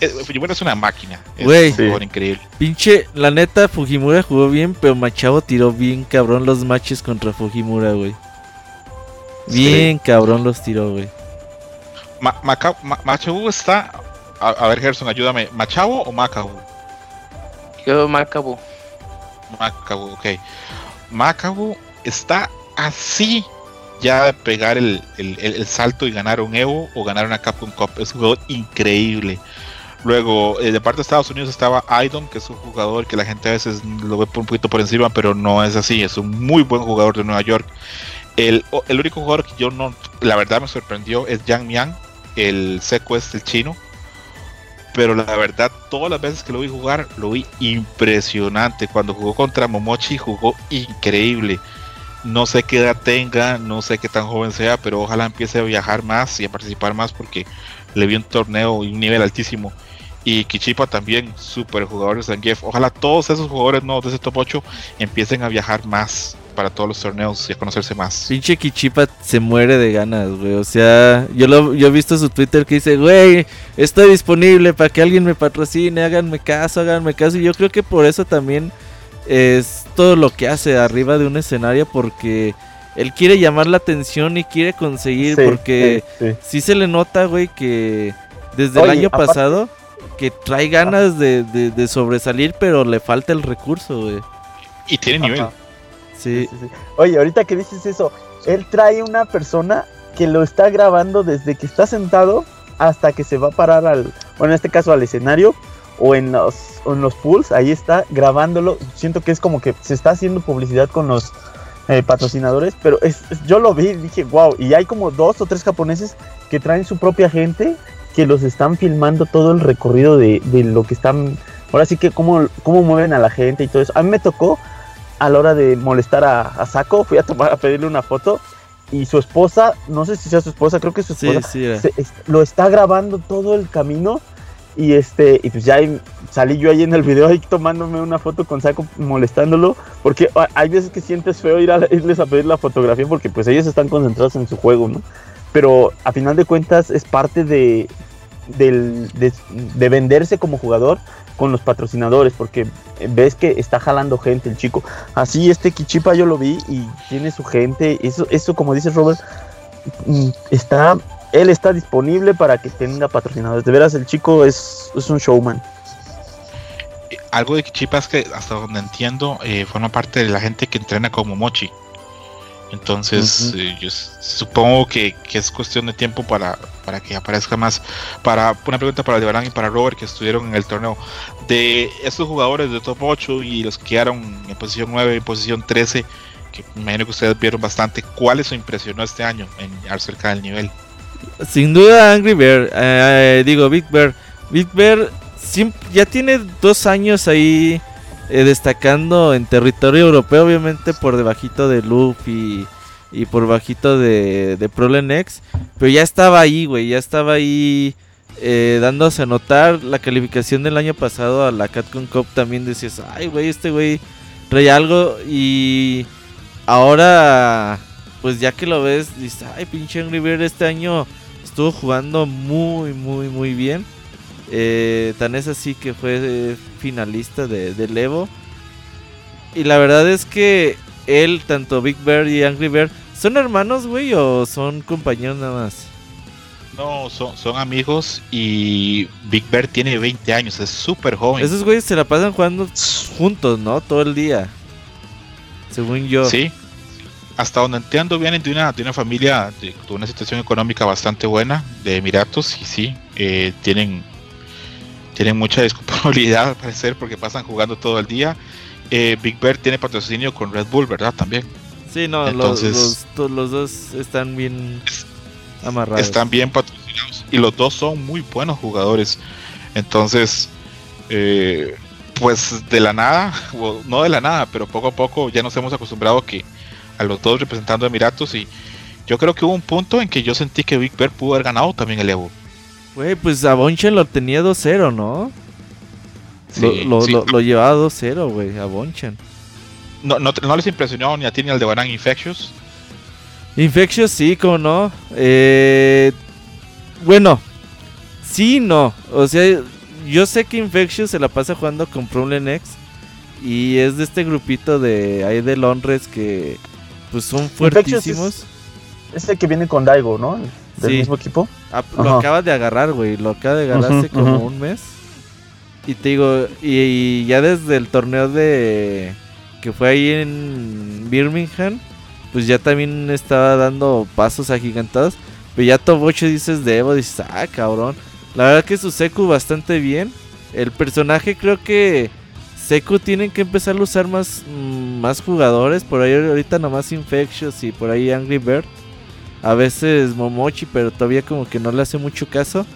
Eh, Fujimura es una máquina. Güey, increíble. Pinche, la neta, Fujimura jugó bien, pero Machado tiró bien cabrón los matches contra Fujimura, güey. Bien cabrón los tiró, güey. Machado está a, ver, Gerson, ayúdame. ¿Machabo o Macabu? Yo, Macabu. Macabu, ok. Macabu está así ya de pegar el, salto y ganar un Evo o ganar una Capcom Cup. Es un jugador increíble. Luego, eh, de parte de Estados Unidos estaba Idon, que es un jugador que la gente a veces lo ve por un poquito por encima, pero no es así. Es un muy buen jugador de Nueva York. El, el único jugador que yo no, la verdad me sorprendió es Yang Miang, el secuest, el chino pero la verdad, todas las veces que lo vi jugar, lo vi impresionante. Cuando jugó contra Momochi, jugó increíble. No sé qué edad tenga, no sé qué tan joven sea, pero ojalá empiece a viajar más y a participar más porque le vi un torneo y un nivel altísimo. Y Kichipa también, super jugador de Zangief. Ojalá todos esos jugadores nuevos de ese top 8 empiecen a viajar más para todos los torneos y a conocerse más. Pinche Kichipa se muere de ganas, güey. O sea, yo lo yo he visto su Twitter que dice, güey, estoy disponible para que alguien me patrocine, háganme caso, háganme caso. Y yo creo que por eso también es todo lo que hace arriba de un escenario porque él quiere llamar la atención y quiere conseguir porque sí, se le nota, güey, que desde el año pasado que trae ganas de, de, sobresalir, pero le falta el recurso, güey. Y tiene nivel. Sí. Oye, ahorita que dices eso, él trae una persona que lo está grabando desde que está sentado hasta que se va a parar al, bueno, en este caso al escenario o en los, en los pools, ahí está grabándolo. Siento que es como que se está haciendo publicidad con los eh, patrocinadores, pero es, yo lo vi y dije, wow, y hay como dos o tres japoneses que traen su propia gente que los están filmando todo el recorrido de, de lo que están, ahora sí que cómo, cómo mueven a la gente y todo eso. A mí me tocó a la hora de molestar a, a Saco, fui a tomar a pedirle una foto y su esposa, no sé si sea su esposa, creo que su esposa, lo está grabando todo el camino y este y pues ya salí yo ahí en el video ahí tomándome una foto con Saco molestándolo porque hay veces que sientes feo ir a irles a pedir la fotografía porque pues ellos están concentrados en su juego, ¿no? Pero a final de cuentas es parte de, de venderse como jugador con los patrocinadores, porque ves que está jalando gente el chico. Así este Kichipa yo lo vi y tiene su gente. Eso, eso como dice Robert, mm, está, él está disponible para que tenga patrocinadores. De veras, el chico es, es un showman. Algo de Kichipa es que hasta donde entiendo, eh, forma parte de la gente que entrena como Mochi. Entonces, eh, yo supongo que, es cuestión de tiempo para, para que aparezca más. Para una pregunta para Aldebarán y para Robert, que estuvieron en el torneo. De estos jugadores de top 8 y los que quedaron en posición 9 y posición 13, que me imagino que ustedes vieron bastante, ¿cuál les impresionó este año en acerca del nivel? sin duda Angry Bear. Eh, digo, Big Bear. Big Bear ya tiene dos años ahí eh, destacando en territorio europeo, obviamente por debajito de Loop y, por bajito de, de. Pero ya estaba ahí, güey, ya estaba ahí eh, dándose a notar. La calificación del año pasado a la Catcon Cup también decías, ay, güey, este güey trae algo. Y ahora, pues ya que lo ves, dices, ay, pinche Angry Bird este año estuvo jugando muy, muy, muy bien. Eh, tan es así que fue finalista de, del Evo. Y la verdad es que él, tanto Big Bear y Angry Bear, ¿son hermanos, güey, o son compañeros nada más? No, son, son amigos y Big Bear tiene 20 años, es súper joven. Esos güeyes se la pasan jugando juntos, ¿no? Todo el día. Según yo. Sí. Hasta donde entiendo vienen de una, de una familia de, una situación económica bastante buena de Emiratos y sí, eh, tienen, tienen mucha disculpabilidad al parecer porque pasan jugando todo el día. Eh, Big Bear tiene patrocinio con Red Bull, ¿verdad? También. Sí, no, Entonces, los, los, dos están bien están bien patrocinados y los dos son muy buenos jugadores. Entonces, eh, pues de la nada, o no de la nada, pero poco a poco ya nos hemos acostumbrado que a los dos representando a Emiratos y yo creo que hubo un punto en que yo sentí que Big Bear pudo haber ganado también el Evo. Güey, pues a Bonchan lo tenía 2-0, ¿no? lo, lo, llevaba 2-0, güey, a Bonchan. No, no, no, les impresionó ni a ti ni al de Baran Infectious? Infectious sí, como no. Eh, bueno, sí, no. O sea, yo sé que Infectious se la pasa jugando con Problem X. Y es de este grupito de ahí de Londres que pues son fuertísimos. Es, el que viene con Daigo, ¿no? Del mismo equipo. Ah, lo acaba de agarrar, güey. Lo acaba de agarrar hace como un mes. Y te digo, y, ya desde el torneo de que fue ahí en Birmingham pues ya también estaba dando pasos agigantados. Pero ya top 8 dices de Evo, dices, ah, cabrón. La verdad que su Seku bastante bien. El personaje creo que Seku tienen que empezar a usar más, mm, más jugadores. Por ahí ahorita nomás Infectious y por ahí Angry Bird. A veces Momochi, pero todavía como que no le hace mucho caso.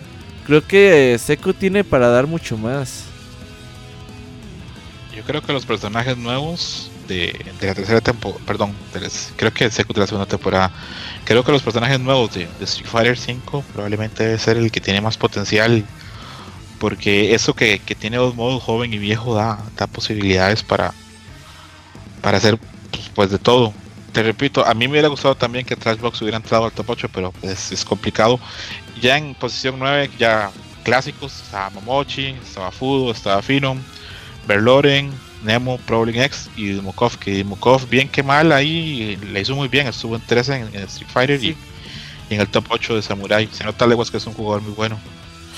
Creo que Seku tiene para dar mucho más. Yo creo que los personajes nuevos de, la tercera temporada, perdón, creo que es de la segunda temporada. Creo que los personajes nuevos de, Street Fighter 5 probablemente debe ser el que tiene más potencial. Porque eso que, tiene dos modos, joven y viejo, da, da posibilidades para, para hacer pues, pues, de todo. Te repito, a mí me hubiera gustado también que Trashbox hubiera entrado al top 8, pero pues, es complicado. Ya en posición 9, ya clásicos, estaba Momochi, estaba Fudo, estaba Phenom, Berloren, Nemo, Prowling X y Dimokov, que Dimokov bien que mal ahí le hizo muy bien, estuvo en 13 en, Street Fighter y, en el top 8 de Samurai. Se nota leguas que es un jugador muy bueno.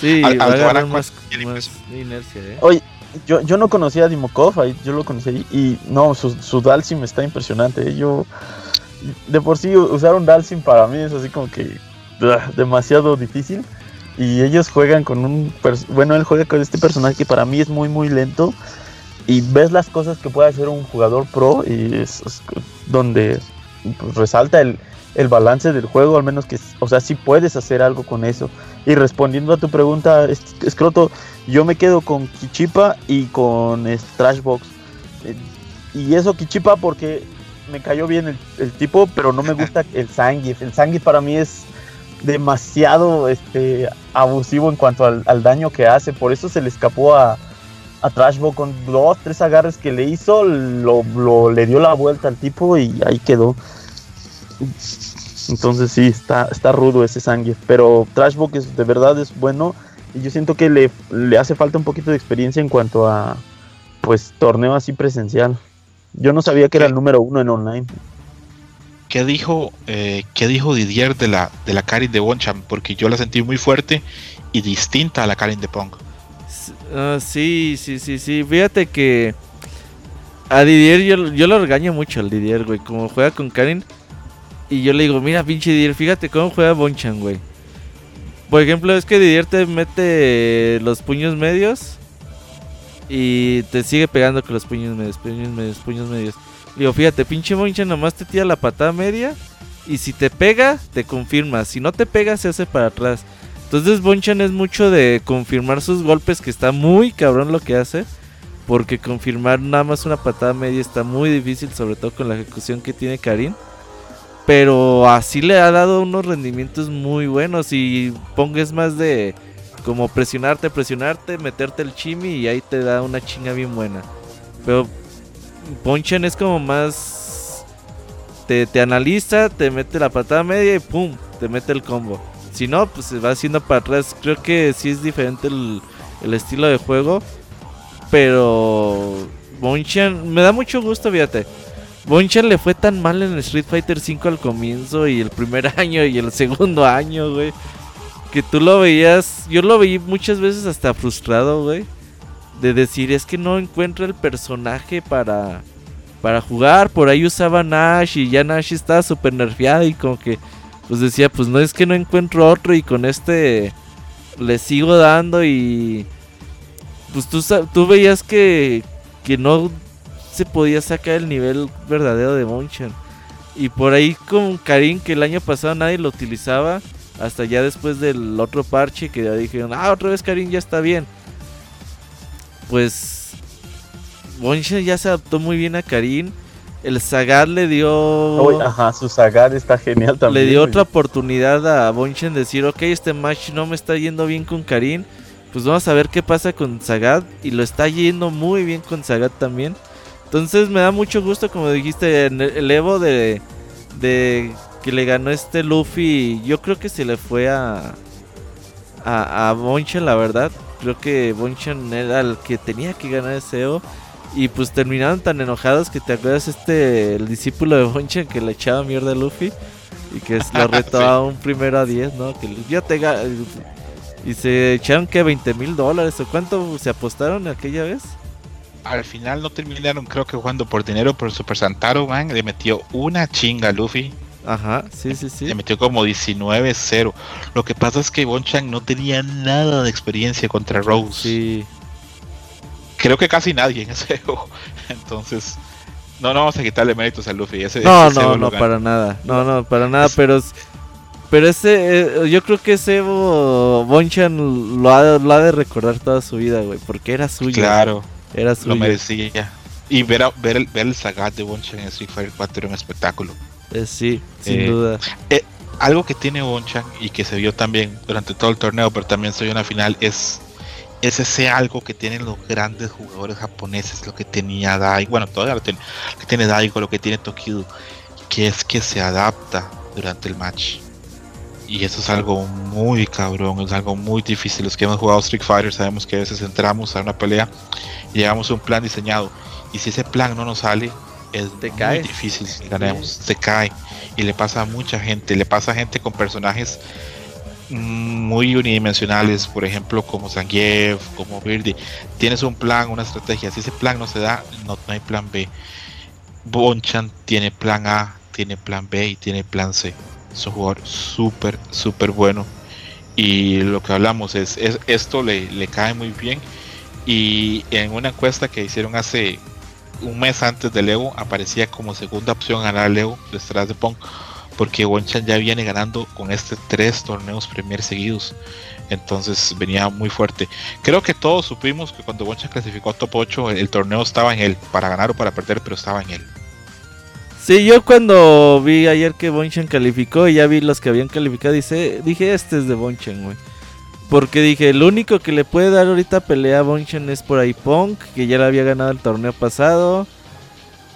Sí, al, al más, inercia, ¿eh? Oye, yo, yo no conocía a Dimokov, yo lo conocí y no, su, su Dalsim está impresionante. ¿eh? Yo, de por sí, usar un Dalsim para mí es así como que demasiado difícil. Y ellos juegan con un. Bueno, él juega con este personaje que para mí es muy, muy lento y ves las cosas que puede hacer un jugador pro y es, donde resalta el, balance del juego, al menos que, o sea, sí puedes hacer algo con eso. Y respondiendo a tu pregunta, Escroto, yo me quedo con Kichipa y con Trashbox. Eh, y eso Kichipa porque me cayó bien el, tipo, pero no me gusta el Sangif. El Sangif para mí es demasiado este, abusivo en cuanto al, al daño que hace, por eso se le escapó a, a Trashbo con dos, tres agarres que le hizo, lo, le dio la vuelta al tipo y ahí quedó. Entonces sí, está, está rudo ese sangre. Pero Trashbo que de verdad es bueno. Y yo siento que le, le hace falta un poquito de experiencia en cuanto a pues torneo así presencial. Yo no sabía que era el número uno en online. ¿Qué dijo, eh, ¿qué dijo Didier de la, de la Karin de Bonchan? Porque yo la sentí muy fuerte y distinta a la Karin de Pong. Ah, sí, sí, sí, sí. Fíjate que a Didier yo, lo regaño mucho al Didier, güey. Como juega con Karin. Y yo le digo, mira, pinche Didier, fíjate cómo juega Bonchan, güey. Por ejemplo, es que Didier te mete los puños medios. Y te sigue pegando con los puños medios, puños medios, puños medios. Digo, fíjate, pinche Bonchan nomás te tira la patada media. Y si te pega, te confirma. Si no te pega, se hace para atrás. Entonces Bonchan es mucho de confirmar sus golpes, que está muy cabrón lo que hace. Porque confirmar nada más una patada media está muy difícil, sobre todo con la ejecución que tiene Karim. Pero así le ha dado unos rendimientos muy buenos. Y pongas más de como presionarte, presionarte, meterte el chimi y ahí te da una chinga bien buena. Pero Ponchan es como más. Te, te analiza, te mete la patada media y pum, te mete el combo. Si no, pues se va haciendo para atrás. Creo que sí es diferente el, el estilo de juego. Pero Bonchan, me da mucho gusto, fíjate. Bonchan le fue tan mal en Street Fighter 5 al comienzo y el primer año y el segundo año, güey. Que tú lo veías, yo lo veí muchas veces hasta frustrado, güey. De decir, es que no encuentro el personaje para, para jugar. Por ahí usaba Nash y ya Nash estaba súper nerfeado y como que, pues decía, pues no es que no encuentro otro y con este le sigo dando y pues tú, tú veías que, que no se podía sacar el nivel verdadero de Monchan. Y por ahí con Karim, que el año pasado nadie lo utilizaba, hasta ya después del otro parche que ya dijeron, ah, otra vez Karim ya está bien. Pues Monchan ya se adaptó muy bien a Karim. El Zagat le dio. ajá, su Zagat está genial también. Le dio otra oportunidad a Bonchan de decir, ok, este match no me está yendo bien con Karim pues vamos a ver qué pasa con Zagat. Y lo está yendo muy bien con Zagat también. Entonces me da mucho gusto, como dijiste, el Evo de, de que le ganó este Luffy. Yo creo que se le fue a, a, a Bonchan, la verdad. Creo que Bonchan era el que tenía que ganar ese Evo. Y pues terminaron tan enojados que te acuerdas este, el discípulo de Bonchan que le echaba mierda a Luffy. Y que lo retó a un primero a 10, ¿no? Que yo te y se echaron que 20 mil dólares o cuánto se apostaron aquella vez. Al final no terminaron, creo que jugando por dinero, por Super Santaro, man. Le metió una chinga a Luffy. Ajá, sí, sí, sí. Le metió como 19-0. Lo que pasa es que Bonchan no tenía nada de experiencia contra Rose. Sí. Creo que casi nadie en ese juego. Entonces, no, no vamos a quitarle méritos a Luffy. Ese, no, no, no, para nada. No, no, para nada, pero pero ese, eh, yo creo que ese Evo Bonchan lo ha, lo ha de recordar toda su vida, güey, porque era suyo. Claro, era suyo. Lo merecía. Y ver, ver, el, ver el Sagat de Bonchan en Street Fighter 4 era un espectáculo. Eh, sí, sin eh, duda. algo que tiene Bonchan y que se vio también durante todo el torneo, pero también se vio en la final, es, es ese algo que tienen los grandes jugadores japoneses, lo que tenía Daigo, bueno, todavía lo, tiene, lo que tiene Daigo, lo que tiene Tokido, que es que se adapta durante el match. Y eso es algo muy cabrón, es algo muy difícil. Los que hemos jugado Street Fighter sabemos que a veces entramos a una pelea y llevamos un plan diseñado. Y si ese plan no nos sale, es muy difícil que ganemos. Se cae. Y le pasa a mucha gente. Le pasa a gente con personajes muy unidimensionales, por ejemplo, como Zangief, como Birdie. Tienes un plan, una estrategia. Si ese plan no se da, no, no hay plan B. Bonchan tiene plan A, tiene plan B y tiene plan C es un jugador súper, súper bueno. Y lo que hablamos es, esto le, cae muy bien. Y en una encuesta que hicieron hace un mes antes del Evo, aparecía como segunda opción ganar el Evo detrás de Pong. Porque Wonchan ya viene ganando con este tres torneos Premier seguidos. Entonces venía muy fuerte. Creo que todos supimos que cuando Wonchan clasificó a top 8, el torneo estaba en él, para ganar o para perder, pero estaba en él. Sí, yo cuando vi ayer que Bonchan calificó y ya vi los que habían calificado, dice, dije, este es de Bonchan, güey. Porque dije, el único que le puede dar ahorita pelea a Bonchan es por ahí Punk, que ya le había ganado el torneo pasado.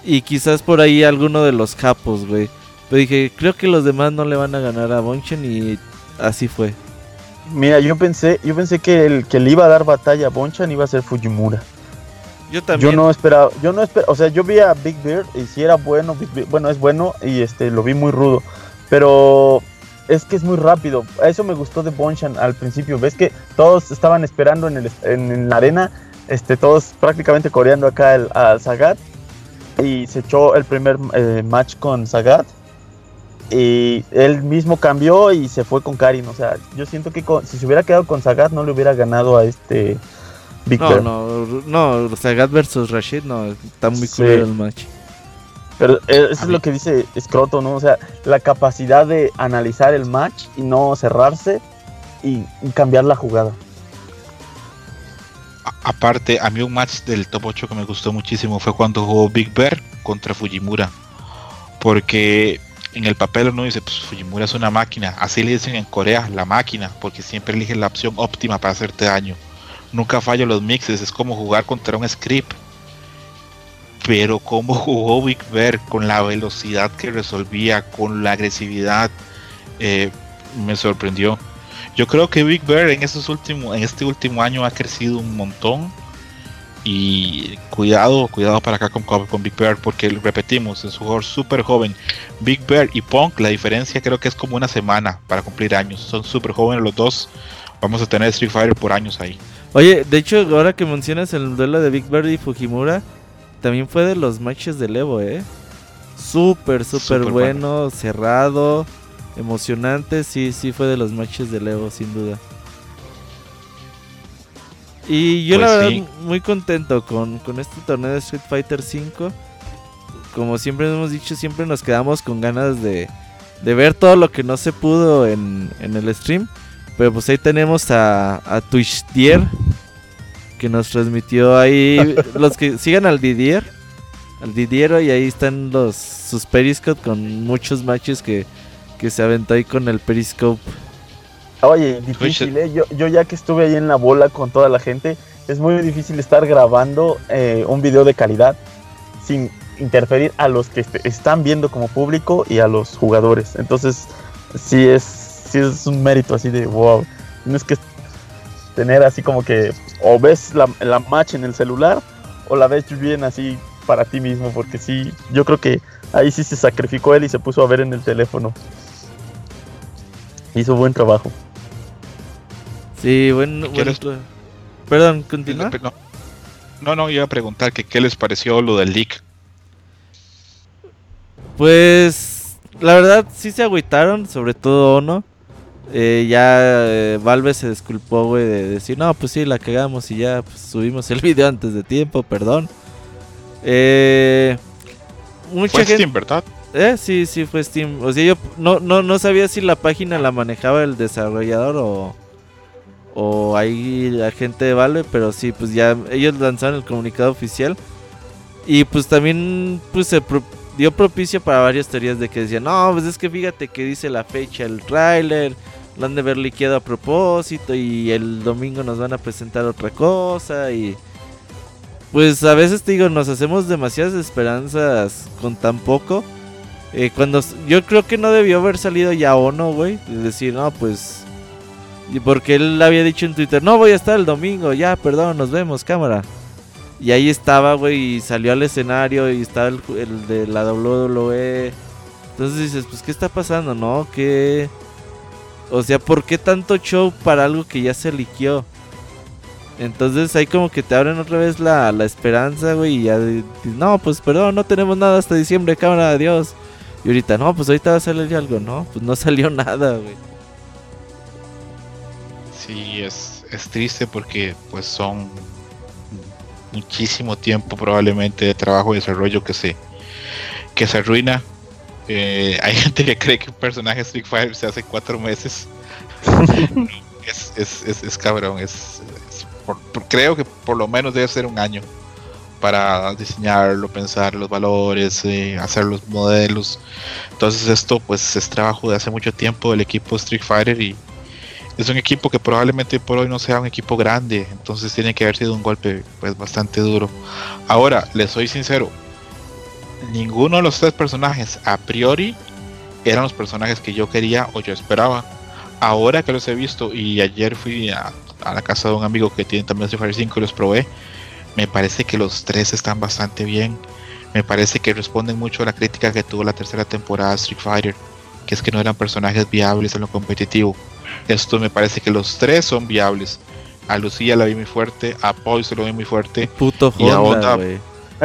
Y quizás por ahí alguno de los capos, güey. Pero dije, creo que los demás no le van a ganar a Bonchan y así fue. Mira, yo pensé, yo pensé que el que le iba a dar batalla a Bonchan iba a ser Fujimura. Yo también. Yo no esperaba, yo no esperaba, o sea, yo vi a Big Beard y si era bueno, bueno, es bueno y este lo vi muy rudo, pero es que es muy rápido. Eso me gustó de Bonchan al principio. Ves que todos estaban esperando en, el, en, la arena, este, todos prácticamente coreando acá el, al Sagat y se echó el primer eh, match con Sagat y él mismo cambió y se fue con Karin. O sea, yo siento que si se hubiera quedado con Sagat no le hubiera ganado a este no, no, no, Sagat versus Rashid, no, está muy sí. el match. Pero eso es lo que dice Scroto, ¿no? O sea, la capacidad de analizar el match y no cerrarse y, cambiar la jugada. aparte, a mí un match del top 8 que me gustó muchísimo fue cuando jugó Big Bear contra Fujimura. Porque en el papel uno dice, pues Fujimura es una máquina. Así le dicen en Corea, la máquina, porque siempre eligen la opción óptima para hacerte daño. Nunca fallo los mixes, es como jugar contra un script pero como jugó Big Bear con la velocidad que resolvía, con la agresividad, eh, me sorprendió. Yo creo que Big Bear en, estos últimos, en este último año ha crecido un montón. Y cuidado, cuidado para acá con, con Big Bear, porque repetimos, es un jugador súper joven. Big Bear y Punk, la diferencia creo que es como una semana para cumplir años. Son súper jóvenes los dos. Vamos a tener Street Fighter por años ahí. Oye, de hecho, ahora que mencionas el duelo de Big Bear y Fujimura, también fue de los matches del Evo, ¿eh? Súper, súper bueno, cerrado, emocionante. Sí, sí fue de los matches del Evo, sin duda. Y yo la pues verdad muy contento con, este torneo de Street Fighter V. Como siempre hemos dicho, siempre nos quedamos con ganas de, de ver todo lo que no se pudo en, en el stream. Pero pues ahí tenemos a, a Twitch Tier que nos transmitió ahí. los que sigan al Didier, al Didiero, y ahí están los sus Periscope con muchos matches que, que se aventó ahí con el Periscope. Oye, difícil, ¿eh? Yo, yo ya que estuve ahí en la bola con toda la gente, es muy difícil estar grabando eh, un video de calidad sin interferir a los que están viendo como público y a los jugadores. Entonces, sí es, sí es un mérito así de wow. No es que tener así como que o ves la, la match en el celular o la ves bien así para ti mismo, porque sí, yo creo que ahí sí se sacrificó él y se puso a ver en el teléfono. Hizo buen trabajo. Sí, bueno, Perdón, continúa. No, no, iba a preguntar que qué les pareció lo del leak. Pues la verdad sí se agüitaron, sobre todo Ono. Eh, ya eh, Valve se disculpó, güey, de decir, no, pues sí, la cagamos y ya pues, subimos el video antes de tiempo, perdón. Eh, fue Steam, ¿verdad? Eh, sí, sí, fue Steam. O sea, yo no, no, no sabía si la página la manejaba el desarrollador o, o ahí la gente de Valve, pero sí, pues ya ellos lanzaron el comunicado oficial. Y pues también pues se dio propicio para varias teorías de que decían, no, pues es que fíjate que dice la fecha el tráiler lo han de ver liqueado a propósito y el domingo nos van a presentar otra cosa y pues a veces te digo, nos hacemos demasiadas esperanzas con tan poco. Eh, cuando yo creo que no debió haber salido ya o no, güey, y decir, no, pues porque él había dicho en Twitter, no voy a estar el domingo, ya, perdón, nos vemos, cámara. Y ahí estaba, güey, y salió al escenario y estaba el de la WWE. Entonces dices, pues, ¿qué está pasando, no? ¿Qué, o sea, ¿por qué tanto show para algo que ya se liqueó? Entonces ahí como que te abren otra vez la, esperanza, güey, y ya no, pues perdón, no tenemos nada hasta diciembre, cámara, adiós. Y ahorita, no, pues ahorita va a salir algo, ¿no? Pues no salió nada, güey. Sí, es, es triste porque pues son muchísimo tiempo probablemente de trabajo y desarrollo que se, que se arruina eh, hay gente que cree que un personaje Street Fighter se hace cuatro meses. es, es, es, cabrón. Es, creo que por lo menos debe ser un año para diseñarlo, pensar los valores, eh, hacer los modelos. Entonces esto pues es trabajo de hace mucho tiempo del equipo Street Fighter y es un equipo que probablemente por hoy no sea un equipo grande, entonces tiene que haber sido un golpe pues bastante duro. Ahora, les soy sincero, ninguno de los tres personajes a priori eran los personajes que yo quería o yo esperaba. Ahora que los he visto y ayer fui a, la casa de un amigo que tiene también Street Fighter 5 y los probé, me parece que los tres están bastante bien. Me parece que responden mucho a la crítica que tuvo la tercera temporada de Street Fighter, que es que no eran personajes viables en lo competitivo. Esto me parece que los tres son viables. A Lucía la vi muy fuerte, a se lo vi muy fuerte. Puto y a Honda,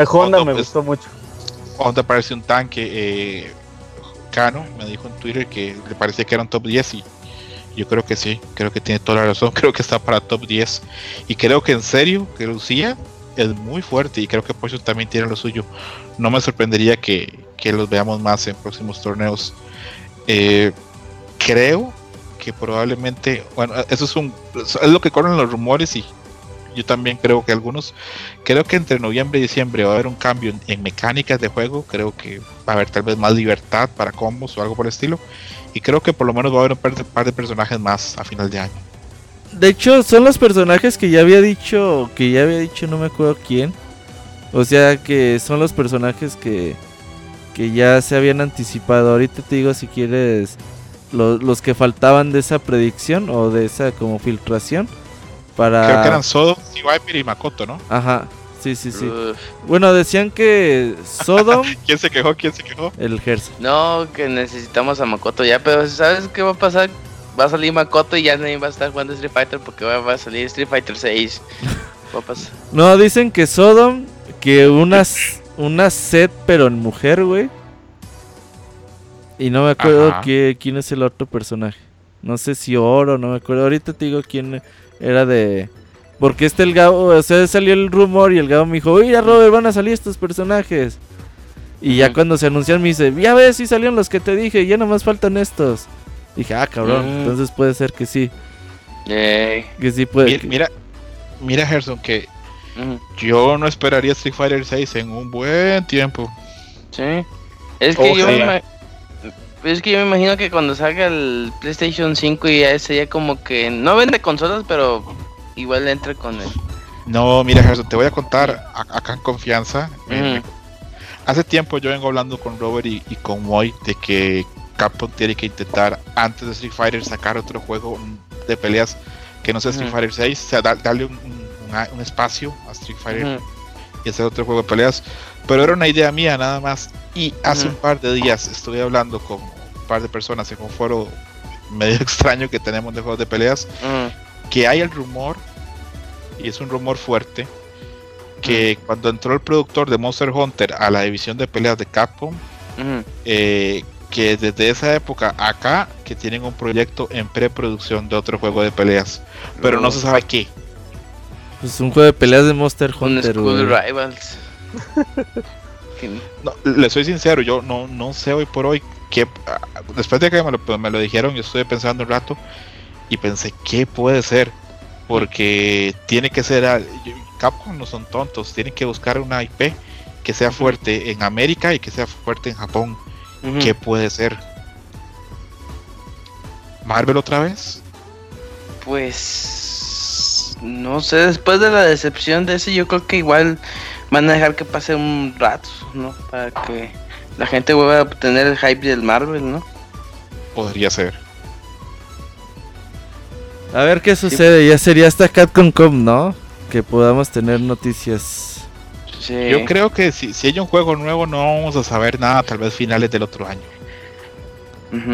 Honda, me pues, gustó mucho. Honda parece un tanque. Eh, Cano me dijo en Twitter que le parecía que era un top 10 y yo creo que sí, creo que tiene toda la razón, creo que está para top 10 y creo que en serio que Lucía es muy fuerte y creo que Poison también tiene lo suyo. No me sorprendería que, que los veamos más en próximos torneos. Eh, creo que probablemente, bueno, eso es un es lo que corren los rumores y yo también creo que algunos, creo que entre noviembre y diciembre va a haber un cambio en, mecánicas de juego, creo que va a haber tal vez más libertad para combos o algo por el estilo, y creo que por lo menos va a haber un par de, personajes más a final de año. De hecho, son los personajes que ya había dicho, que ya había dicho, no me acuerdo quién. O sea que son los personajes que, que ya se habían anticipado. Ahorita te digo si quieres los que faltaban de esa predicción o de esa como filtración. Para... Creo que eran Sodom, Viper y Makoto, ¿no? Ajá, sí, sí, sí. Bueno, decían que Sodom. ¿Quién se quejó? ¿Quién se quejó? El Gerson. No, que necesitamos a Makoto ya, pero ¿sabes qué va a pasar? Va a salir Makoto y ya nadie va a estar jugando Street Fighter porque va, a salir Street Fighter 6. va a pasar. No, dicen que Sodom, que unas, una set pero en mujer, güey. Y no me acuerdo quién es el otro personaje. No sé si Oro, no me acuerdo. Ahorita te digo quién era de... Porque este el Gabo, o sea, salió el rumor y el Gabo me dijo, oye Robert, van a salir estos personajes. Y ya cuando se anunciaron me dice, ya ves, sí salieron los que te dije, ya nomás faltan estos. Dije, ah, cabrón, entonces puede ser que sí. Que sí puede. Mira, mira, Gerson, que yo no esperaría Street Fighter 6 en un buen tiempo. Sí. Es que yo es que yo me imagino que cuando salga el PlayStation 5 y ya sería como que no vende consolas, pero igual entra con él. No, mira, Gerson, te voy a contar acá en confianza. hace tiempo yo vengo hablando con Robert y, con Moy de que Capcom tiene que intentar antes de Street Fighter sacar otro juego de peleas que no sea Street Fighter 6, o sea, darle un, espacio a Street Fighter y hacer otro juego de peleas. Pero era una idea mía nada más. Y hace un par de días estuve hablando con un par de personas en un foro medio extraño que tenemos de juegos de peleas. Que hay el rumor, y es un rumor fuerte, que cuando entró el productor de Monster Hunter a la división de peleas de Capcom, eh, que desde esa época acá, que tienen un proyecto en preproducción de otro juego de peleas, pero no se sabe qué. Pues un juego de peleas de Monster Hunter. Rivals. no, le soy sincero, yo no, no sé hoy por hoy que después de que me lo, me lo dijeron, yo estuve pensando un rato y pensé qué puede ser, porque tiene que ser Capcom no son tontos, tienen que buscar una IP que sea fuerte en América y que sea fuerte en Japón. ¿Qué puede ser? ¿Marvel otra vez? Pues no sé, después de la decepción de ese yo creo que igual van a dejar que pase un rato, ¿no? Para que la gente vuelva a tener el hype del Marvel, ¿no? Podría ser. A ver qué sucede, ya sería hasta CatConcom, ¿no? Que podamos tener noticias. Sí. Yo creo que si, si hay un juego nuevo no vamos a saber nada, tal vez finales del otro año.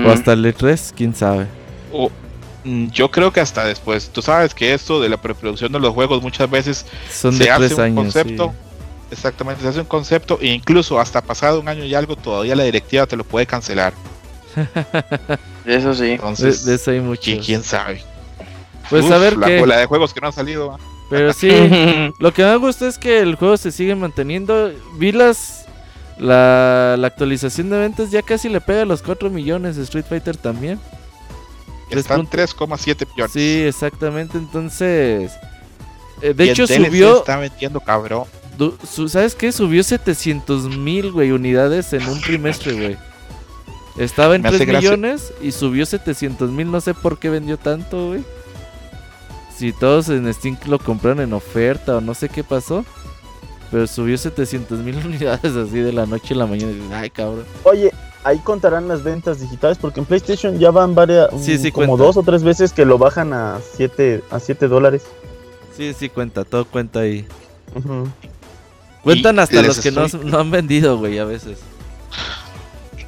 O hasta el E3, quién sabe. Mm, yo creo que hasta después. Tú sabes que esto de la preproducción de los juegos muchas veces Son se hace un concepto. Exactamente, se hace un concepto e incluso hasta pasado un año y algo todavía la directiva te lo puede cancelar. eso sí. Entonces, de, eso hay mucho. ¿Y quién sabe? Pues a ver la de juegos que no han salido. Pero sí, lo que me gusta es que el juego se sigue manteniendo. Vi las la, la actualización de ventas ya casi le pega a los 4 millones. Street Fighter también. Están 3,7 millones. Sí, exactamente. Entonces, eh, de hecho subió. está metiendo cabrón. ¿Sabes qué? Subió 700 mil, güey, unidades en un trimestre, güey. Estaba en 3 millones y subió 700 mil. No sé por qué vendió tanto, güey. Si todos en Steam lo compraron en oferta o no sé qué pasó. Pero subió 700 mil unidades así de la noche a la mañana. Ay, cabrón. Oye, ahí contarán las ventas digitales porque en PlayStation ya van varias, como dos o tres veces que lo bajan a 7 a 7 dólares. Sí, sí cuenta, todo cuenta ahí. Cuentan hasta los que no, han vendido, güey, a veces.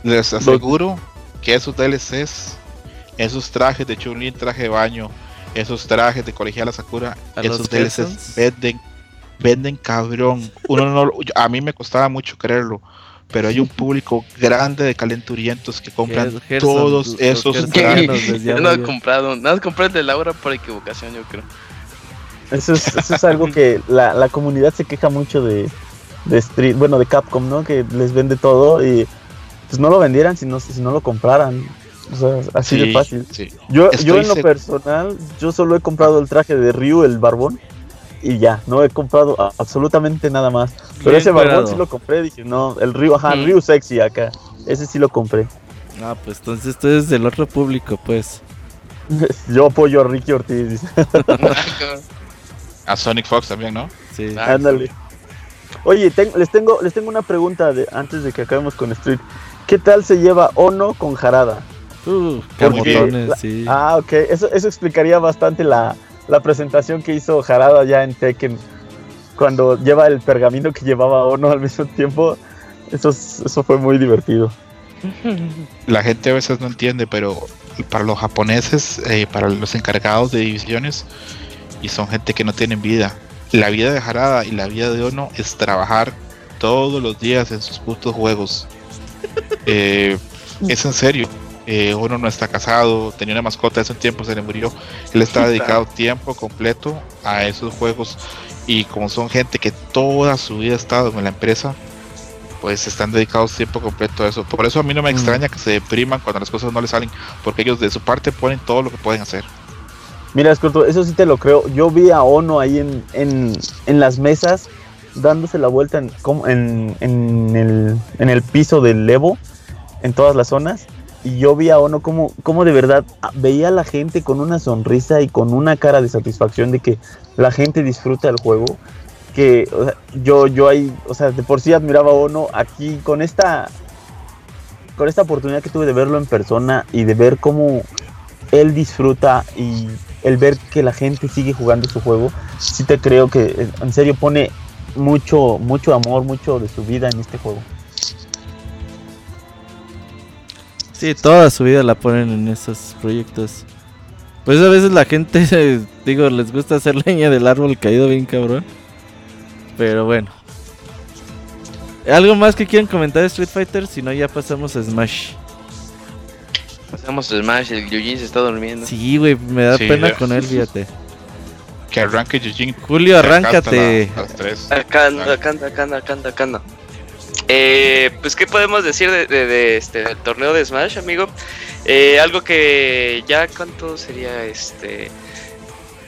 Les aseguro que esos DLCs, esos trajes de chun traje de baño, esos trajes de colegiala Sakura, esos DLCs venden, venden cabrón. Uno no, a mí me costaba mucho creerlo, pero hay un público grande de calenturientos que compran todos esos trajes. no he comprado, nada más compré el de Laura por equivocación, yo creo. Eso es, eso es algo que la, la, comunidad se queja mucho de, de Street, bueno, de Capcom, ¿no? Que les vende todo y pues no lo vendieran si no, si no lo compraran. O sea, así de fácil. Yo, yo en lo personal, yo solo he comprado el traje de Ryu, el barbón, y ya, no he comprado absolutamente nada más. Pero ese barbón sí lo compré, dije, no, el Ryu, ajá, mm. Ryu sexy acá, ese sí lo compré. Ah, pues entonces tú eres del otro público, pues. yo apoyo a Ricky Ortiz. a Sonic Fox también, ¿no? Sí. Ándale. Oye, les tengo les tengo una pregunta de, antes de que acabemos con Street. ¿Qué tal se lleva Ono con Jarada? Uh, sí. Ah, ok. Eso, eso explicaría bastante la, presentación que hizo Jarada ya en Tekken. Cuando lleva el pergamino que llevaba Ono al mismo tiempo. Eso, eso fue muy divertido. La gente a veces no entiende, pero para los japoneses, eh, para los encargados de divisiones, y son gente que no tienen vida la vida de Harada y la vida de Ono es trabajar todos los días en sus putos juegos. Eh, es en serio. Eh, Ono no está casado, tenía una mascota hace un tiempo, se le murió. Él está dedicado tiempo completo a esos juegos. Y como son gente que toda su vida ha estado en la empresa, pues están dedicados tiempo completo a eso. Por eso a mí no me mm. extraña que se depriman cuando las cosas no les salen, porque ellos de su parte ponen todo lo que pueden hacer. Mira, Escorto, eso sí te lo creo. Yo vi a Ono ahí en, en, en las mesas dándose la vuelta en, en, el, en el piso del Evo, en todas las zonas. Y yo vi a Ono como, como de verdad veía a la gente con una sonrisa y con una cara de satisfacción de que la gente disfruta el juego. Que yo, yo ahí, o sea, de por sí admiraba a Ono aquí con esta, con esta oportunidad que tuve de verlo en persona y de ver cómo él disfruta y el ver que la gente sigue jugando su juego, sí te creo que eh, en serio pone mucho, mucho amor, mucho de su vida en este juego. Sí, toda su vida la ponen en esos proyectos. Pues a veces la gente, digo, les gusta hacer leña del árbol caído bien cabrón. Pero bueno. ¿Algo más que quieran comentar de Street Fighter? Si no, ya pasamos a Smash. Pasamos Smash, el Yujin se está durmiendo. Sí, güey, me da pena con él, fíjate. Que arranque Yujin. Julio, arráncate. Acá anda, acá anda, acá anda, acá anda, acá anda. Eh, pues, ¿qué podemos decir de, de, este, del torneo de Smash, amigo? Eh, algo que ya, ¿cuánto sería este?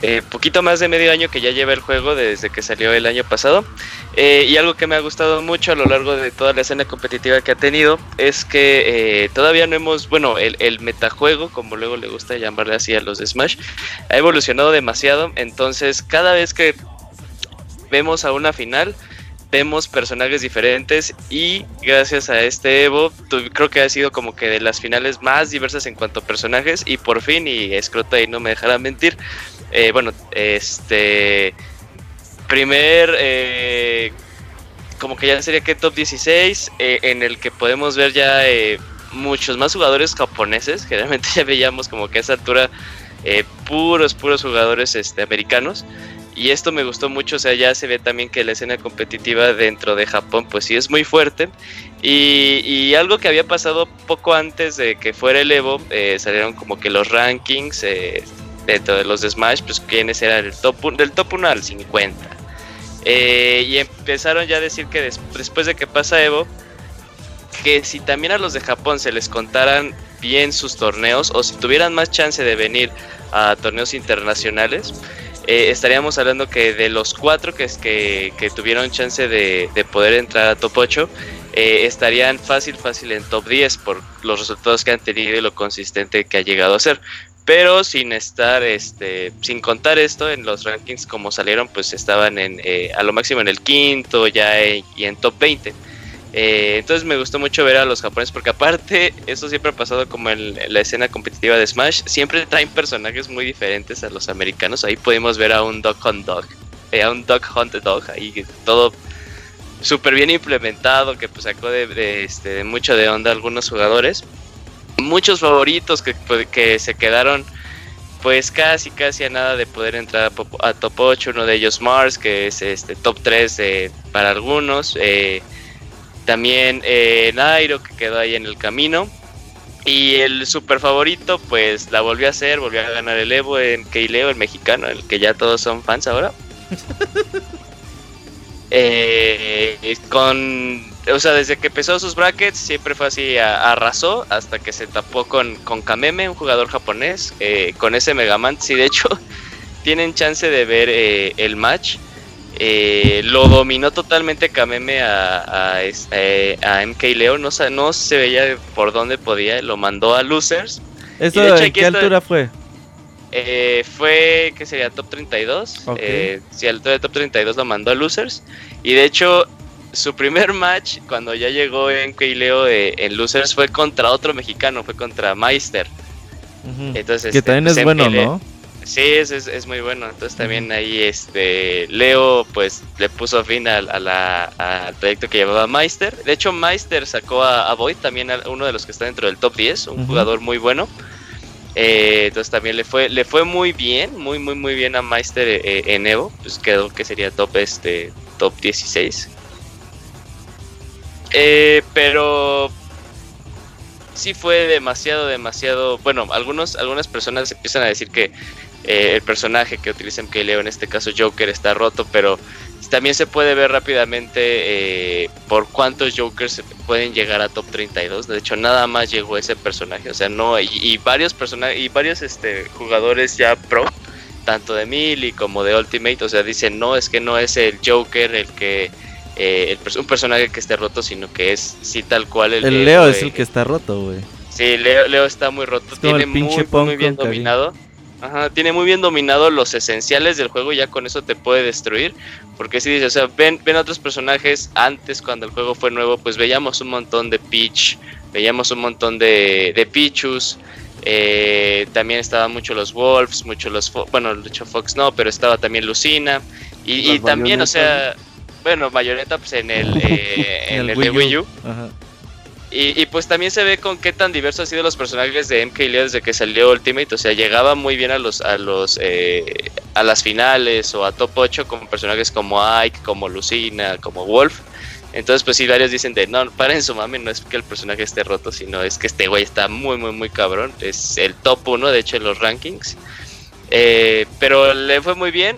Eh, poquito más de medio año que ya lleva el juego desde que salió el año pasado. Eh, y algo que me ha gustado mucho a lo largo de toda la escena competitiva que ha tenido es que eh, todavía no hemos, bueno, el, el, metajuego, como luego le gusta llamarle así a los de Smash, ha evolucionado demasiado. Entonces, cada vez que vemos a una final, vemos personajes diferentes y gracias a este Evo creo que ha sido como que de las finales más diversas en cuanto a personajes y por fin y Escrota y no me dejará mentir eh, bueno, este primer eh, como que ya sería que top 16 eh, en el que podemos ver ya muchos más jugadores japoneses. Generalmente ya veíamos como que a esa altura puros puros jugadores este americanos. Y esto me gustó mucho, o sea, ya se ve también que la escena competitiva dentro de Japón pues sí es muy fuerte. Y algo que había pasado poco antes de que fuera el Evo, salieron como que los rankings, de los de Smash, pues quiénes eran el top, del top 1 al 50. Eh, y empezaron ya a decir que después de que pasa Evo, que si también a los de Japón se les contaran bien sus torneos o si tuvieran más chance de venir a torneos internacionales, eh, estaríamos hablando que de los cuatro que, que, que tuvieron chance de, de, poder entrar a top 8, eh, estarían fácil, fácil en top 10 por los resultados que han tenido y lo consistente que ha llegado a ser pero sin estar, este, sin contar esto en los rankings como salieron, pues estaban en, eh, a lo máximo en el quinto ya y en top 20. Eh, entonces me gustó mucho ver a los japoneses porque aparte, eso siempre ha pasado como en, la escena competitiva de Smash, siempre traen personajes muy diferentes a los americanos. Ahí podemos ver a un Dog Hunt Dog, eh, a un Dog Hunt Dog, ahí todo súper bien implementado, que pues sacó de, de, este, de mucho de onda a algunos jugadores muchos favoritos que, pues, que se quedaron pues casi casi a nada de poder entrar a, top 8, uno de ellos Mars, que es este top 3 para algunos, eh, también eh, Nairo que quedó ahí en el camino, y el super favorito pues la volvió a hacer, volvió a ganar el Evo en Keileo, el mexicano, el que ya todos son fans ahora. Eh, con o sea, desde que empezó sus brackets siempre fue así, arrasó hasta que se tapó con, con Kameme, un jugador japonés, eh, con ese Megaman. Si de hecho tienen chance de ver eh, el match, eh, lo dominó totalmente Kameme a, a, este, a MK Leo, no, no se veía por dónde podía, lo mandó a Losers. ¿Eso de qué altura fue? Eh, fue, que sería? Top 32. Eh, sí, al top 32 lo mandó a Losers. Y de hecho, su primer match, cuando ya llegó en Leo eh, en Losers, fue contra otro mexicano, fue contra Meister. Entonces, que también este, es pues, bueno, ¿no? Sí, es, es, muy bueno. Entonces también ahí este Leo pues le puso fin a, la, al proyecto que llevaba Meister. De hecho, Meister sacó a, Void, también uno de los que está dentro del top 10, un jugador muy bueno. Eh, entonces también le fue, le fue muy bien, muy, muy, muy bien a Meister eh, en Evo. Pues quedó que sería top, este, top 16. Eh, pero sí fue demasiado, demasiado. Bueno, algunos, algunas personas empiezan a decir que el personaje que utiliza MKLeo, en este caso Joker, está roto, pero también se puede ver rápidamente eh, por cuántos Jokers pueden llegar a top 32. De hecho, nada más llegó ese personaje. O sea, no, y, varios personajes y varios este, jugadores ya pro, tanto de Melee como de Ultimate, o sea, dicen, no, es que no es el Joker el que. Eh, un personaje que esté roto, sino que es sí tal cual el. El Leo es el que está roto, güey. Sí, Leo, Leo está muy roto. Tiene muy, muy bien dominado. Ajá, tiene muy bien dominado los esenciales del juego y ya con eso te puede destruir. Porque si dices, o sea, ven, ven otros personajes antes cuando el juego fue nuevo, pues veíamos un montón de Peach, veíamos un montón de, de Pichus. Eh, también estaban mucho los Wolves, mucho los, bueno, de hecho Fox no, pero estaba también Lucina. Y, también, o sea, bueno, Bayonetta pues en el, eh, en, el, Wii U. Ajá. Y, pues también se ve con qué tan diversos han sido los personajes de MK Leo desde que salió Ultimate. O sea, llegaba muy bien a los a los eh, a las finales o a top 8 con personajes como Ike, como Lucina, como Wolf. Entonces, pues sí, varios dicen de no, paren su mami, no es que el personaje esté roto, sino es que este güey está muy, muy, muy cabrón. Es el top 1, de hecho, en los rankings. Eh, pero le fue muy bien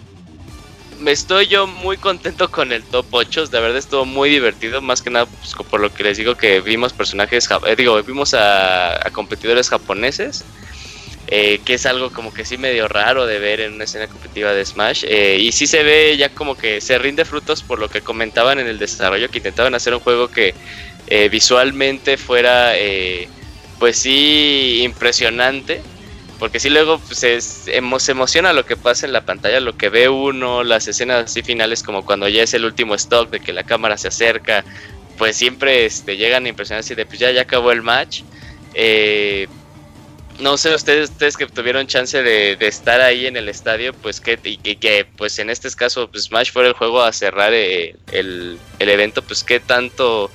me estoy yo muy contento con el top 8. De verdad estuvo muy divertido. Más que nada pues, por lo que les digo que vimos personajes, eh, digo, vimos a, competidores japoneses. Eh, que es algo como que sí medio raro de ver en una escena competitiva de Smash. Eh, y sí se ve ya como que se rinde frutos por lo que comentaban en el desarrollo, que intentaban hacer un juego que visualmente fuera, pues sí, impresionante porque si luego pues, se emociona lo que pasa en la pantalla, lo que ve uno, las escenas así finales como cuando ya es el último stock de que la cámara se acerca, pues siempre este, llegan a impresionar así de pues ya, ya acabó el match. Eh, no sé, ustedes, ustedes que tuvieron chance de, estar ahí en el estadio, pues que, y, que pues en este caso pues Smash fuera el juego a cerrar eh, el, el evento, pues qué tanto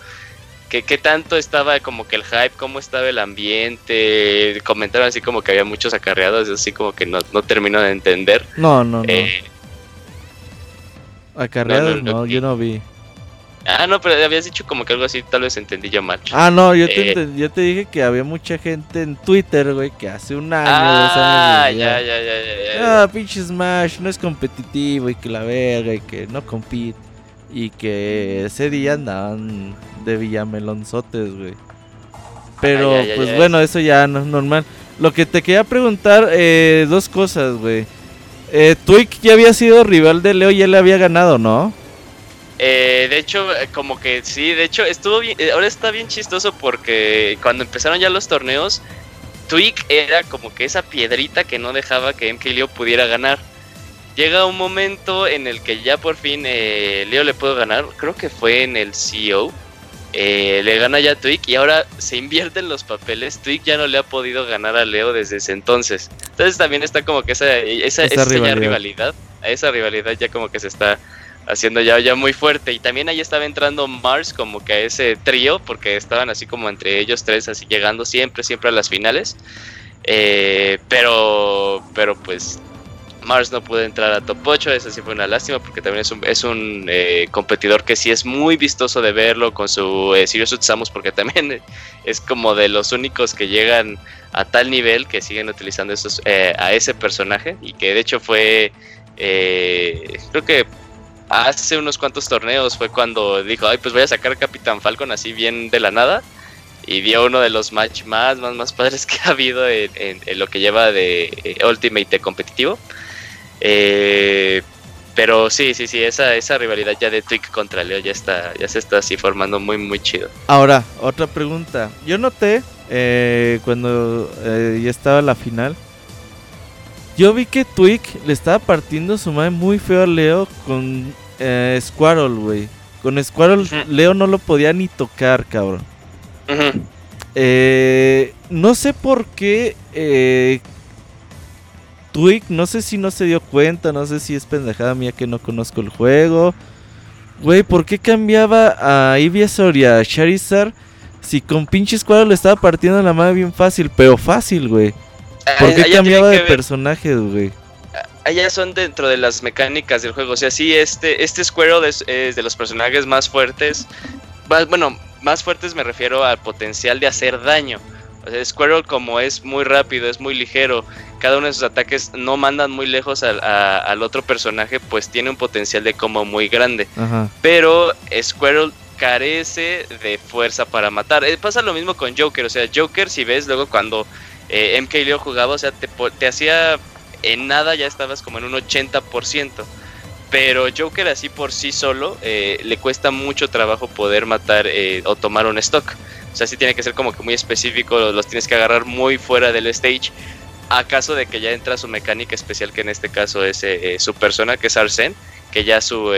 ¿Qué, tanto estaba como que el hype? ¿Cómo estaba el ambiente? Comentaron así como que había muchos acarreados, así como que no, no termino de entender. No, no, no. Eh, acarreados no, yo no vi. Ah, no, pero habías dicho como que algo así, tal vez entendí yo mal. Ah, no, yo, te, eh, yo te dije que había mucha gente en Twitter, güey, que hace un año, ah, dos años. Ya, ya, ya, ya, ya. Ah, pinche Smash, no es competitivo y que la verga y que no compite. Y que ese día andaban de Villamelonzotes, güey. Pero, pues bueno, eso ya no es normal. Lo que te quería preguntar, eh, dos cosas, güey. Eh, Twig ya había sido rival de Leo, ya le había ganado, ¿no? Eh, de hecho, eh, como que sí, de hecho, estuvo bien. Ahora está bien chistoso porque cuando empezaron ya los torneos, Twig era como que esa piedrita que no dejaba que MK Leo pudiera ganar. Llega un momento en el que ya por fin Leo le pudo ganar, creo que fue en el CEO eh, le gana ya Twig y ahora se invierten los papeles. Twig ya no le ha podido ganar a Leo desde ese entonces. Entonces también está como que esa, esa, rivalidad. esa rivalidad ya como que se está haciendo ya, ya muy fuerte. Y también ahí estaba entrando Mars como que a ese trío, porque estaban así como entre ellos tres, así llegando siempre, siempre a las finales. Eh, pero, pero pues Mars no pudo entrar a top 8, eso sí fue una lástima porque también es un, es un eh, competidor que sí es muy vistoso de verlo con su eh, Sirius Samus porque también es como de los únicos que llegan a tal nivel que siguen utilizando esos, eh, a ese personaje y que de hecho fue, creo que hace unos cuantos torneos fue cuando dijo, ay, pues voy a sacar Capitán Falcon así bien de la nada. Y dio uno de los match más, más, más padres que ha habido en, lo que lleva de eh, Ultimate competitivo. Eh, pero sí, sí, sí, esa, esa rivalidad ya de Twig contra Leo ya está, ya se está así formando muy, muy chido. Ahora, otra pregunta. Yo noté eh, cuando ya estaba la final yo vi que Twig le estaba partiendo su madre muy feo a Leo con eh, Squirrel, güey. Con Squirrel, Leo no lo podía ni tocar, cabrón. eh, no sé por qué eh, Twig, no sé si no se dio cuenta, no sé si es pendejada mía que no conozco el juego. Güey, ¿por qué cambiaba a Ivysaur y a Charizard si con pinche Squirrel le estaba partiendo la madre bien fácil? Pero fácil, güey. ¿Por qué cambiaba de personaje, güey? Allá son dentro de las mecánicas del juego. O sea, sí, este, este Squirrel es, de los personajes más fuertes. bueno, más fuertes me refiero al potencial de hacer daño. O sea, Squirrel como es muy rápido, es muy ligero, cada uno de sus ataques no mandan muy lejos al, otro personaje, pues tiene un potencial de como muy grande. Pero Squirrel carece de fuerza para matar. Eh, pasa lo mismo con Joker, o sea, Joker si ves luego cuando eh, MK Leo jugaba, o sea, te, hacía en nada, ya estabas como en un 80%. Pero Joker así por sí solo eh, le cuesta mucho trabajo poder matar eh, o tomar un stock. Sea, sí tiene que ser como que muy específico, los tienes que agarrar muy fuera del stage. Acaso de que ya entra su mecánica especial, que en este caso es su persona, que es Arsene, que ya su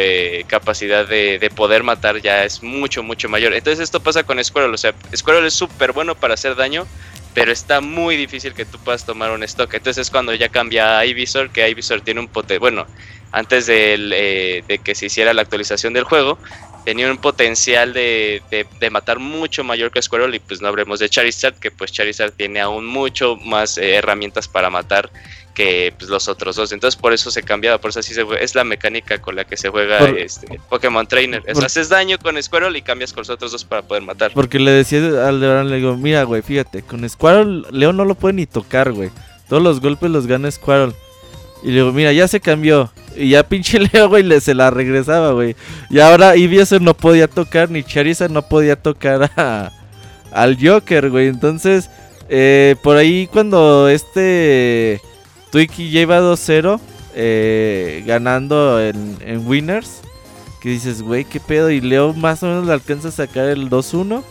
capacidad de, de, poder matar ya es mucho, mucho mayor. Entonces esto pasa con Squirrel, o sea, Squirrel es súper bueno para hacer daño, pero está muy difícil que tú puedas tomar un stock. Entonces es cuando ya cambia a Ivisor, que Ivisor tiene un potencial, bueno, antes eh, de, que se hiciera la actualización del juego, tenía un potencial de, matar mucho mayor que Squirrel y pues no hablemos de Charizard, que pues Charizard tiene aún mucho más eh, herramientas para matar que pues, los otros dos. Entonces por eso se cambiaba, por eso así se es la mecánica con la que se juega este Pokémon Trainer. haces daño con Squirrel y cambias con los otros dos para poder matar. Porque le decía al León, le digo, mira, güey, fíjate, con Squirrel León no lo puede ni tocar, güey. Todos los golpes los gana Squirrel. Y le digo, mira, ya se cambió. Y ya pinche Leo, güey, le, se la regresaba, güey. Y ahora Eevee no podía tocar, ni Charizard no podía tocar a, al Joker, güey. Entonces, eh, por ahí cuando este Twiki lleva 2-0, eh, ganando en, en, Winners. Que dices, güey, qué pedo. Y Leo más o menos le alcanza a sacar el 2-1.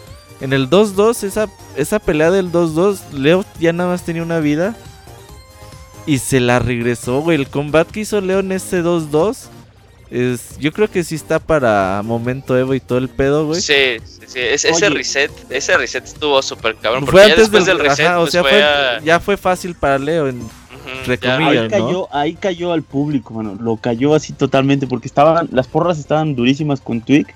En el 2-2, esa, esa pelea del 2-2, Leo ya nada más tenía una vida. Y se la regresó, güey. El combate que hizo Leo en ese 2-2. Es, yo creo que sí está para momento Evo y todo el pedo, güey. Sí, sí, sí. ese reset, ese reset estuvo súper cabrón. Porque ya después del, reset, o pues sea, fue, ya fue fácil para Leo en, ahí, cayó, ahí cayó al público, bueno, lo cayó así totalmente porque estaban, las porras estaban durísimas con Twig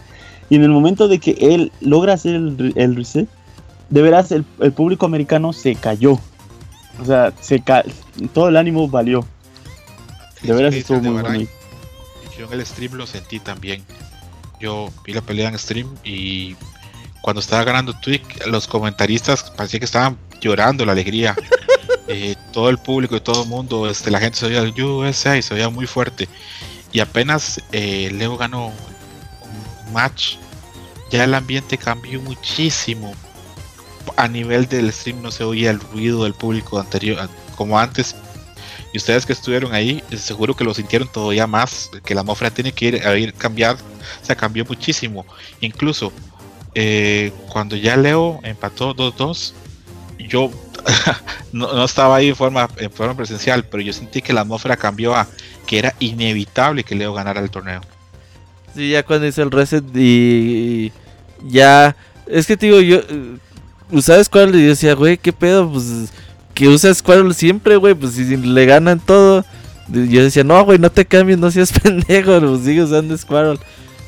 y en el momento de que él logra hacer el, reset, de veras el, público americano se cayó. O sea, se todo el ánimo valió. De veras estuvo muy bonito. Yo en el stream lo sentí también. Yo vi la pelea en stream y cuando estaba ganando Twig, los comentaristas parecía que estaban llorando la alegría. Eh, todo el público y todo el mundo, este, la gente se veía el USA y se veía muy fuerte. Y apenas eh, Leo ganó un match, ya el ambiente cambió muchísimo. A nivel del stream no se oía el ruido del público anterior como antes. Y ustedes que estuvieron ahí, seguro que lo sintieron todavía más, que la atmósfera tiene que ir, a ir cambiar, se cambió muchísimo. Incluso eh, cuando ya Leo empató 2-2, yo no, estaba ahí en forma, en forma presencial, pero yo sentí que la atmósfera cambió a que era inevitable que Leo ganara el torneo. Sí, ya cuando hizo el reset y, ya... Es que te digo, yo... ¿Sabes cuál? Y yo decía, güey, ¿qué pedo? Pues que usa Squirrel siempre, güey, pues si le ganan todo. Yo decía, no, güey, no te cambies, no seas pendejo, pues sigue usando Squirrel.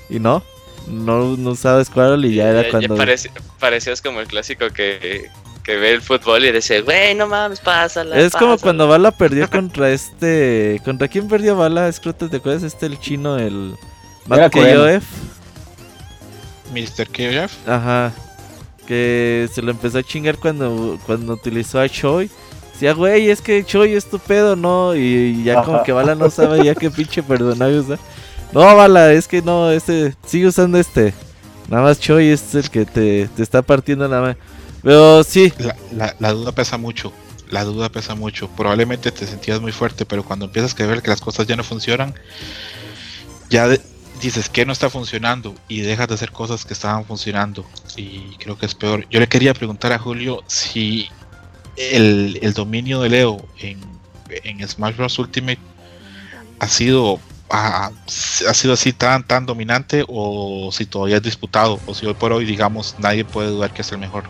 Y no, no, no usaba Squirrel y ya, era cuando... Ya parecías como el clásico que, que ve el fútbol y dice, güey, no mames, pásala. Es como cuando Bala perdió contra este. ¿Contra quién perdió Bala? Escroto, ¿te acuerdas? Este, el chino, el. Mr. KOF. Ajá. Que se lo empezó a chingar cuando, cuando utilizó a Choi. Decía, güey, es que Choi es tu pedo, ¿no? Y ya como que Bala no sabe ya qué pinche personaje usa. No, bala, es que no, este, sigue usando este. Nada más Choi es el que te, te está partiendo la mano. Pero sí. La, duda pesa mucho. La duda pesa mucho. Probablemente te sentías muy fuerte, pero cuando empiezas a ver que las cosas ya no funcionan, ya dices que no está funcionando y dejas de hacer cosas que estaban funcionando. Y creo que es peor. Yo le quería preguntar a Julio si el, el dominio de Leo en, en Smash Bros. Ultimate ha sido ha, sido así tan tan dominante o si todavía es disputado o si hoy por hoy digamos nadie puede dudar que es el mejor.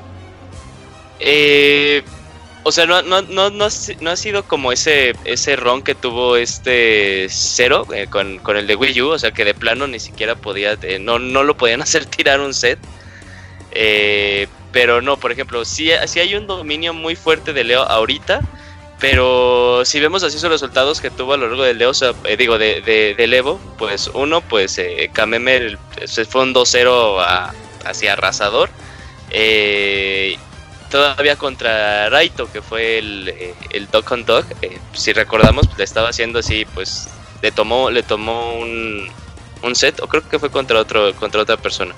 Eh, o sea, no, no, no, no, ha sido como ese, ese ron que tuvo este Cero eh, con, el de Wii U, o sea que de plano ni siquiera podía, eh, no, no lo podían hacer tirar un set. pero no, por ejemplo, si sí hay un dominio muy fuerte de Leo ahorita, pero si vemos así sus resultados que tuvo a lo largo del Leo, digo, de, de, Evo, pues uno, pues eh, Kameme fue un 2-0 hacia arrasador. Eh, todavía contra Raito, que fue el, eh, el Dog on Dog, eh, si recordamos, le estaba haciendo así, pues le tomó, le tomó un, un set, o creo que fue contra otro, contra otra persona.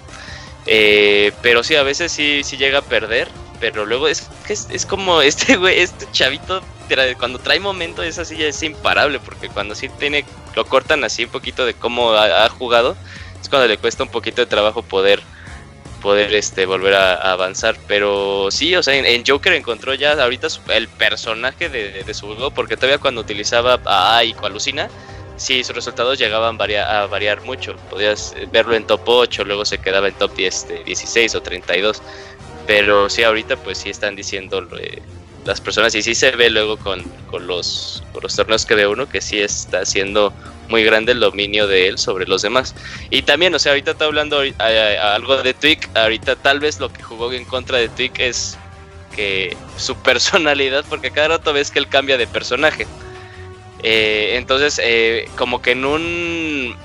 Eh, pero sí, a veces sí, sí llega a perder, pero luego es, es, es como este güey, este chavito, cuando trae momento es así, es imparable, porque cuando sí tiene, lo cortan así un poquito de cómo ha jugado, es cuando le cuesta un poquito de trabajo poder poder este volver a, avanzar. Pero sí, o sea, en, Joker encontró ya ahorita el personaje de, su juego, porque todavía cuando utilizaba a y Alucina, sí, sus resultados llegaban a variar mucho. Podías verlo en top 8, luego se quedaba en top 10, 16 o 32. Pero sí, ahorita pues sí están diciendo las personas y sí se ve luego con, con, los, torneos que ve uno que sí está haciendo muy grande el dominio de él sobre los demás. Y también, o sea, ahorita está hablando algo de Twig, ahorita tal vez lo que jugó en contra de Twig es que su personalidad, porque cada rato ves que él cambia de personaje. Eh, entonces, eh, como que en un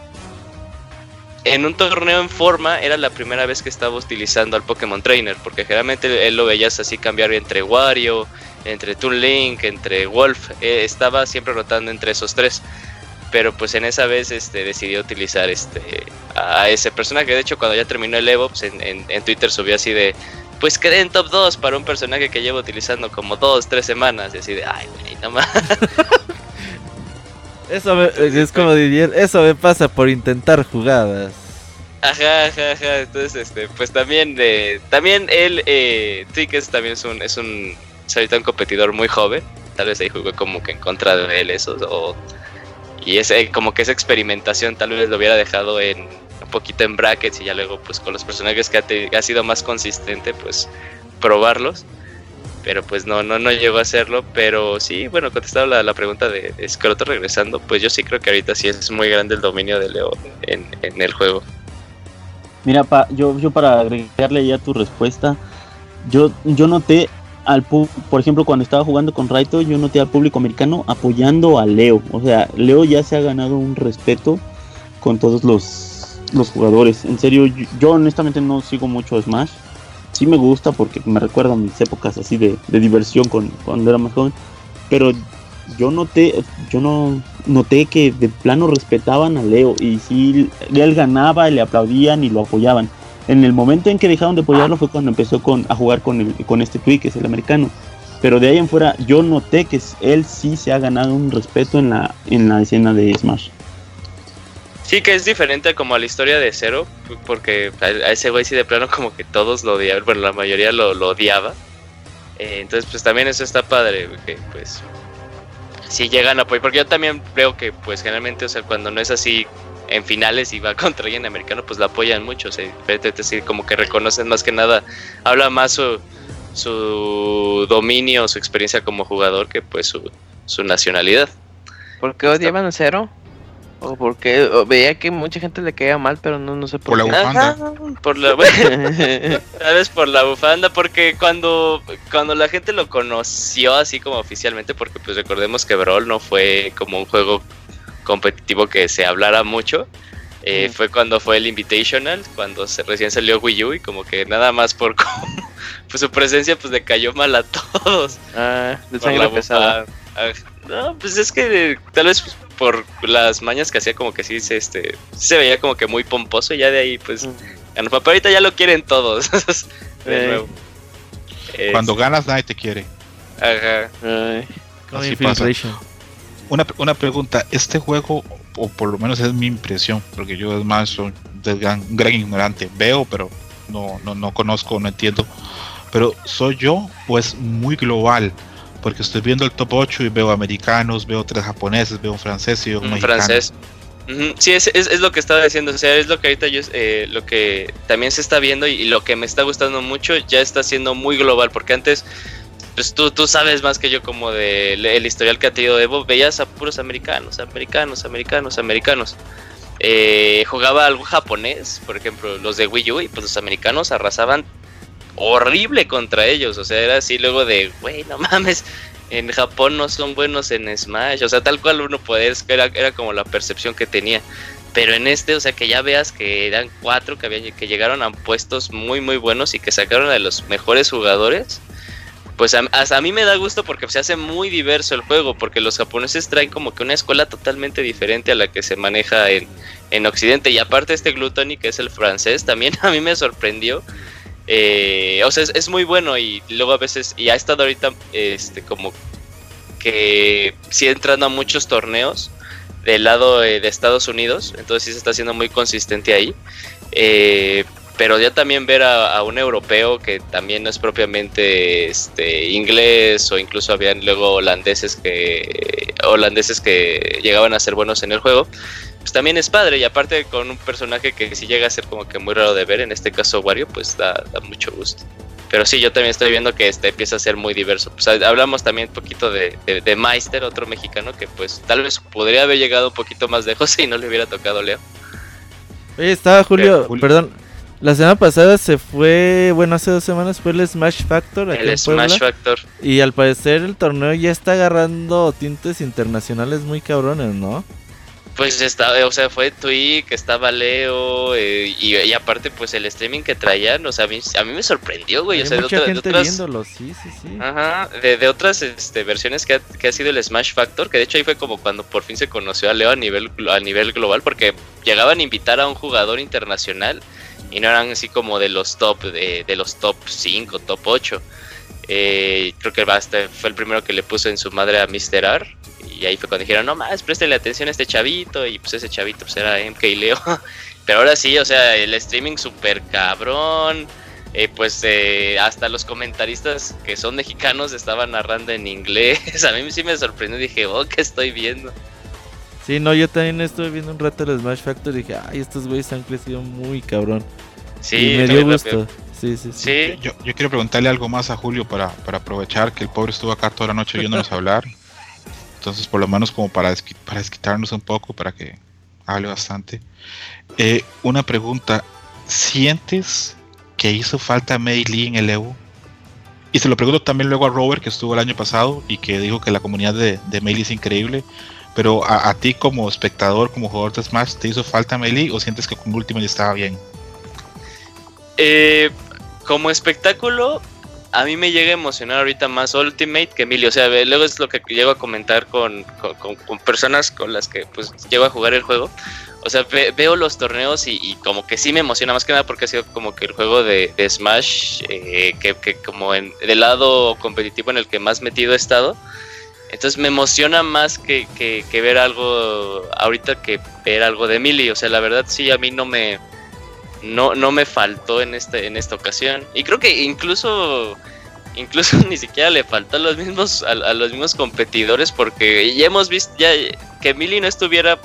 en un torneo en forma era la primera vez que estaba utilizando al Pokémon Trainer, porque generalmente él lo veías así cambiar entre Wario, entre Toon Link, entre Wolf, eh, estaba siempre rotando entre esos tres pero pues en esa vez este, decidió utilizar este, a ese personaje. De hecho, cuando ya terminó el Evo, pues, en, en, Twitter subió así de, pues quedé en top 2 para un personaje que llevo utilizando como 2, 3 semanas. Y así de, ay, güey, no más. eso me, es como diría, eso me pasa por intentar jugadas. Ajá, ajá, ajá. Entonces, este, pues también de, también él, eh, también es un, es un, ahorita un competidor muy joven. Tal vez ahí jugó como que en contra de él eso, o y ese, como que esa experimentación tal vez lo hubiera dejado en un poquito en brackets y ya luego pues con los personajes que ha, sido más consistente pues probarlos. Pero pues no, no, no llegó a hacerlo. Pero sí, bueno, contestado la, la pregunta de, Scroto regresando, pues yo sí creo que ahorita sí es muy grande el dominio de Leo en, en el juego. Mira, pa, yo, yo para agregarle ya tu respuesta, yo, yo noté al por ejemplo, cuando estaba jugando con Raito, yo noté al público americano apoyando a Leo. O sea, Leo ya se ha ganado un respeto con todos los, los jugadores. En serio, yo, honestamente no sigo mucho Smash. Sí me gusta porque me recuerda mis épocas así de, diversión con, cuando era más joven. Pero yo noté, yo no noté que de plano respetaban a Leo. Y si él ganaba, le aplaudían y lo apoyaban en el momento en que dejaron de apoyarlo fue cuando empezó con, a jugar con, el, con este Twig, que es el americano. Pero de ahí en fuera yo noté que él sí se ha ganado un respeto en la, en la escena de Smash. Sí, que es diferente como a la historia de Zero, porque a ese güey sí de plano como que todos lo odiaban, bueno, la mayoría lo, odiaba. Eh, entonces pues también eso está padre, que pues si llegan a apoyar, porque yo también creo que pues generalmente, o sea, cuando no es así en finales y va contra alguien americano, pues la apoyan mucho. O sea, es decir, como que reconocen más que nada, habla más su, su dominio, su experiencia como jugador que pues su, su nacionalidad. ¿Por qué odiaban a Cero? O porque veía que mucha gente le caía mal, pero no, no sé por, por La bufanda. por la Tal vez por la bufanda, porque cuando, cuando la gente lo conoció así como oficialmente, porque pues recordemos que Brawl no fue como un juego competitivo que se hablara mucho. Eh, fue cuando fue el Invitational, cuando se, recién salió Wii U y como que nada más por pues su presencia pues le cayó mal a todos. Ah, de sangre pesada. Ah, no, pues es que tal vez por las mañas que hacía como que sí se, este, se veía como que muy pomposo y ya de ahí pues... Pero ahorita ya lo quieren todos. Eh. Cuando ganas nadie te quiere. Ajá. Así pasa. Una, una pregunta, este juego, o por lo menos es mi impresión, porque yo es más soy un gran, gran ignorante, veo pero no, no, no conozco, no entiendo. Pero ¿soy yo o es muy global? Porque estoy viendo el top 8 y veo americanos, veo tres japoneses, veo un francés y veo un, mexicano. francés. Sí, es, es, lo que estaba diciendo, o sea, es lo que ahorita yo, eh, lo que también se está viendo y, lo que me está gustando mucho ya está siendo muy global, porque antes, pues tú, tú sabes más que yo como de el historial que ha tenido Evo, veías a puros americanos, americanos, americanos, americanos. Eh, jugaba algo japonés, por ejemplo, los de Wii U, y pues los americanos arrasaban horrible contra ellos. O sea, era así luego de, güey, no mames, en Japón no son buenos en Smash. O sea, tal cual uno puede, era, era como la percepción que tenía. Pero en este, o sea, que ya veas que eran cuatro que, habían, que llegaron a puestos muy, muy buenos y que sacaron a los mejores jugadores. Pues a, a mí me da gusto porque se hace muy diverso el juego, porque los japoneses traen como que una escuela totalmente diferente a la que se maneja en, en Occidente. Y aparte este Gluttony, que es el francés, también a mí me sorprendió eh, o sea, es, muy bueno y luego a veces, y ha estado ahorita este, como que sí entrando a muchos torneos del lado de, Estados Unidos, entonces sí se está haciendo muy consistente ahí. Eh, pero ya también ver a, un europeo que también no es propiamente este, inglés o incluso habían luego holandeses que holandeses que llegaban a ser buenos en el juego pues también es padre y aparte con un personaje que si llega a ser como que muy raro de ver, en este caso Wario, pues da, mucho gusto. Pero sí, yo también estoy viendo que este empieza a ser muy diverso. Pues hablamos también un poquito de, de, Meister, otro mexicano que pues tal vez podría haber llegado un poquito más lejos si no le hubiera tocado Leo. Oye, estaba Julio, perdón, la semana pasada se fue, bueno, hace dos semanas fue el Smash Factor. el Smash Factor. Y al parecer el torneo ya está agarrando tintes internacionales muy cabrones, ¿no? Pues está, o sea, fue Twig, estaba Leo, eh, y, aparte, pues el streaming que traían, o sea, a mí, a mí me sorprendió, güey. o sea, mucha de, gente otras, viéndolo, sí, sí, sí. Ajá, de, otras este, versiones que ha, que ha sido el Smash Factor, que de hecho ahí fue como cuando por fin se conoció a Leo a nivel, a nivel global, porque llegaban a invitar a un jugador internacional y no eran así como de los top, de, de los top 5, top 8. Eh, creo que Basta fue el primero que le puso en su madre a Mr. R. Y ahí fue cuando dijeron, no más, préstale atención a este chavito. Y pues ese chavito pues era MK Leo. Pero ahora sí, o sea, el streaming súper cabrón. Eh, pues eh, hasta los comentaristas que son mexicanos estaban narrando en inglés. A mí sí me sorprendió. Dije, oh, ¿qué estoy viendo? Sí, no, yo también estuve viendo un rato el Smash Factor y dije, ay, estos güeyes han crecido muy cabrón. Sí, y me dio gusto. Sí, sí, sí. Yo, yo, quiero preguntarle algo más a Julio para, para aprovechar que el pobre estuvo acá toda la noche oyéndonos hablar. Entonces, por lo menos como para, para desquitarnos un poco, para que hable bastante. Eh, una pregunta, ¿sientes que hizo falta Mei Lee en el Evo? Y se lo pregunto también luego a Robert, que estuvo el año pasado y que dijo que la comunidad de, de Lee es increíble. Pero a, ti como espectador, como jugador de Smash, ¿te hizo falta Lee o sientes que con Ultimate estaba bien? Eh, como espectáculo, a mí me llega a emocionar ahorita más Ultimate que Emilio. O sea, luego es lo que llego a comentar con, personas con las que pues llego a jugar el juego. O sea, veo los torneos y, como que sí me emociona más que nada porque ha sido como que el juego de, Smash, eh, que, como en, del lado competitivo en el que más metido he estado. Entonces me emociona más que, que ver algo ahorita que ver algo de Emilio. O sea, la verdad sí, a mí no me no, no me faltó en este, en esta ocasión. Y creo que incluso incluso ni siquiera le faltó a los mismos a, los mismos competidores porque ya hemos visto ya que Mili no estuviera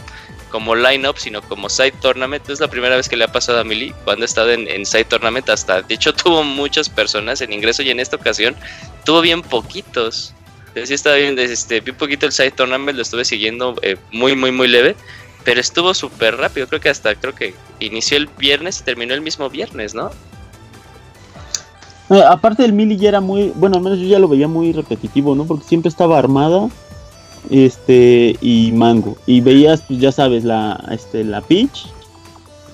como line-up sino como side tournament es la primera vez que le ha pasado a Mili cuando ha estado en, side tournament hasta de hecho tuvo muchas personas en ingreso y en esta ocasión tuvo bien poquitos sí estaba bien este vi poquito el side tournament lo estuve siguiendo eh, muy muy muy leve pero estuvo súper rápido, creo que hasta, creo que inició el viernes y terminó el mismo viernes, ¿no? Eh, aparte del Mili ya era muy, bueno, al menos yo ya lo veía muy repetitivo, ¿no? Porque siempre estaba armada, este, y Mango. Y veías, pues ya sabes, la, este, la Peach.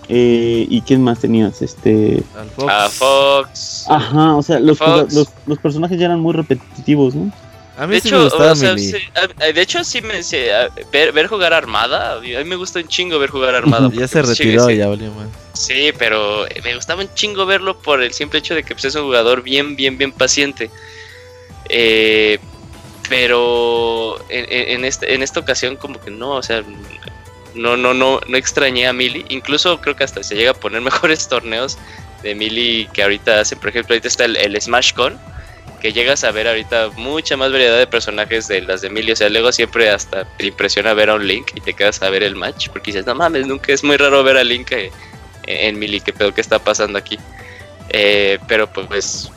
Eh, ¿Y quién más tenías? Este... A Fox. Ajá, o sea, los, los, los, personajes ya eran muy repetitivos, ¿no? A mí de sí hecho, me gustaba de hecho, sí me ver, jugar Armada. A mí me gusta un chingo ver jugar Armada. ya se pues, retiró, ya valió más. Sí, pero me gustaba un chingo verlo por el simple hecho de que pues, es un jugador bien, bien, bien paciente. Eh, pero en, este, en esta ocasión, como que no, o sea, no, no, no, no extrañé a Mili. Incluso creo que hasta se llega a poner mejores torneos de Mili que ahorita hacen. Por ejemplo, ahorita está el, el Smash Con que llegas a ver ahorita mucha más variedad de personajes de las de Millie. O sea, luego siempre hasta te impresiona ver a un Link y te quedas a ver el match. Porque dices, no mames, nunca es muy raro ver a Link eh, en Millie. ¿Qué pedo que está pasando aquí? Eh, pero pues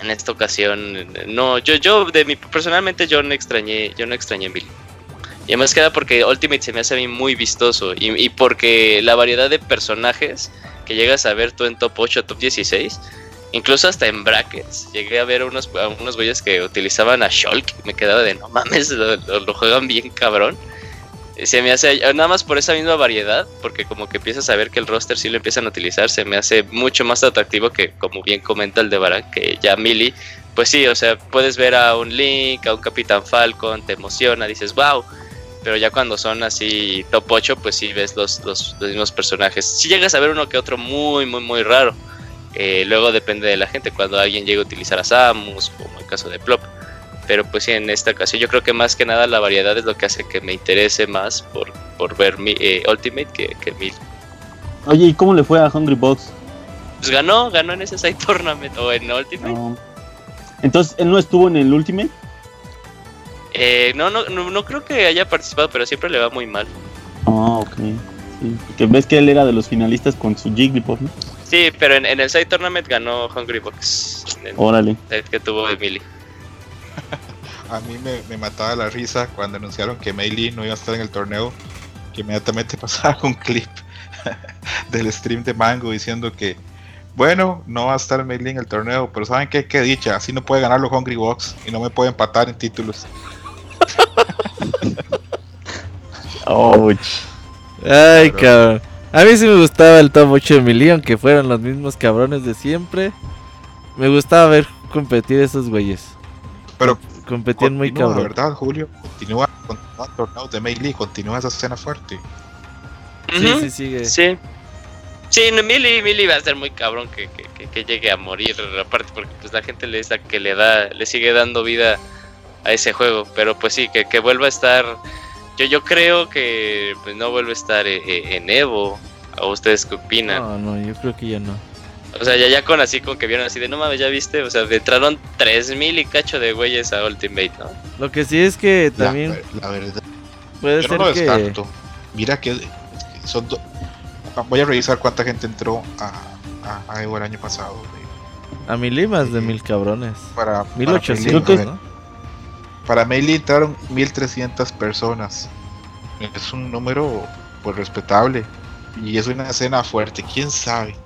en esta ocasión, no, yo, yo, de mi, personalmente yo no extrañé, yo no extrañé Millie. Y además queda porque Ultimate se me hace a mí muy vistoso y, y porque la variedad de personajes que llegas a ver tú en top 8, top 16, Incluso hasta en brackets. Llegué a ver unos, a unos güeyes que utilizaban a Shulk. Me quedaba de no mames, lo, juegan bien cabrón. Se me hace, nada más por esa misma variedad, porque como que empiezas a ver que el roster sí lo empiezan a utilizar, se me hace mucho más atractivo que, como bien comenta el de Barak, que ya Mili, pues sí, o sea, puedes ver a un Link, a un Capitán Falcon, te emociona, dices, wow, pero ya cuando son así top 8, pues sí ves los, los, los mismos personajes. Si llegas a ver uno que otro muy, muy, muy raro. Eh, luego depende de la gente, cuando alguien llegue a utilizar a Samus, como el caso de Plop. Pero pues sí, en esta ocasión yo creo que más que nada la variedad es lo que hace que me interese más por, por ver mi, eh, Ultimate que, que Mil. Oye, ¿y cómo le fue a Hungry Box? Pues ganó, ganó en ese side tournament o en Ultimate. Entonces, ¿él no estuvo en el Ultimate? Eh, no, no, no, creo que haya participado, pero siempre le va muy mal. Ah, ok. Sí, porque ves que él era de los finalistas con su Jigglypuff, ¿no? Sí, pero en, el Side Tournament ganó Hungry Box. Órale. El que tuvo Emily. a mí me, mataba la risa cuando anunciaron que Meili no iba a estar en el torneo. Que inmediatamente pasaba un clip del stream de Mango diciendo que, bueno, no va a estar Meili en el torneo, pero ¿saben qué? Qué dicha, así no puede ganar los Hungry Box y no me puede empatar en títulos. Ouch. Ay, cabrón. A mí sí me gustaba el top 8 de Mili, aunque fueran los mismos cabrones de siempre. Me gustaba ver competir esos güeyes. Pero competían muy cabrón. La verdad, Julio, continúa, con el torneo de Melee, continúa esa escena fuerte. Sí, sí, sigue. Sí. Sí, Mili, va a ser muy cabrón que, que, llegue a morir, aparte porque pues la gente le, es que le da, le sigue dando vida a ese juego, pero pues sí, que, que vuelva a estar yo, yo creo que pues, no vuelve a estar eh, eh, en Evo. ¿A ustedes qué opinan? No, no, yo creo que ya no. O sea, ya, ya con así, con que vieron así de no mames, ya viste, o sea, entraron 3000 y cacho de güeyes a Ultimate, ¿no? Lo que sí es que también. La, verdad. Puede ser no que. Descarto. Mira que son. Voy a revisar cuánta gente entró a, a, Evo el año pasado. A mil y más de mil cabrones. Para. 1800, ¿no? Para Melee entraron 1300 personas. Es un número pues respetable. Y es una escena fuerte, quién sabe.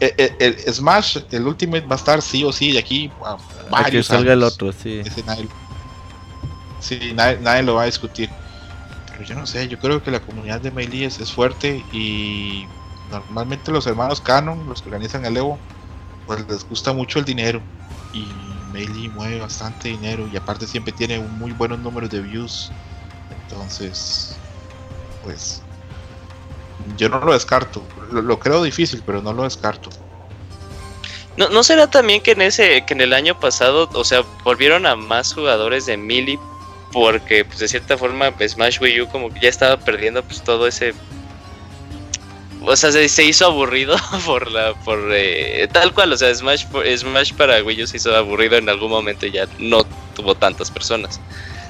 El, eh, eh, el, Smash, el Ultimate va a estar sí o sí de aquí a varios que salga el otro, sí. nadie, sí, nadie, lo va a discutir. Pero yo no sé, yo creo que la comunidad de Melee es, es fuerte y normalmente los hermanos Canon, los que organizan el Evo, pues les gusta mucho el dinero. Y Melee mueve bastante dinero y aparte siempre tiene un muy buenos números de views. Entonces, pues yo no lo descarto. Lo, creo difícil, pero no lo descarto. ¿No, ¿No será también que en ese que en el año pasado, o sea, volvieron a más jugadores de Melee porque pues de cierta forma Smash Wii U como que ya estaba perdiendo pues todo ese o sea, se, hizo aburrido por la, por eh, tal cual, o sea, Smash, Smash para Wii U se hizo aburrido en algún momento y ya no tuvo tantas personas.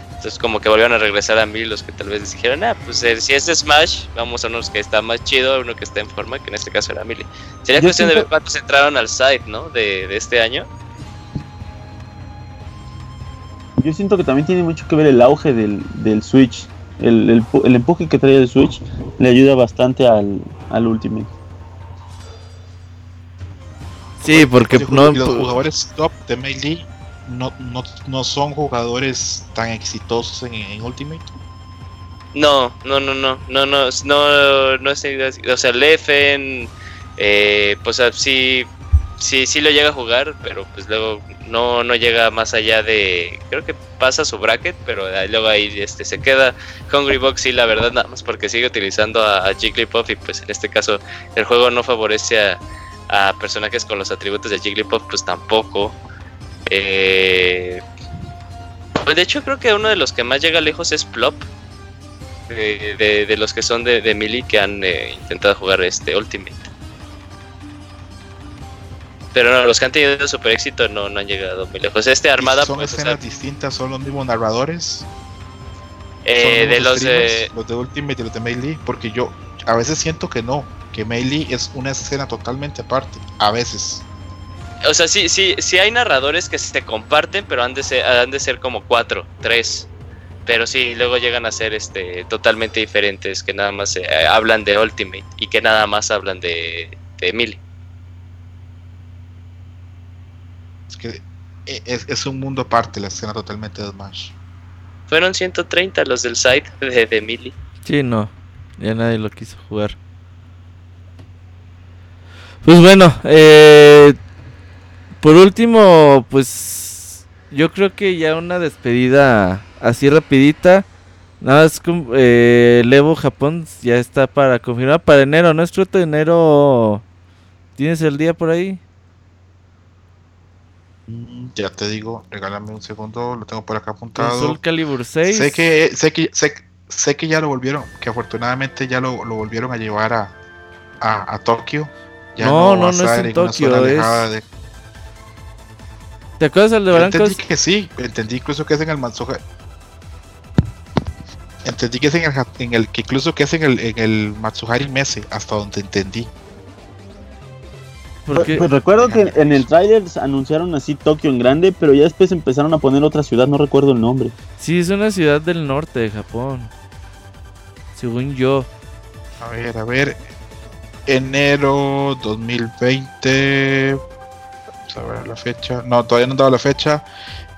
Entonces como que volvieron a regresar a mí los que tal vez dijeron, ah, pues eh, si es Smash, vamos a uno que está más chido, uno que está en forma, que en este caso era Millie. Sería cuestión de ver cuántos entraron al site, ¿no? De, de este año. Yo siento que también tiene mucho que ver el auge del, del Switch el, el, el, empuje que trae el Switch le ayuda bastante al, al Ultimate. Sí, porque no, los jugadores top de Melee no, no, no son jugadores tan exitosos en, en, Ultimate. No, no, no, no, no, no, no, no es, o sea, Leffen, eh, pues sí, sí, sí lo llega a jugar, pero pues luego no, no llega más allá de, creo que pasa su bracket, pero luego ahí este, se queda. Hungry Box sí, la verdad, nada más porque sigue utilizando a, Jigglypuff y pues en este caso el juego no favorece a, personajes con los atributos de Jigglypuff, pues tampoco. Eh, pues de hecho creo que uno de los que más llega lejos es Plop. De, los que son de, de que han eh, intentado jugar este Ultimate. Pero no, los que han tenido super éxito no, no han llegado muy lejos. Este Armada. ¿Son pues, escenas distintas? ¿Son los mismos narradores? Eh, de los de... Los de Ultimate y los de Melee. Porque yo a veces siento que no. Que Melee es una escena totalmente aparte. A veces. O sea, sí, sí, sí hay narradores que se comparten, pero han de ser, han de ser como cuatro, tres. Pero sí, luego llegan a ser este totalmente diferentes, que nada más eh, hablan de Ultimate y que nada más hablan de, de Melee. E, es, un mundo aparte la escena totalmente de Smash. Fueron 130 los del site de, de Mili. Sí, no. Ya nadie lo quiso jugar. Pues bueno, eh, por último, pues yo creo que ya una despedida así rapidita. Nada más eh, el Evo Japón ya está para confirmar para enero, ¿no es de enero? ¿Tienes el día por ahí? Ya te digo, regálame un segundo, lo tengo por acá apuntado. Soul Calibur 6. Sé que, sé que, sé, que ya lo volvieron, que afortunadamente ya lo, volvieron a llevar a, a, Tokio. Ya no, no, no, es en Tokio, es... ¿Te acuerdas del de? Entendí que sí, entendí incluso que es en el Matsuhari. Entendí que es en el, en el que incluso que es en el, en el Matsuhari Mese, hasta donde entendí. Pues, pues, recuerdo que en el trailer anunciaron así Tokio en grande, pero ya después empezaron a poner otra ciudad, no recuerdo el nombre. Sí, es una ciudad del norte de Japón. Según yo. A ver, a ver. Enero 2020. Vamos a ver la fecha. No, todavía no dado la fecha.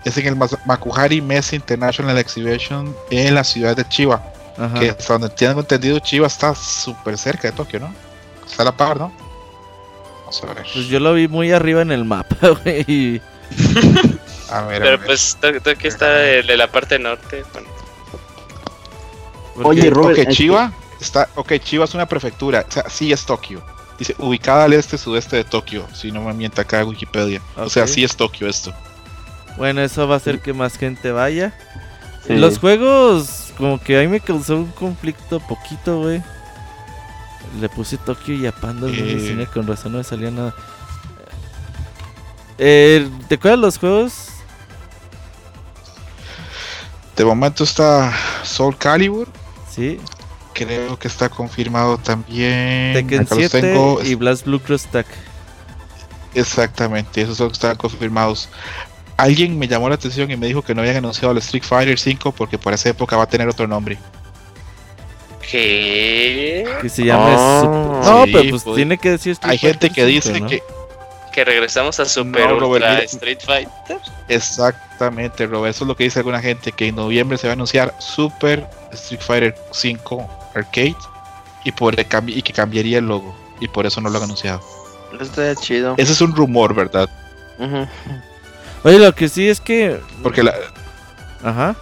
Es en el Makuhari Mess International Exhibition en la ciudad de Chiba. Que hasta donde tengo entendido, Chiba está súper cerca de Tokio, ¿no? Está a la par, ¿no? Pues yo lo vi muy arriba en el mapa, güey. Pero pues Tokio está de la parte norte. Oye, Robert. Ok, Chiva, está, ok, Chiva es una prefectura. O sea, sí es Tokio. Dice, ubicada al este-sudeste de Tokio. Si no me mienta acá Wikipedia. O sea, sí es Tokio esto. Bueno, eso va a hacer que más gente vaya. Los juegos, como que a mí me causó un conflicto poquito, güey. Le puse Tokio y a Panda eh. con razón no me salía nada. Eh, ¿Te acuerdas los juegos? De momento está Soul Calibur. Sí. Creo que está confirmado también. Tekken 7 y Blast Blue Cross Tag. Exactamente, esos son están confirmados. Alguien me llamó la atención y me dijo que no habían anunciado el Street Fighter 5 porque por esa época va a tener otro nombre. ¿Qué? Que se llame ah, No, pero pues, pues, tiene que decir Hay gente que dice que que regresamos a Super Street Fighter. Exactamente, Robert, eso es lo que dice alguna gente que en noviembre se va a anunciar Super Street Fighter 5 Arcade y por y que cambiaría el logo y por eso no lo han anunciado. Está chido. Ese es un rumor, ¿verdad? Oye, lo que sí es que porque la Ajá.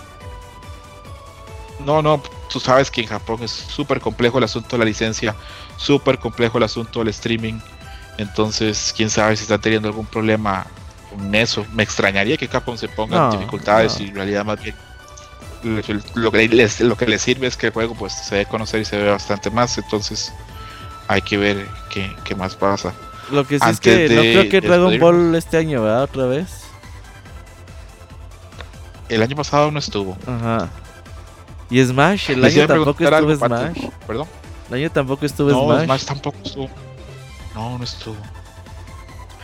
No, no, tú sabes que en Japón es súper complejo el asunto de la licencia, súper complejo el asunto del streaming. Entonces, quién sabe si está teniendo algún problema con eso. Me extrañaría que Japón se ponga en dificultades y en realidad más bien lo que, les, lo que le sirve es que el juego pues se debe conocer y se ve bastante más. Entonces, hay que ver qué, qué más pasa. Lo que sí es que no creo que Dragon Ball este año, ¿verdad? Otra vez. El año pasado no estuvo. Ajá. Y Smash, el año tampoco estuvo Smash. ¿Perdón? El año tampoco estuvo no, Smash. Smash tampoco estuvo. No, no estuvo.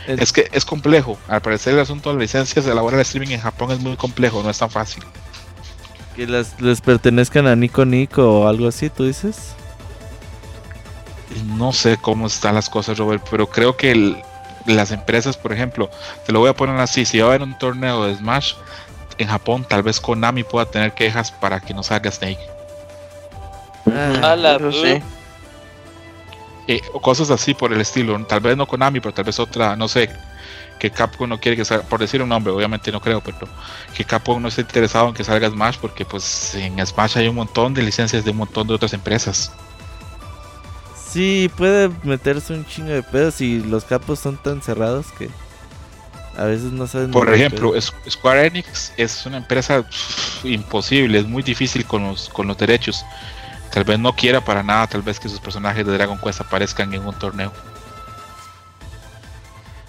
Es... que es complejo. Al parecer el asunto de las licencias de la hora de streaming en Japón es muy complejo, no es tan fácil. Que les pertenezcan a Nico Nico o algo así, ¿tú dices? No sé cómo están las cosas, Robert, pero creo que las empresas, por ejemplo, te lo voy a poner así, si va a haber un torneo de Smash, en Japón tal vez Konami pueda tener quejas para que no salga Snake. Ah, la sí. Eh, o cosas así por el estilo. Tal vez no Konami, pero tal vez otra, no sé, que Capcom no quiere que salga, por decir un nombre, obviamente no creo, pero que Capcom no esté interesado en que salga Smash porque pues en Smash hay un montón de licencias de un montón de otras empresas. Sí, puede meterse un chingo de pedos y los capos son tan cerrados que a veces no saben. Por ejemplo, Square Enix es una empresa imposible, es muy difícil con los, con los derechos. Tal vez no quiera para nada, tal vez que sus personajes de Dragon Quest aparezcan en un torneo.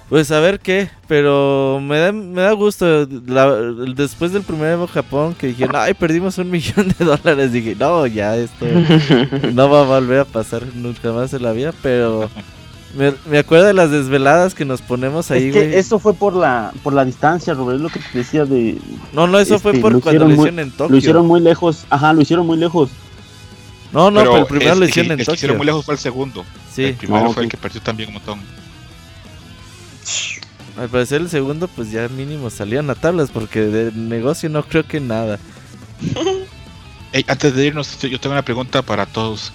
Pues a ver qué, pero me da, me da gusto. después del primer Evo Japón que dijeron, ay, perdimos un millón de dólares, dije, no, ya esto no va a volver a pasar nunca más en la vida, pero me, acuerdo de las desveladas que nos ponemos ahí, es eso fue por la por la distancia, Robert, lo que te decía de... No, no, eso fue este, por cuando lo hicieron en Tokio. Lo hicieron muy lejos, ajá, lo hicieron muy lejos. No, no, pero, el primero lo hicieron en Tokio. El que hicieron muy lejos fue el segundo. Sí. El primero fue el que perdió también un montón. Al parecer el segundo pues ya mínimo salían a tablas porque de negocio no creo que nada. antes de irnos, yo tengo una pregunta para todos.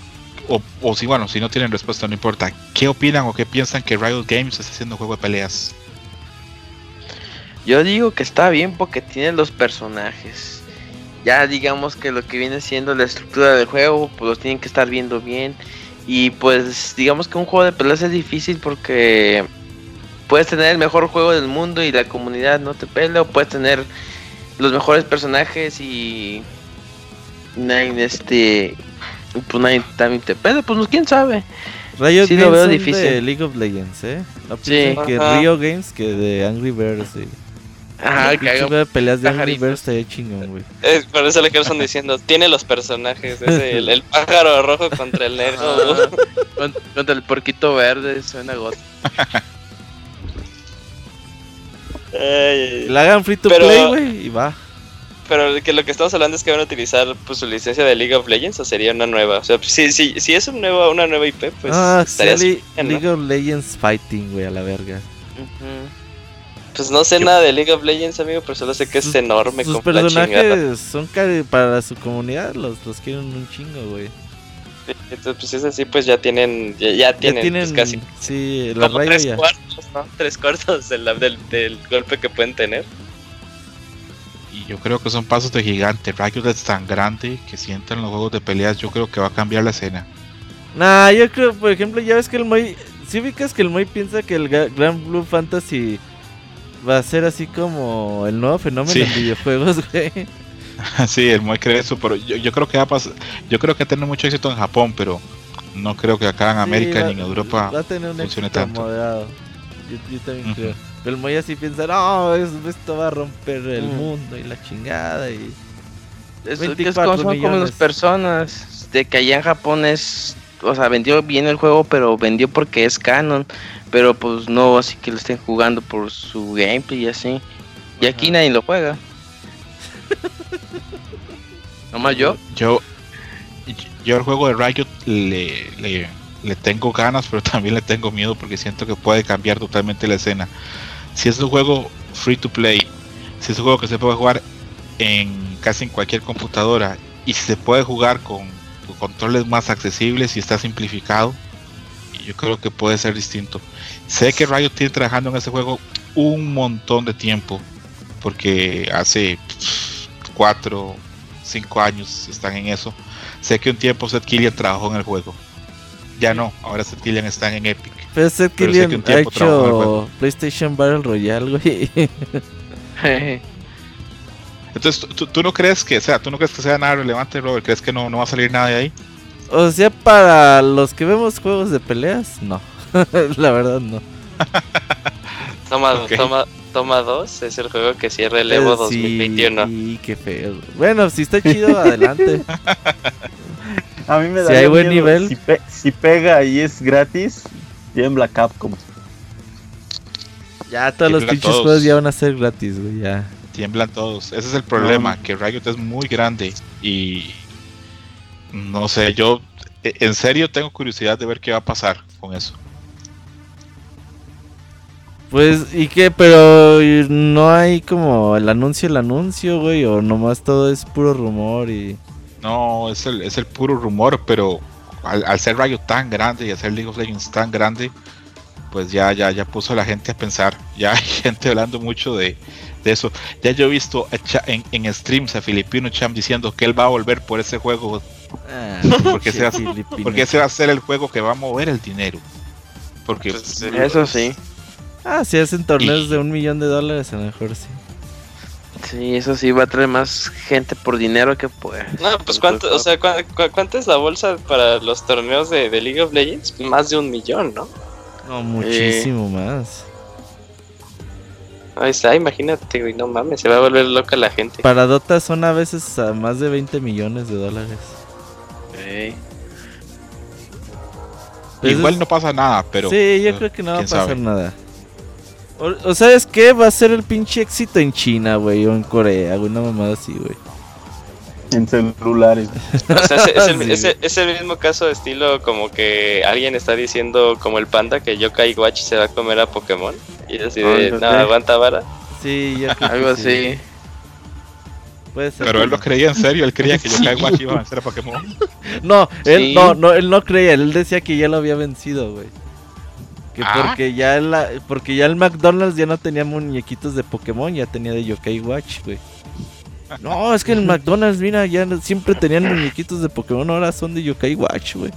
O, si bueno, si no tienen respuesta no importa. ¿Qué opinan o qué piensan que Riot Games está haciendo juego de peleas? Yo digo que está bien porque tiene los personajes. Ya digamos que lo que viene siendo la estructura del juego, pues los tienen que estar viendo bien. Y pues digamos que un juego de peleas es difícil porque puedes tener el mejor juego del mundo y la comunidad no te pela, o puedes tener los mejores personajes y este pues nadie también te pela, pues quién sabe. Riot sí, Games lo veo difícil. de League of Legends, ¿eh? No sí. que Rio Games que de Angry Birds. Sí. Ajá, que haga peleas de Angry Birds estaría chingón, güey. Es, por eso le están diciendo, tiene los personajes, es el, el, pájaro rojo contra el negro. contra, el porquito verde, suena got. la hagan free to play, güey, y va. Pero que lo que estamos hablando es que van a utilizar pues, su licencia de League of Legends o sería una nueva. O sea, si, si, si es un nuevo, una nueva IP, pues. Ah, estaría League of Legends Fighting, güey, a la verga. Pues no sé nada de League of Legends, amigo, pero solo sé que es enorme. Sus personajes son para su comunidad, los, los quieren un chingo, güey. Entonces, pues es así, pues ya tienen, ya, tienen, pues, casi. Sí, la tres cuartos, ¿no? Tres cuartos del, del, golpe que pueden tener. Y yo creo que son pasos de gigante. Riot es tan grande que sienten los juegos de peleas. Yo creo que va a cambiar la escena. Nah, yo creo, por ejemplo, ya ves que el Moy. Si ubicas que el Moy piensa que el Grand Blue Fantasy va a ser así como el nuevo fenómeno en videojuegos, güey. sí, el Moy cree eso, pero yo, creo que va a pasar, yo creo que ha mucho éxito en Japón, pero no creo que acá en América ni en Europa va a tener un funcione tanto. Moderado. Yo, también creo. Pero el Moy así piensa, no, esto va a romper el mundo y la chingada y... Es, es como, son como las personas, de que allá en Japón es, o sea, vendió bien el juego, pero vendió porque es canon, pero pues no así que lo estén jugando por su gameplay y así. Y aquí nadie lo juega. ¿Nomás yo? Yo, yo el juego de Riot le, le, tengo ganas, pero también le tengo miedo porque siento que puede cambiar totalmente la escena. Si es un juego free to play, si es un juego que se puede jugar en casi en cualquier computadora y si se puede jugar con, controles más accesibles y está simplificado, yo creo que puede ser distinto. Sé que Riot tiene trabajando en ese juego un montón de tiempo, porque hace cuatro, cinco años están en eso. Sé que un tiempo Seth Killian trabajó en el juego. Ya no, ahora Seth Killian está en Epic. Pero Seth Killian ha hecho PlayStation Battle Royale, güey. Entonces, ¿tú, no crees que, sea, tú no crees que sea nada relevante, Robert? ¿Crees que no, no va a salir nada de ahí? O sea, para los que vemos juegos de peleas, no. La verdad, no. toma, toma, Toma 2 es el juego que cierra el Evo 2021. Sí, qué feo. Bueno, si está chido, adelante. A mí me da. Si hay buen nivel. Si, pega y es gratis, tiembla Capcom. Ya todos los pinches juegos ya van a ser gratis, güey, ya. Tiemblan todos. Ese es el problema, que Riot es muy grande y no sé, yo e, en serio tengo curiosidad de ver qué va a pasar con eso. Pues, ¿y qué? Pero no hay como el anuncio, el anuncio, güey, o nomás todo es puro rumor y... No, es el, es el puro rumor, pero al, ser Riot tan grande y hacer League of Legends tan grande, pues ya, ya, ya puso a la gente a pensar. Ya hay gente hablando mucho de, eso. Ya yo he visto en, en streams a Filipino Champ diciendo que él va a volver por ese juego. Ah, porque, ese va, porque ese va a ser el juego que va a mover el dinero. Porque pues, eso sí. Ah, si hacen torneos de un millón de dólares, a lo mejor sí. Sí, eso sí va a traer más gente por dinero que pues. No, pues cuánto, o sea, ¿cuánto, es la bolsa para los torneos de, League of Legends? Más de un millón, ¿no? No, muchísimo más. Ahí está, imagínate, güey, no mames, se va a volver loca la gente. Para Dota son a veces a más de 20 millones de dólares. Igual no pasa nada, pero. Sí, yo creo que no va a pasar nada. O, sabes qué, va a ser el pinche éxito en China, güey, o en Corea, güey, una mamada así, güey. En celulares. o sea, es, el, mismo caso de estilo como que alguien está diciendo como el panda que Yokai Watch se va a comer a Pokémon. Y así de, no, aguanta vara. Sí, ya Algo así. Puede ser Pero él lo creía en serio, él creía que Yokai Watch iba a vencer a Pokémon. no, él no, no, él no creía, él decía que ya lo había vencido, güey. Que ah. porque ya la, porque ya el McDonald's ya no tenía muñequitos de Pokémon, ya tenía de Yokai Watch, güey. No, es que el McDonald's, mira, ya siempre tenían muñequitos de Pokémon, ahora son de Yokai Watch, güey.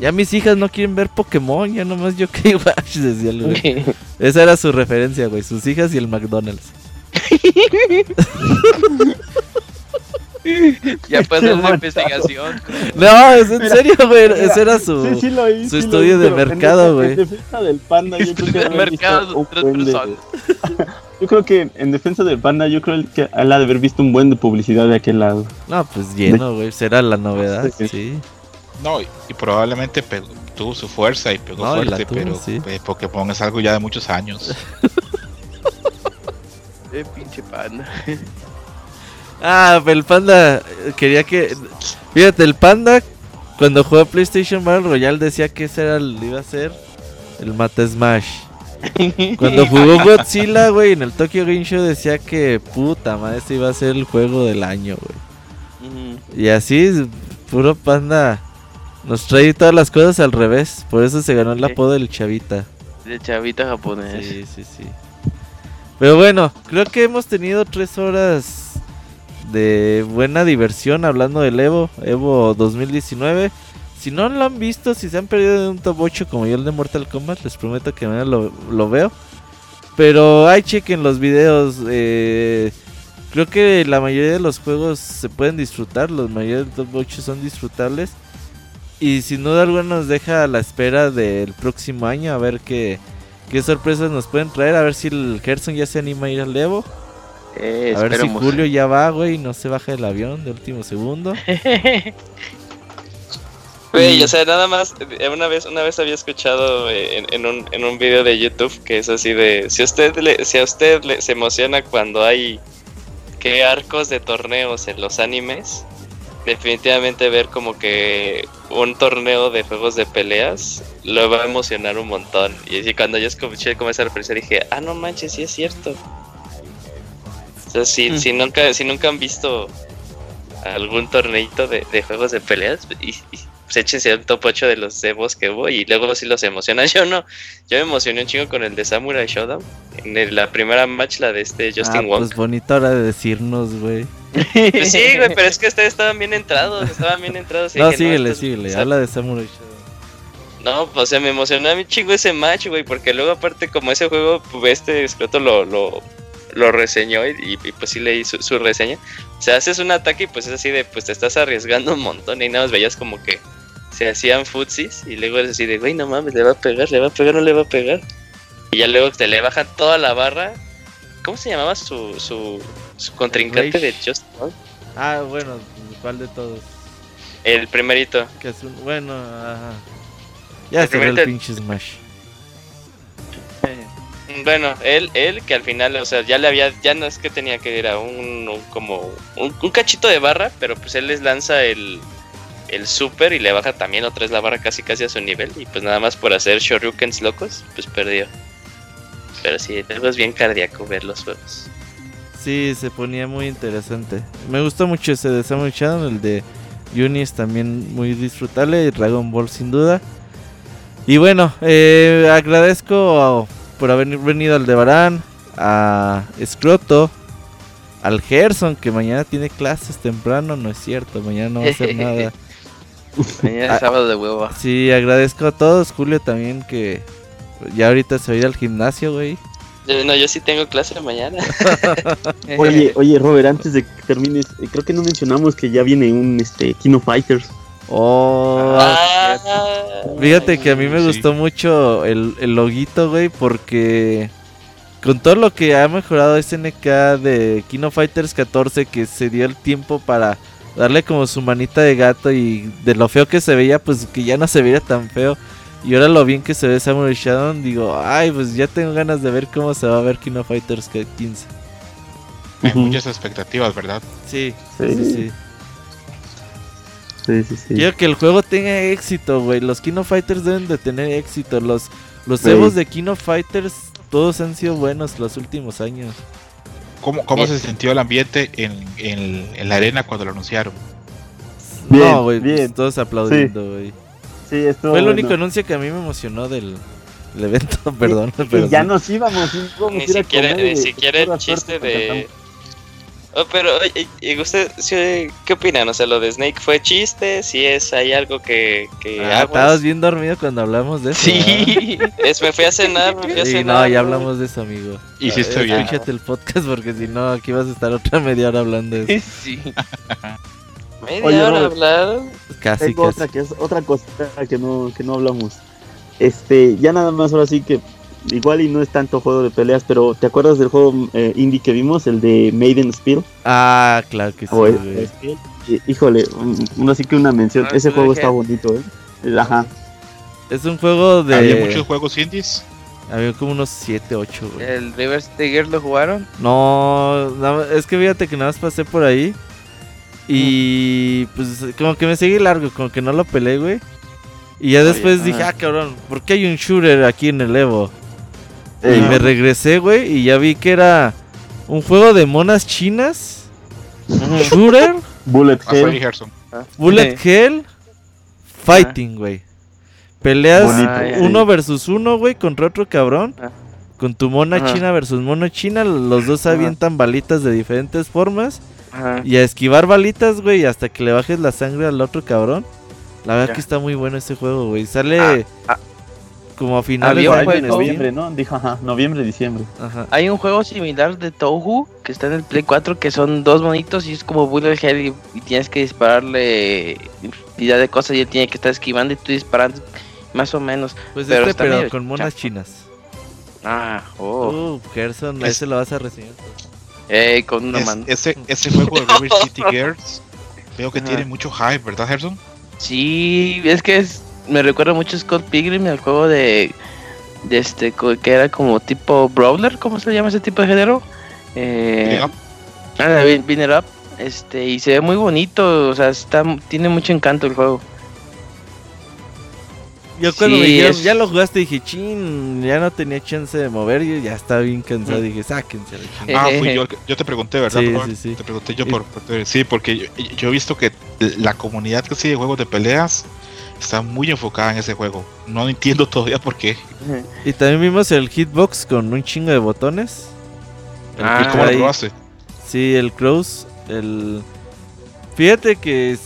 Ya mis hijas no quieren ver Pokémon, ya nomás Yokai Watch, decía el güey. Esa era su referencia, güey, sus hijas y el McDonald's. ya puedes hacer la investigación. No, es en serio, güey. Ese era su, su estudio de mercado, güey. En, defensa del panda, yo creo que. mercado Yo creo que en defensa del panda, yo creo que él ha de haber visto un buen de publicidad de aquel lado. No, pues lleno, güey. Será la novedad, sí. No, y, probablemente tuvo su fuerza y pegó fuerte, pero eh, Pokémon es algo ya de muchos años. eh, pinche panda. Ah, el panda quería que. Fíjate, el panda cuando jugó PlayStation Battle Royale decía que ese era el, iba a ser el Mata Smash. Cuando jugó Godzilla, güey, en el Tokyo Game Show decía que puta madre, este iba a ser el juego del año, güey. Y así, puro panda. Nos trae todas las cosas al revés. Por eso se ganó el apodo del chavita. El chavita japonés. Sí, sí, sí. Pero bueno, creo que hemos tenido tres horas de buena diversión hablando del Evo, Evo 2019. Si no lo han visto, si se han perdido de un top 8 como yo el de Mortal Kombat, les prometo que lo, lo veo. Pero hay chequen los videos. Eh, creo que la mayoría de los juegos se pueden disfrutar. Los mayores top 8 son disfrutables. Y sin duda alguna nos deja a la espera del próximo año. A ver qué, qué sorpresas nos pueden traer. A ver si el Gerson ya se anima a ir al Evo. Eh, a ver si Julio ya va, güey, no se baja del avión de último segundo. Güey, o sea, nada más, eh, una vez, una vez había escuchado eh, en, un, en un video de YouTube que es así de, si usted le, si a usted le, se emociona cuando hay que arcos de torneos en los animes, definitivamente ver como que un torneo de juegos de peleas lo va a emocionar un montón. Y cuando yo escuché como esa referencia dije, ah, no manches, sí es cierto. O si, mm. si, nunca, si nunca han visto algún torneito de, juegos de peleas, y, y pues échense un top 8 de los demos que hubo y luego si los emociona. Yo no, yo me emocioné un chingo con el de Samurai Showdown. En la primera match, la de este Justin ah, Wong. Pues bonita hora de decirnos, güey. Pues sí, güey, pero es que ustedes estaban bien entrados, estaban bien entrados. no, síguele, síguele, habla de Samurai Showdown. No, o sea, me emocionó a mí chingo ese match, güey, porque luego aparte como ese juego, pues este escroto lo, lo lo reseñó y, pues sí leí su, su, reseña. O sea, haces un ataque y pues es así de, pues te estás arriesgando un montón y nada más veías como que se hacían futsis y luego es así de, güey, no mames, le va a pegar, le va a pegar, no le va a pegar. Y ya luego te le bajan toda la barra. ¿Cómo se llamaba su, su, su contrincante de Just Ah, bueno, ¿cuál de todos? El primerito. Que es un, bueno, ajá. Ya se el pinche Smash. Bueno, él, él que al final, o sea, ya le había, ya no es que tenía que ir a un, como un, cachito de barra, pero pues él les lanza el, el super y le baja también otra vez la barra casi casi a su nivel y pues nada más por hacer shoryukens locos, pues perdió. Pero sí, es bien cardíaco ver los juegos. Sí, se ponía muy interesante. Me gustó mucho ese de Samuel Shadow, el de Unis también muy disfrutable. Dragon Ball sin duda. Y bueno, eh, agradezco por haber venido al Debarán, a Scroto, al Gerson, que mañana tiene clases temprano, no es cierto, mañana no va a hacer nada. mañana es ah, sábado de huevo. Sí, agradezco a todos, Julio también, que ya ahorita se va a ir al gimnasio, güey. No, yo sí tengo clase mañana. oye, oye, Robert, antes de que termines, eh, creo que no mencionamos que ya viene un este Kino Fighters. Oh, ah, fíjate que a mí me gustó mucho el, el loguito, güey, porque con todo lo que ha mejorado SNK de Kino Fighters 14, que se dio el tiempo para darle como su manita de gato y de lo feo que se veía, pues que ya no se veía tan feo. Y ahora lo bien que se ve Samurai Shadow, digo, ay, pues ya tengo ganas de ver cómo se va a ver Kino Fighters 15. Hay muchas expectativas, ¿verdad? Sí, sí, sí. sí. Sí, Quiero que el juego tenga éxito, güey. Los Kino Fighters deben de tener éxito. Los, los Evos de Kino Fighters, todos han sido buenos los últimos años. ¿Cómo, cómo se sintió el ambiente en, en, la arena cuando lo anunciaron? no, güey, pues, todos aplaudiendo, güey. Fue el único anuncio que a mí me emocionó del, evento, perdón. pero ya nos íbamos, ni siquiera, ni siquiera el chiste de... Oh, pero, ¿y usted qué opinan? O sea, lo de Snake fue chiste, si es, hay algo que... que ah, estabas bien dormido cuando hablamos de eso. Sí, es, me fui a cenar, me fui a cenar. no, ya hablamos de eso, amigo. Y si estoy bien. Escúchate el podcast porque si no, aquí vas a estar otra media hora hablando de eso. Sí. Media hora hablar. Casi, Otra, que es otra cosa que no, que no hablamos. Este, ya nada más ahora sí que igual y no es tanto juego de peleas, pero ¿te acuerdas del juego eh, indie que vimos, el de Maiden Spear? Ah, claro que sí. híjole, uno sí que una mención. Ah, Ese juego está bonito, ¿eh? Ajá. Es un juego de. ¿Había muchos juegos indies? Había como unos 7, 8, ¿El River Gear lo jugaron? No, es que fíjate que nada más pasé por ahí. Y pues como que me seguí largo, como que no lo peleé, güey. Y ya después dije, ah, cabrón, ¿por qué hay un shooter aquí en el Evo? Y me regresé, güey, y ya vi que era un juego de monas chinas. shooter. Bullet Hell. Ah. Bullet Hell. Fighting, güey. Peleas uno versus uno, güey, contra otro cabrón. Ah. Con tu mona china versus mono china. Los dos avientan balitas de diferentes formas. Y a esquivar balitas, güey, hasta que le bajes la sangre al otro cabrón. La verdad que está muy bueno ese juego, güey. Sale ah, ah. Como a finales de noviembre, ¿no? Dijo, ajá, noviembre, diciembre. Hay un juego similar de Touhou que está en el Play 4 que son dos monitos y es como Bullet Hell y, tienes que dispararle infinidad de cosas y él tiene que estar esquivando y tú disparando más o menos. Pues pero, este, pero con monas chinas. Ah, oh. Uh, Gerson, ese lo vas a reseñar. Eh, con una mano. Ese, ese juego de River City Girls veo que tiene mucho hype, ¿verdad, Gerson? Sí, es que es, me recuerda mucho a Scott Pilgrim, el juego de, de este que era como tipo brawler, ¿cómo se llama ese tipo de género? Eh, ah, Up. Este, y se ve muy bonito, o sea, está, tiene mucho encanto el juego. Yo cuando me dijeron, ya lo jugaste, dije, chin, ya no tenía chance de mover, yo ya estaba bien cansado, dije, sáquense Ah, fui yo, yo te pregunté, ¿verdad? Sí, sí, sí. Te pregunté yo por, sí, porque yo, he visto que la comunidad que sigue juegos de peleas está muy enfocada en ese juego. No entiendo todavía por qué. Y también vimos el hitbox con un chingo de botones. ah, ¿Cómo lo hace? Sí, el cross, el... Fíjate que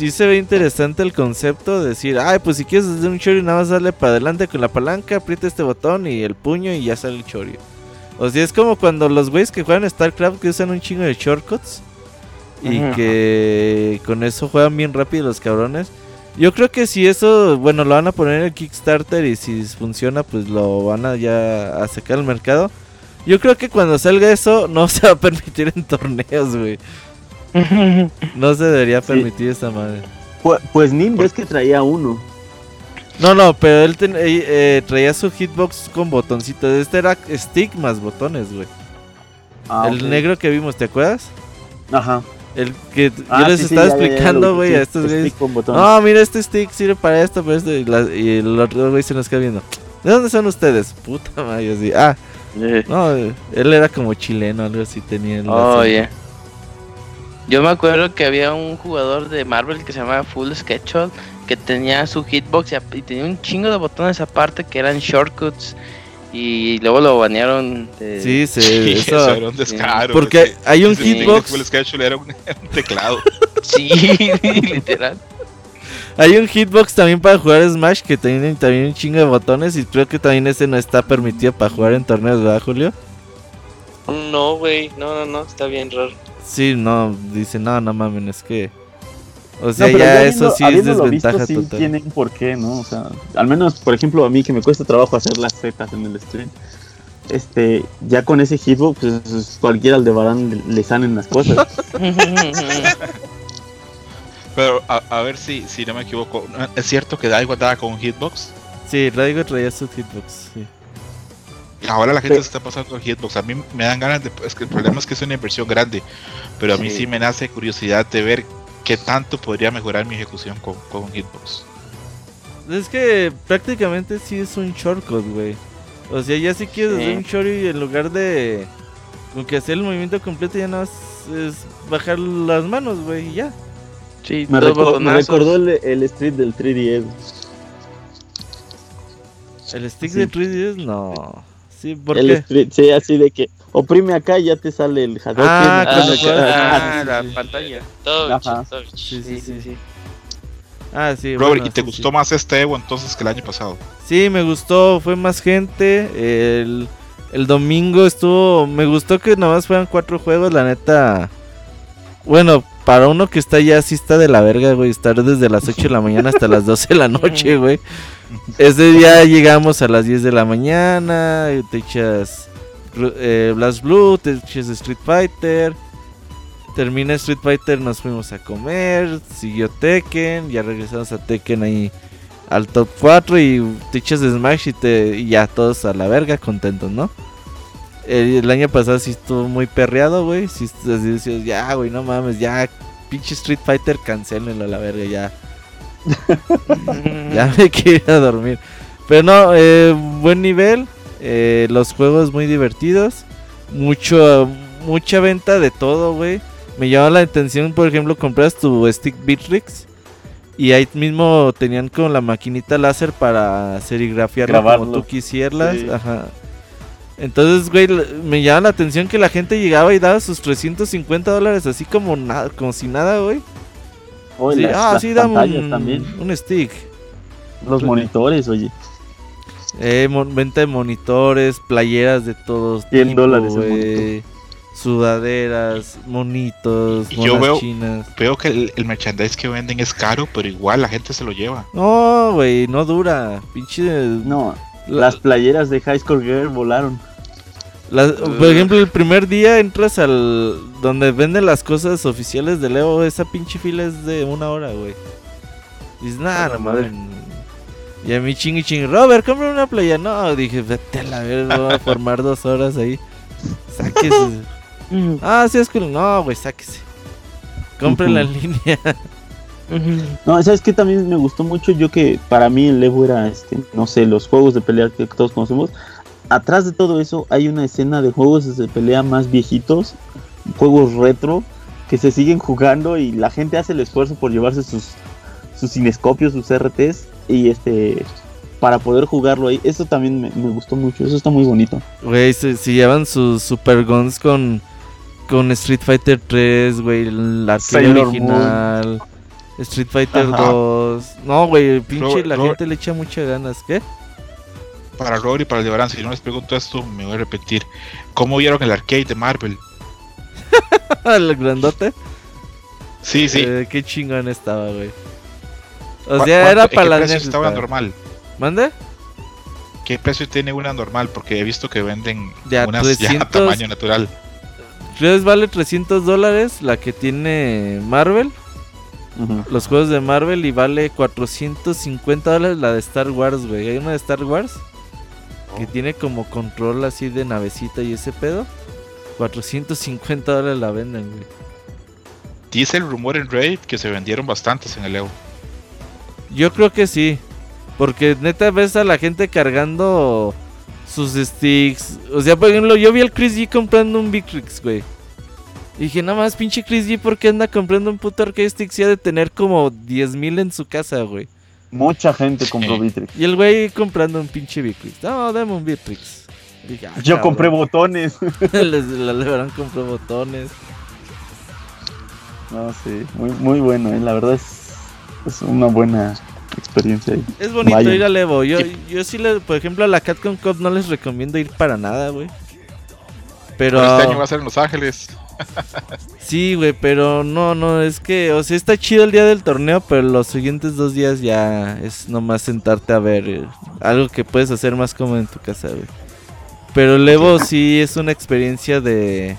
sí se ve interesante el concepto de decir, ay, pues si quieres hacer un choreo, nada más darle para adelante con la palanca, aprieta este botón y el puño y ya sale el choreo. O sea, es como cuando los güeyes que juegan StarCraft que usan un chingo de shortcuts y que con eso juegan bien rápido los cabrones. Yo creo que si eso, bueno, lo van a poner en el Kickstarter y si funciona, pues lo van a ya a sacar al mercado. Yo creo que cuando salga eso no se va a permitir en torneos, güey. no se debería permitir esa madre. Pues, pues Nim ves que traía uno. No, no, pero él eh, eh, traía su hitbox con botoncitos. Este era stick más botones, güey. Ah, el negro que vimos, ¿te acuerdas? Ajá. El que yo ah, les estaba explicando, güey, a estos güeyes. No, mira, este stick sirve para esto, para esto. Y, el otro güey se nos queda viendo. ¿De dónde son ustedes? Puta madre, así. Ah, eh. no, él era como chileno, algo así tenía. oh, yeah. Yo me acuerdo que había un jugador de Marvel que se llamaba Full Sketchup que tenía su hitbox y, tenía un chingo de botones aparte que eran shortcuts y luego lo banearon. De... Sí, se, eso, era un descaro. Porque hay un hitbox. Full Sketchup era un, teclado. sí, literal. Hay un hitbox también para jugar Smash que tiene también un chingo de botones y creo que también ese no está permitido para jugar en torneos, ¿verdad, Julio? No, güey, no, no, no, está bien raro. Sí, no, dice, no, no mames, es que... O sea, ya, eso sí es desventaja visto, sí tienen por qué, ¿no? O sea, al menos, por ejemplo, a mí que me cuesta trabajo hacer las zetas en el stream. Este, ya con ese hitbox, pues cualquiera Aldebarán le, le salen las cosas. Pero a, ver si, si no me equivoco, ¿es cierto que Daigo andaba con un hitbox? Sí, Daigo traía su hitbox, sí. Ahora la gente se está pasando el hitbox. A mí me dan ganas de. Es que el problema es que es una inversión grande. Pero a mí sí me nace curiosidad de ver qué tanto podría mejorar mi ejecución con, con un hitbox. Es que prácticamente sí es un shortcut, güey. O sea, ya si quieres hacer un short y en lugar de. Con que hacer el movimiento completo ya no es, es bajar las manos, güey, y ya. Sí, me, recordó el, el street del 3DS. ¿El stick del 3DS? No. Sí, ¿por el Street, sí, así de que oprime acá y ya te sale el Hadouken. Ah, ah, ah la pantalla. Todo Sí, sí, sí, sí. Ah, sí. Robert, ¿y te gustó más este Evo entonces que el año pasado? Sí, me gustó, fue más gente. El, el domingo estuvo. Me gustó que nada más fueran cuatro juegos, la neta. Bueno, para uno que está ya así está de la verga, güey, estar desde las 8 de la mañana hasta las 12 de la noche, güey. Ese día llegamos a las 10 de la mañana, te echas eh, Blast Blue, Street Fighter. Termina Street Fighter, nos fuimos a comer, siguió Tekken, ya regresamos a Tekken ahí al top 4 y te echas Smash y, te, y ya todos a la verga contentos, ¿no? El, año pasado sí estuvo muy perreado, güey. Sí, así decías, ya, güey, no mames, ya, pinche Street Fighter, cancelenlo a la verga, ya. ya me quiero ir a dormir. Pero no, eh, buen nivel. Eh, los juegos muy divertidos. Mucho, mucha venta de todo, güey. Me llama la atención, por ejemplo, compras tu stick Bitrix. Y ahí mismo tenían con la maquinita láser para serigrafiarlo como tú quisieras. Ajá. Entonces, güey, me llama la atención que la gente llegaba y daba sus 350 dólares así como nada, como si nada, güey. sí, ah, sí, dame un, un stick. Los monitores, oye. Eh, venta de monitores, playeras de todos 100 dólares güey. Sudaderas, monitos, Yo veo, veo que el, merchandise que venden es caro, pero igual la gente se lo lleva. No, güey, no dura. Pinche. No, las playeras de High School Girl volaron por ejemplo, el primer día entras al donde venden las cosas oficiales de Leo, esa pinche fila es de una hora, güey. Dices, nada, madre. Y a mí ching y ching, Robert, compra una playa. No, dije, vete a la verga, voy a formar dos horas ahí. Sáquese. ah, sí, es que no, güey, sáquese. Cómprenla en línea. No, sabes que también me gustó mucho yo que para mí el Evo era, este, no sé, los juegos de pelea que todos conocemos atrás de todo eso hay una escena de juegos de pelea más viejitos, juegos retro, que se siguen jugando y la gente hace el esfuerzo por llevarse sus, sus cinescopios, sus RTs y este para poder jugarlo ahí. Eso también me, gustó mucho, eso está muy bonito. Güey, se, llevan sus super guns con, con Street Fighter 3, güey, la original. Street Fighter 2. No, güey, pinche, la gente le echa muchas ganas. ¿Qué? para Rory y para el de si no les pregunto esto, me voy a repetir. ¿Cómo vieron el arcade de Marvel? ¿El grandote? Sí, sí. Eh, qué chingón estaba, güey. O sea, era para la precio estaba normal? ¿Mande? ¿Qué precio tiene una normal? Porque he visto que venden ya, unas ya tamaño natural. Entonces vale 300 dólares la que tiene Marvel. Los juegos de Marvel y vale 450 dólares la de Star Wars, güey. ¿Hay una de Star Wars? que tiene como control así de navecita y ese pedo. 450 dólares la venden, güey. Dice el rumor en Raid que se vendieron bastantes en el Evo. Yo creo que sí. Porque neta ves a la gente cargando sus sticks. O sea, por ejemplo, yo vi al Chris G comprando un Victrix, güey. Y dije, nada más, pinche Chris G, ¿por qué anda comprando un puto arcade stick? Si ha de tener como 10.000 en su casa, güey. Mucha gente compró Bitrix. Y el güey comprando un pinche Bitrix. No, dame un Bitrix. Ah, Yo compré botones. la Lebrón compró botones. No, sí, muy, muy bueno, ¿eh? la verdad es, es una buena experiencia ahí. Es bonito ir al Evo. Yo, yo sí, le, por ejemplo, a la Catcom Cup no les recomiendo ir para nada, güey. Pero... este año va a ser en Los Ángeles. sí, güey, pero no, no, es que, o sea, está chido el día del torneo, pero los siguientes dos días ya es nomás sentarte a ver eh, algo que puedes hacer más como en tu casa, güey. Pero el Evo sí es una experiencia de...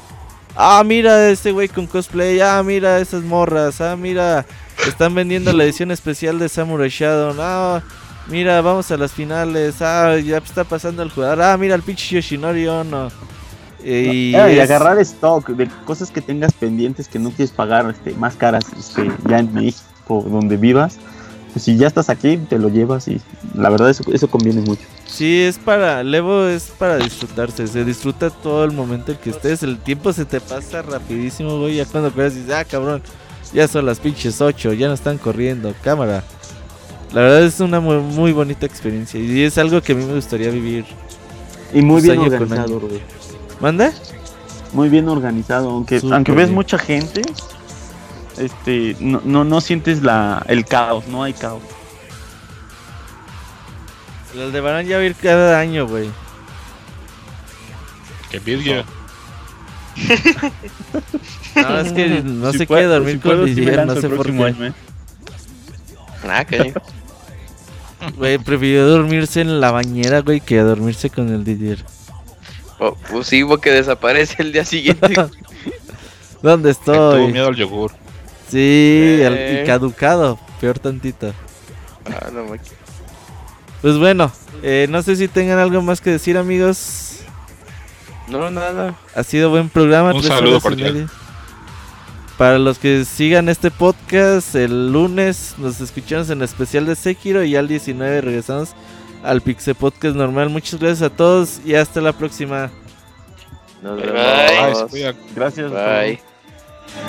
Ah, mira este güey con cosplay. Ah, mira esas morras. Ah, mira, están vendiendo la edición especial de Samurai Shadow. Ah, mira, vamos a las finales. Ah, ya está pasando el jugador. Ah, mira el pinche Yoshinori Ono. Y, y agarrar stock de cosas que tengas pendientes que no quieres pagar este, más caras este, ya en México, donde vivas. Pues si ya estás aquí, te lo llevas y la verdad eso, eso conviene mucho. Sí, es para, Levo es para disfrutarse, se disfruta todo el momento en que estés, el tiempo se te pasa rapidísimo, güey, ya cuando creas dices, ah, cabrón, ya son las pinches 8, ya no están corriendo, cámara. La verdad es una muy, muy bonita experiencia y es algo que a mí me gustaría vivir. Y muy bien organizado, güey. ¿Manda? Muy bien organizado, aunque, aunque ves mucha gente, este, no, no, no sientes la, el caos, no hay caos. Los de Barán ya va a ir cada año, güey. Qué virgen. no, es que no se quiere dormir con Didier, no sé por qué. ¿eh? Ah, que. Güey, prefirió dormirse en la bañera, güey, que dormirse con el Didier. Oh, pues sí, que desaparece el día siguiente. ¿Dónde estoy? tuvo miedo al yogur. Sí, eh. y caducado, peor tantito. Ah, no, pues bueno, eh, no sé si tengan algo más que decir, amigos. No, nada. Ha sido buen programa. Un saludo Para los que sigan este podcast, el lunes nos escuchamos en el especial de Sekiro y al 19 regresamos al Pixel Podcast normal. Muchas gracias a todos y hasta la próxima. Nos vemos. Gracias. Bye.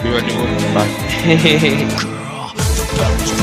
Viva Bye.